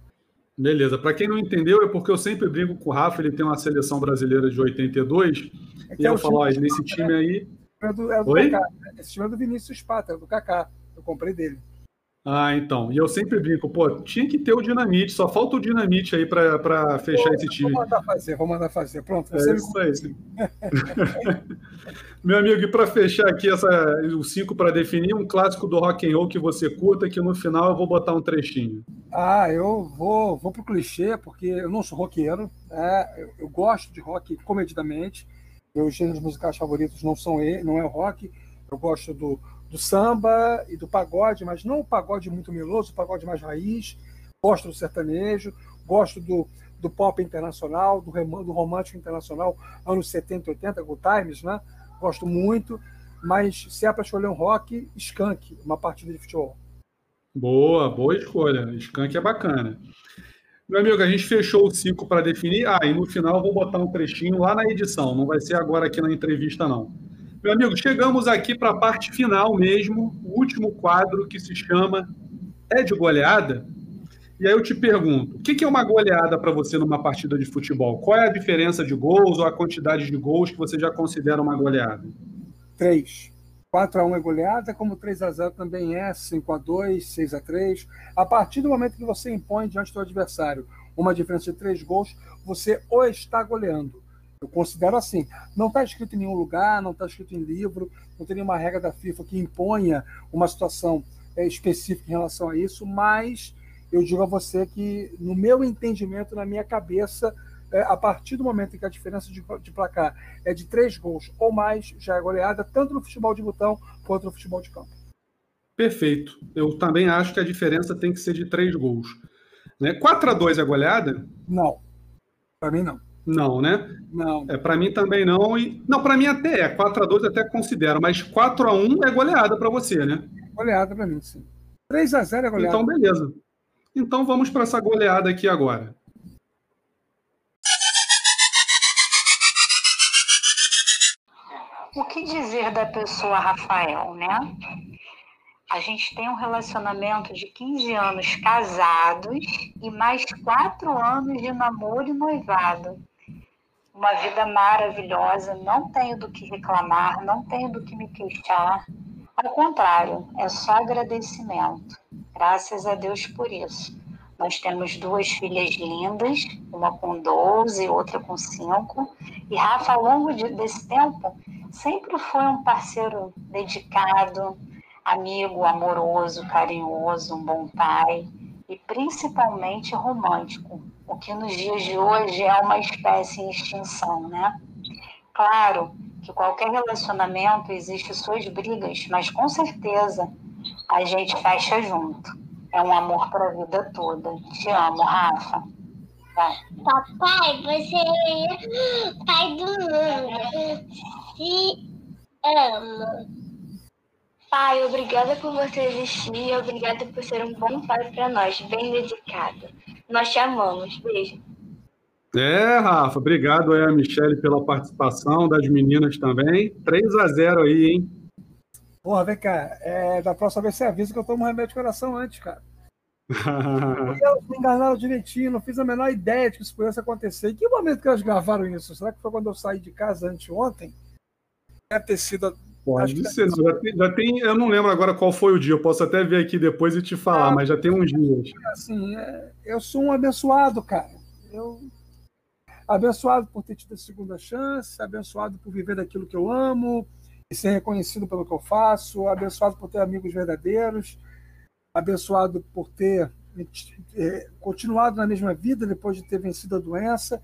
S1: Beleza. Para quem não entendeu, é porque eu sempre brigo com o Rafa, ele tem uma seleção brasileira de 82, é e é eu falo, ó, nesse time aí...
S2: É do, é do Oi? Kaká. Esse time é do Vinícius Pata, é do Kaká. Eu comprei dele.
S1: Ah, então. E eu sempre brinco, pô, tinha que ter o dinamite, só falta o dinamite aí para fechar pô, esse time.
S2: Vou mandar fazer, vou mandar fazer. Pronto,
S1: é isso aí. Meu amigo, e para fechar aqui essa, o 5 para definir, um clássico do rock and roll que você curta, que no final eu vou botar um trechinho.
S2: Ah, eu vou, vou pro clichê, porque eu não sou roqueiro, né? eu, eu gosto de rock comedidamente. Meus gêneros musicais favoritos não são ele, não é o rock. Eu gosto do do samba e do pagode, mas não o pagode muito meloso, o pagode mais raiz. Gosto do sertanejo, gosto do, do pop internacional, do, do romântico internacional, anos 70 80, Good Times, né? Gosto muito, mas se é para escolher um rock, Skank, uma partida de futebol.
S1: Boa, boa escolha. Skank é bacana. Meu amigo, a gente fechou o ciclo para definir. Ah, e no final vou botar um trechinho lá na edição, não vai ser agora aqui na entrevista, não. Meu amigo, chegamos aqui para a parte final mesmo, o último quadro que se chama É de goleada? E aí eu te pergunto, o que é uma goleada para você numa partida de futebol? Qual é a diferença de gols ou a quantidade de gols que você já considera uma goleada?
S2: Três. 4 a 1 é goleada, como 3 a 0 também é, 5 a 2, 6 a 3. A partir do momento que você impõe diante do adversário uma diferença de três gols, você o está goleando. Eu considero assim. Não está escrito em nenhum lugar, não está escrito em livro, não tem nenhuma regra da FIFA que imponha uma situação é, específica em relação a isso, mas eu digo a você que, no meu entendimento, na minha cabeça, é, a partir do momento em que a diferença de, de, placar é de três gols ou mais, já é goleada, tanto no futebol de botão quanto no futebol de campo.
S1: Perfeito. Eu também acho que a diferença tem que ser de três gols. Né? 4 a 2 é goleada?
S2: Não. Para mim, não.
S1: Não, né?
S2: Não.
S1: É, para mim também não. E, não, para mim até é. 4x2 até considero, mas 4x1 é goleada para você, né?
S2: Goleada para mim, sim. 3x0 é goleada.
S1: Então, beleza. Então vamos para essa goleada aqui agora.
S9: O que dizer da pessoa Rafael, né? A gente tem um relacionamento de 15 anos casados e mais quatro anos de namoro e noivado. Uma vida maravilhosa, não tenho do que reclamar, não tenho do que me queixar. Ao contrário, é só agradecimento. Graças a Deus por isso. Nós temos duas filhas lindas, uma com 12 e outra com 5. E Rafa, ao longo de, desse tempo, sempre foi um parceiro dedicado, amigo, amoroso, carinhoso, um bom pai e principalmente romântico, o que nos dias de hoje é uma espécie em extinção, né? Claro que qualquer relacionamento existe suas brigas, mas com certeza a gente fecha junto. É um amor para a vida toda. Te amo, Rafa.
S10: Vai. Papai, você é pai do mundo. Se amo. Pai, obrigada por você existir e obrigada por ser um bom pai para nós, bem dedicado. Nós te amamos. Beijo.
S1: É, Rafa, obrigado aí a Michelle pela participação, das meninas também. 3 a 0 aí, hein?
S2: Porra, vem cá, é, da próxima vez você avisa que eu tomo remédio de coração antes, cara. elas me enganaram direitinho, não fiz a menor ideia de que isso pudesse acontecer. Em que momento que elas gravaram isso? Será que foi quando eu saí de casa anteontem? Deve ter sido
S1: Pode ser, já tem, já tem, eu não lembro agora qual foi o dia, eu posso até ver aqui depois e te falar, é, mas já tem uns dias.
S2: Assim, é, eu sou um abençoado, cara. Eu abençoado por ter tido a segunda chance, abençoado por viver daquilo que eu amo e ser reconhecido pelo que eu faço, abençoado por ter amigos verdadeiros, abençoado por ter é, continuado na mesma vida depois de ter vencido a doença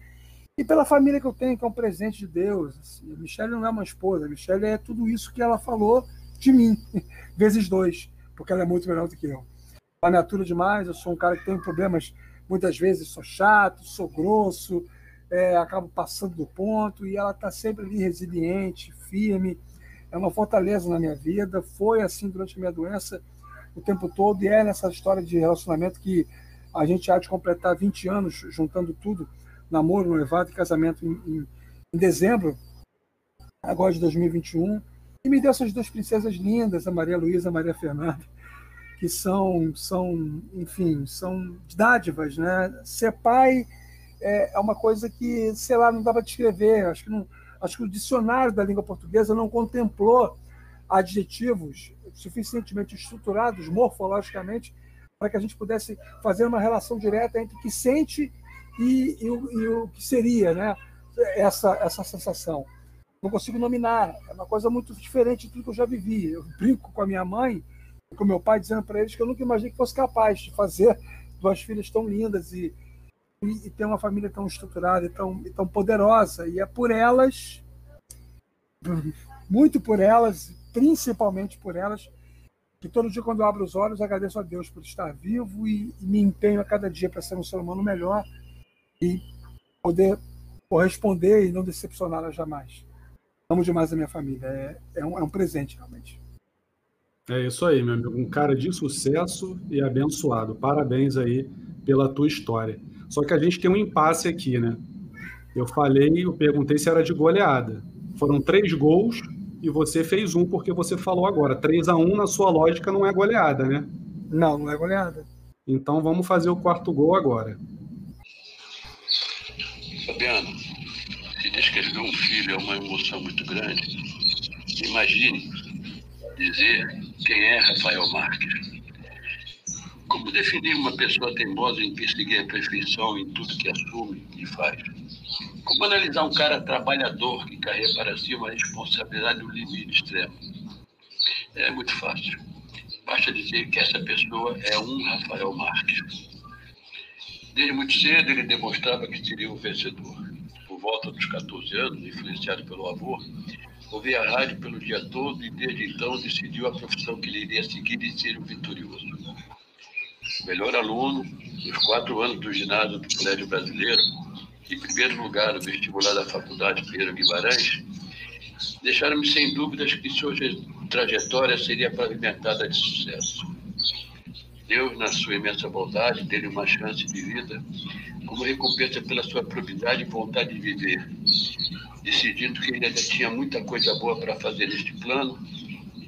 S2: e pela família que eu tenho, que é um presente de Deus. Assim. A Michelle não é uma esposa, a Michelle é tudo isso que ela falou de mim, vezes dois, porque ela é muito melhor do que eu. Ela me atura demais, eu sou um cara que tem problemas, muitas vezes sou chato, sou grosso, é, acabo passando do ponto, e ela está sempre ali resiliente, firme, é uma fortaleza na minha vida, foi assim durante a minha doença o tempo todo, e é nessa história de relacionamento que a gente há de completar 20 anos juntando tudo, namoro, noivado e casamento em, em, em dezembro, agora de 2021, e me deu essas duas princesas lindas, a Maria Luísa e a Maria Fernanda, que são, são, enfim, são dádivas, né? Ser pai é, é uma coisa que, sei lá, não dá para descrever. Acho que, não, acho que o dicionário da língua portuguesa não contemplou adjetivos suficientemente estruturados morfologicamente para que a gente pudesse fazer uma relação direta entre o que sente e, e, o, e o que seria né, essa, essa sensação. Não consigo nominar, é uma coisa muito diferente de tudo que eu já vivi. Eu brinco com a minha mãe com meu pai, dizendo para eles que eu nunca imaginei que fosse capaz de fazer duas filhas tão lindas e, e, e ter uma família tão estruturada e tão, e tão poderosa. E é por elas, muito por elas, principalmente por elas, que todo dia, quando eu abro os olhos, agradeço a Deus por estar vivo e, e me empenho a cada dia para ser um ser humano melhor e poder corresponder e não decepcioná-la jamais. Amo demais a minha família. É, é, um, é um presente, realmente.
S1: É isso aí, meu amigo. Um cara de sucesso e abençoado. Parabéns aí pela tua história. Só que a gente tem um impasse aqui, né? Eu falei, eu perguntei se era de goleada. Foram três gols e você fez um porque você falou agora. 3 a 1 na sua lógica não é goleada, né?
S2: Não, não é goleada.
S1: Então vamos fazer o quarto gol agora.
S5: Fabiano, se descrever um filho é uma emoção muito grande, imagine dizer quem é Rafael Marques. Como definir uma pessoa teimosa em perseguir a perfeição em tudo que assume e faz? Como analisar um cara trabalhador que carrega para si uma responsabilidade no limite extremo? É muito fácil. Basta dizer que essa pessoa é um Rafael Marques. Desde muito cedo ele demonstrava que seria um vencedor. Por volta dos 14 anos, influenciado pelo avô, ouvia a rádio pelo dia todo e desde então decidiu a profissão que ele iria seguir e ser um vitorioso. Melhor aluno, nos quatro anos do ginásio do Colégio Brasileiro, em primeiro lugar no vestibular da Faculdade Pedro Guimarães, deixaram-me sem dúvidas que sua trajetória seria pavimentada de sucesso. Deus, na sua imensa bondade, deu-lhe uma chance de vida como recompensa pela sua probidade e vontade de viver, decidindo que ele ainda tinha muita coisa boa para fazer neste plano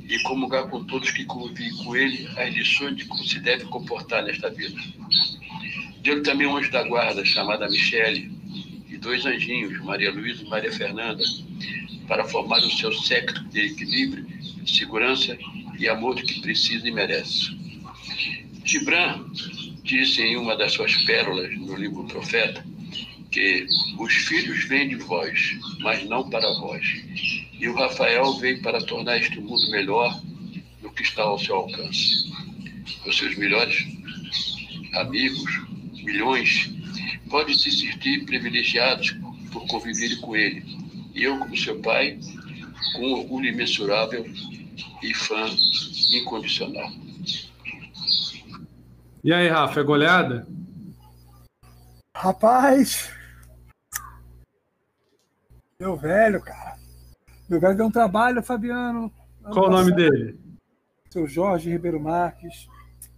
S5: e comungar com todos que convivem com ele as lições de como se deve comportar nesta vida. Deu também um anjo da guarda, chamada Michele, e dois anjinhos, Maria Luísa e Maria Fernanda, para formar o seu séquito de equilíbrio, segurança e amor que precisa e merece. Gibran disse em uma das suas pérolas no livro Profeta que os filhos vêm de vós, mas não para vós. E o Rafael veio para tornar este mundo melhor do que está ao seu alcance. Os seus melhores amigos, milhões, podem se sentir privilegiados por conviverem com ele. E eu, como seu pai, com orgulho imensurável e fã incondicional.
S1: E aí, Rafa, é goleada?
S2: Rapaz, meu velho, cara. Meu velho deu um trabalho, Fabiano.
S1: Qual o nome dele?
S2: Seu Jorge Ribeiro Marques.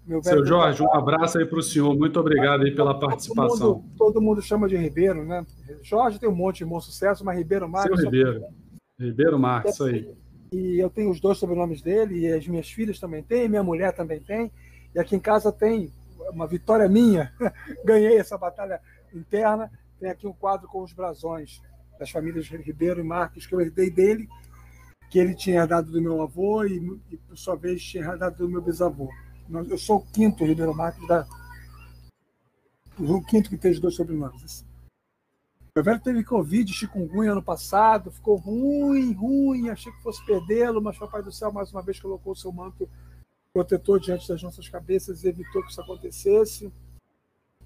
S1: Meu velho Seu Jorge, um abraço aí para o senhor. Muito obrigado aí pela participação.
S2: Todo mundo, todo mundo, chama de Ribeiro, né? Jorge tem um monte de bom sucesso, mas Ribeiro Marques.
S1: Seu Ribeiro. Ribeiro Marques, isso aí.
S2: E eu tenho os dois sobrenomes dele, e as minhas filhas também têm, minha mulher também tem. E aqui em casa tem uma vitória minha. Ganhei essa batalha interna. Tem aqui um quadro com os brasões das famílias Ribeiro e Marques que eu herdei dele, que ele tinha herdado do meu avô e, e por sua vez, tinha herdado do meu bisavô. Eu sou o quinto Ribeiro Marques da. O quinto que tem os dois sobrenomes. Meu velho teve Covid, chikungunya ano passado, ficou ruim, ruim, achei que fosse perdê-lo, mas o Papai do Céu mais uma vez colocou o seu manto protetor diante das nossas cabeças e evitou que isso acontecesse.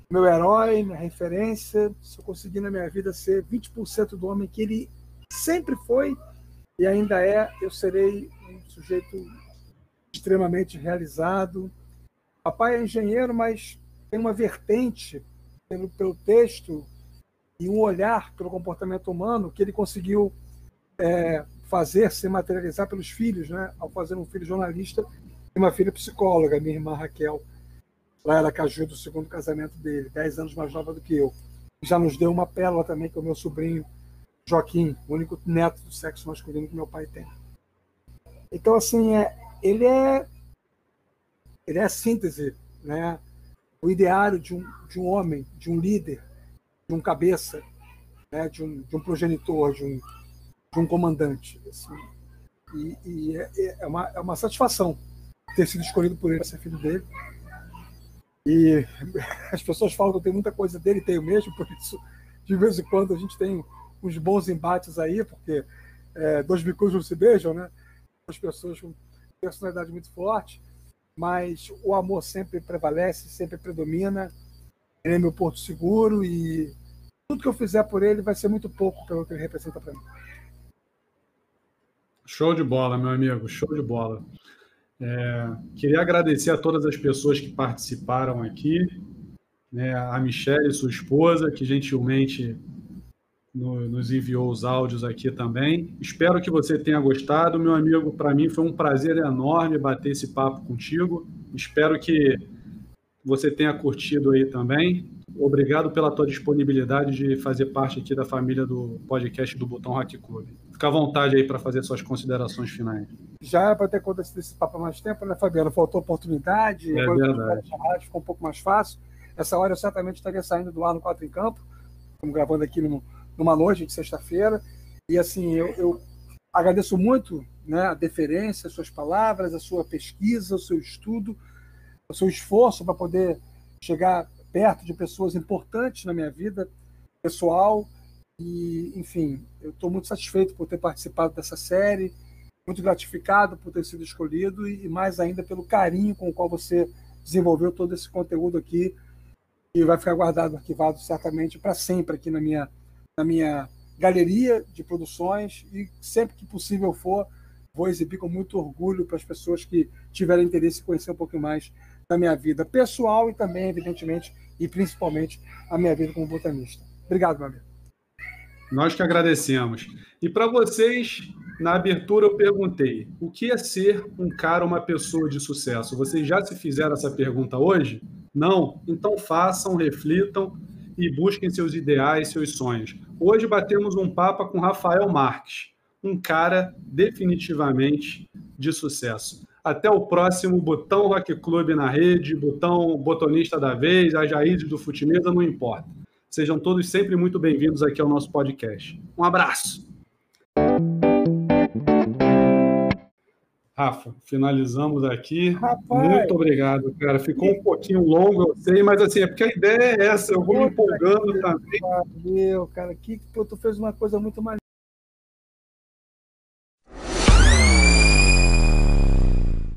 S2: Meu herói, minha referência, se eu conseguir na minha vida ser 20% do homem que ele sempre foi e ainda é, eu serei um sujeito extremamente realizado. Papai é engenheiro, mas tem uma vertente pelo, pelo texto e um olhar pelo comportamento humano que ele conseguiu é, fazer se materializar pelos filhos, né? Ao fazer um filho jornalista e uma filha psicóloga, minha irmã Raquel. Lá era Caju do segundo casamento dele, 10 anos mais nova do que eu. Já nos deu uma pérola também, que é o meu sobrinho Joaquim, o único neto do sexo masculino que meu pai tem. Então, assim, é, ele é ele é a síntese, né? o ideário de um, de um homem, de um líder, de um cabeça, né? de, um, de um progenitor, de um, de um comandante. Assim. E, e é, é, uma, é uma satisfação ter sido escolhido por ele para ser filho dele. E as pessoas falam que eu tenho muita coisa dele, tenho mesmo, por isso, de vez em quando, a gente tem uns bons embates aí, porque é, dois bicos não se beijam, né? As pessoas com personalidade muito forte, mas o amor sempre prevalece, sempre predomina. Ele é meu porto seguro e tudo que eu fizer por ele vai ser muito pouco pelo que ele representa para mim.
S1: Show de bola, meu amigo, show de bola. É, queria agradecer a todas as pessoas que participaram aqui, né, a Michelle, sua esposa, que gentilmente no, nos enviou os áudios aqui também. Espero que você tenha gostado, meu amigo. Para mim foi um prazer enorme bater esse papo contigo. Espero que você tenha curtido aí também. Obrigado pela tua disponibilidade de fazer parte aqui da família do podcast do Botão Rock Club. Fica à vontade aí para fazer suas considerações finais.
S2: Já era para ter acontecido esse papo há mais tempo, né, Fabiano? Faltou oportunidade,
S1: é verdade.
S2: ficou um pouco mais fácil. Essa hora eu certamente estaria saindo do ar no Quatro em Campo. Estamos gravando aqui numa noite de sexta-feira. E assim, eu, eu agradeço muito né, a deferência, as suas palavras, a sua pesquisa, o seu estudo, o seu esforço para poder chegar perto de pessoas importantes na minha vida pessoal. E, enfim, eu estou muito satisfeito por ter participado dessa série, muito gratificado por ter sido escolhido e mais ainda pelo carinho com o qual você desenvolveu todo esse conteúdo aqui e vai ficar guardado, arquivado certamente para sempre aqui na minha, na minha galeria de produções e sempre que possível for, vou exibir com muito orgulho para as pessoas que tiverem interesse em conhecer um pouco mais da minha vida pessoal e também, evidentemente, e principalmente a minha vida como botanista. Obrigado, meu amigo.
S1: Nós que agradecemos. E para vocês, na abertura eu perguntei: o que é ser um cara, uma pessoa de sucesso? Vocês já se fizeram essa pergunta hoje? Não? Então façam, reflitam e busquem seus ideais, seus sonhos. Hoje batemos um papo com Rafael Marques, um cara definitivamente de sucesso. Até o próximo Botão Rock Club na rede, Botão Botonista da Vez, a Jair do Futimesa, não importa. Sejam todos sempre muito bem-vindos aqui ao nosso podcast. Um abraço! Rafa, finalizamos aqui. Rapaz, Muito obrigado, cara. Ficou um pouquinho longo, eu sei, mas assim, é porque a ideia é essa, eu vou me empolgando também.
S2: Meu, cara, que, pô, tu fez uma coisa muito mais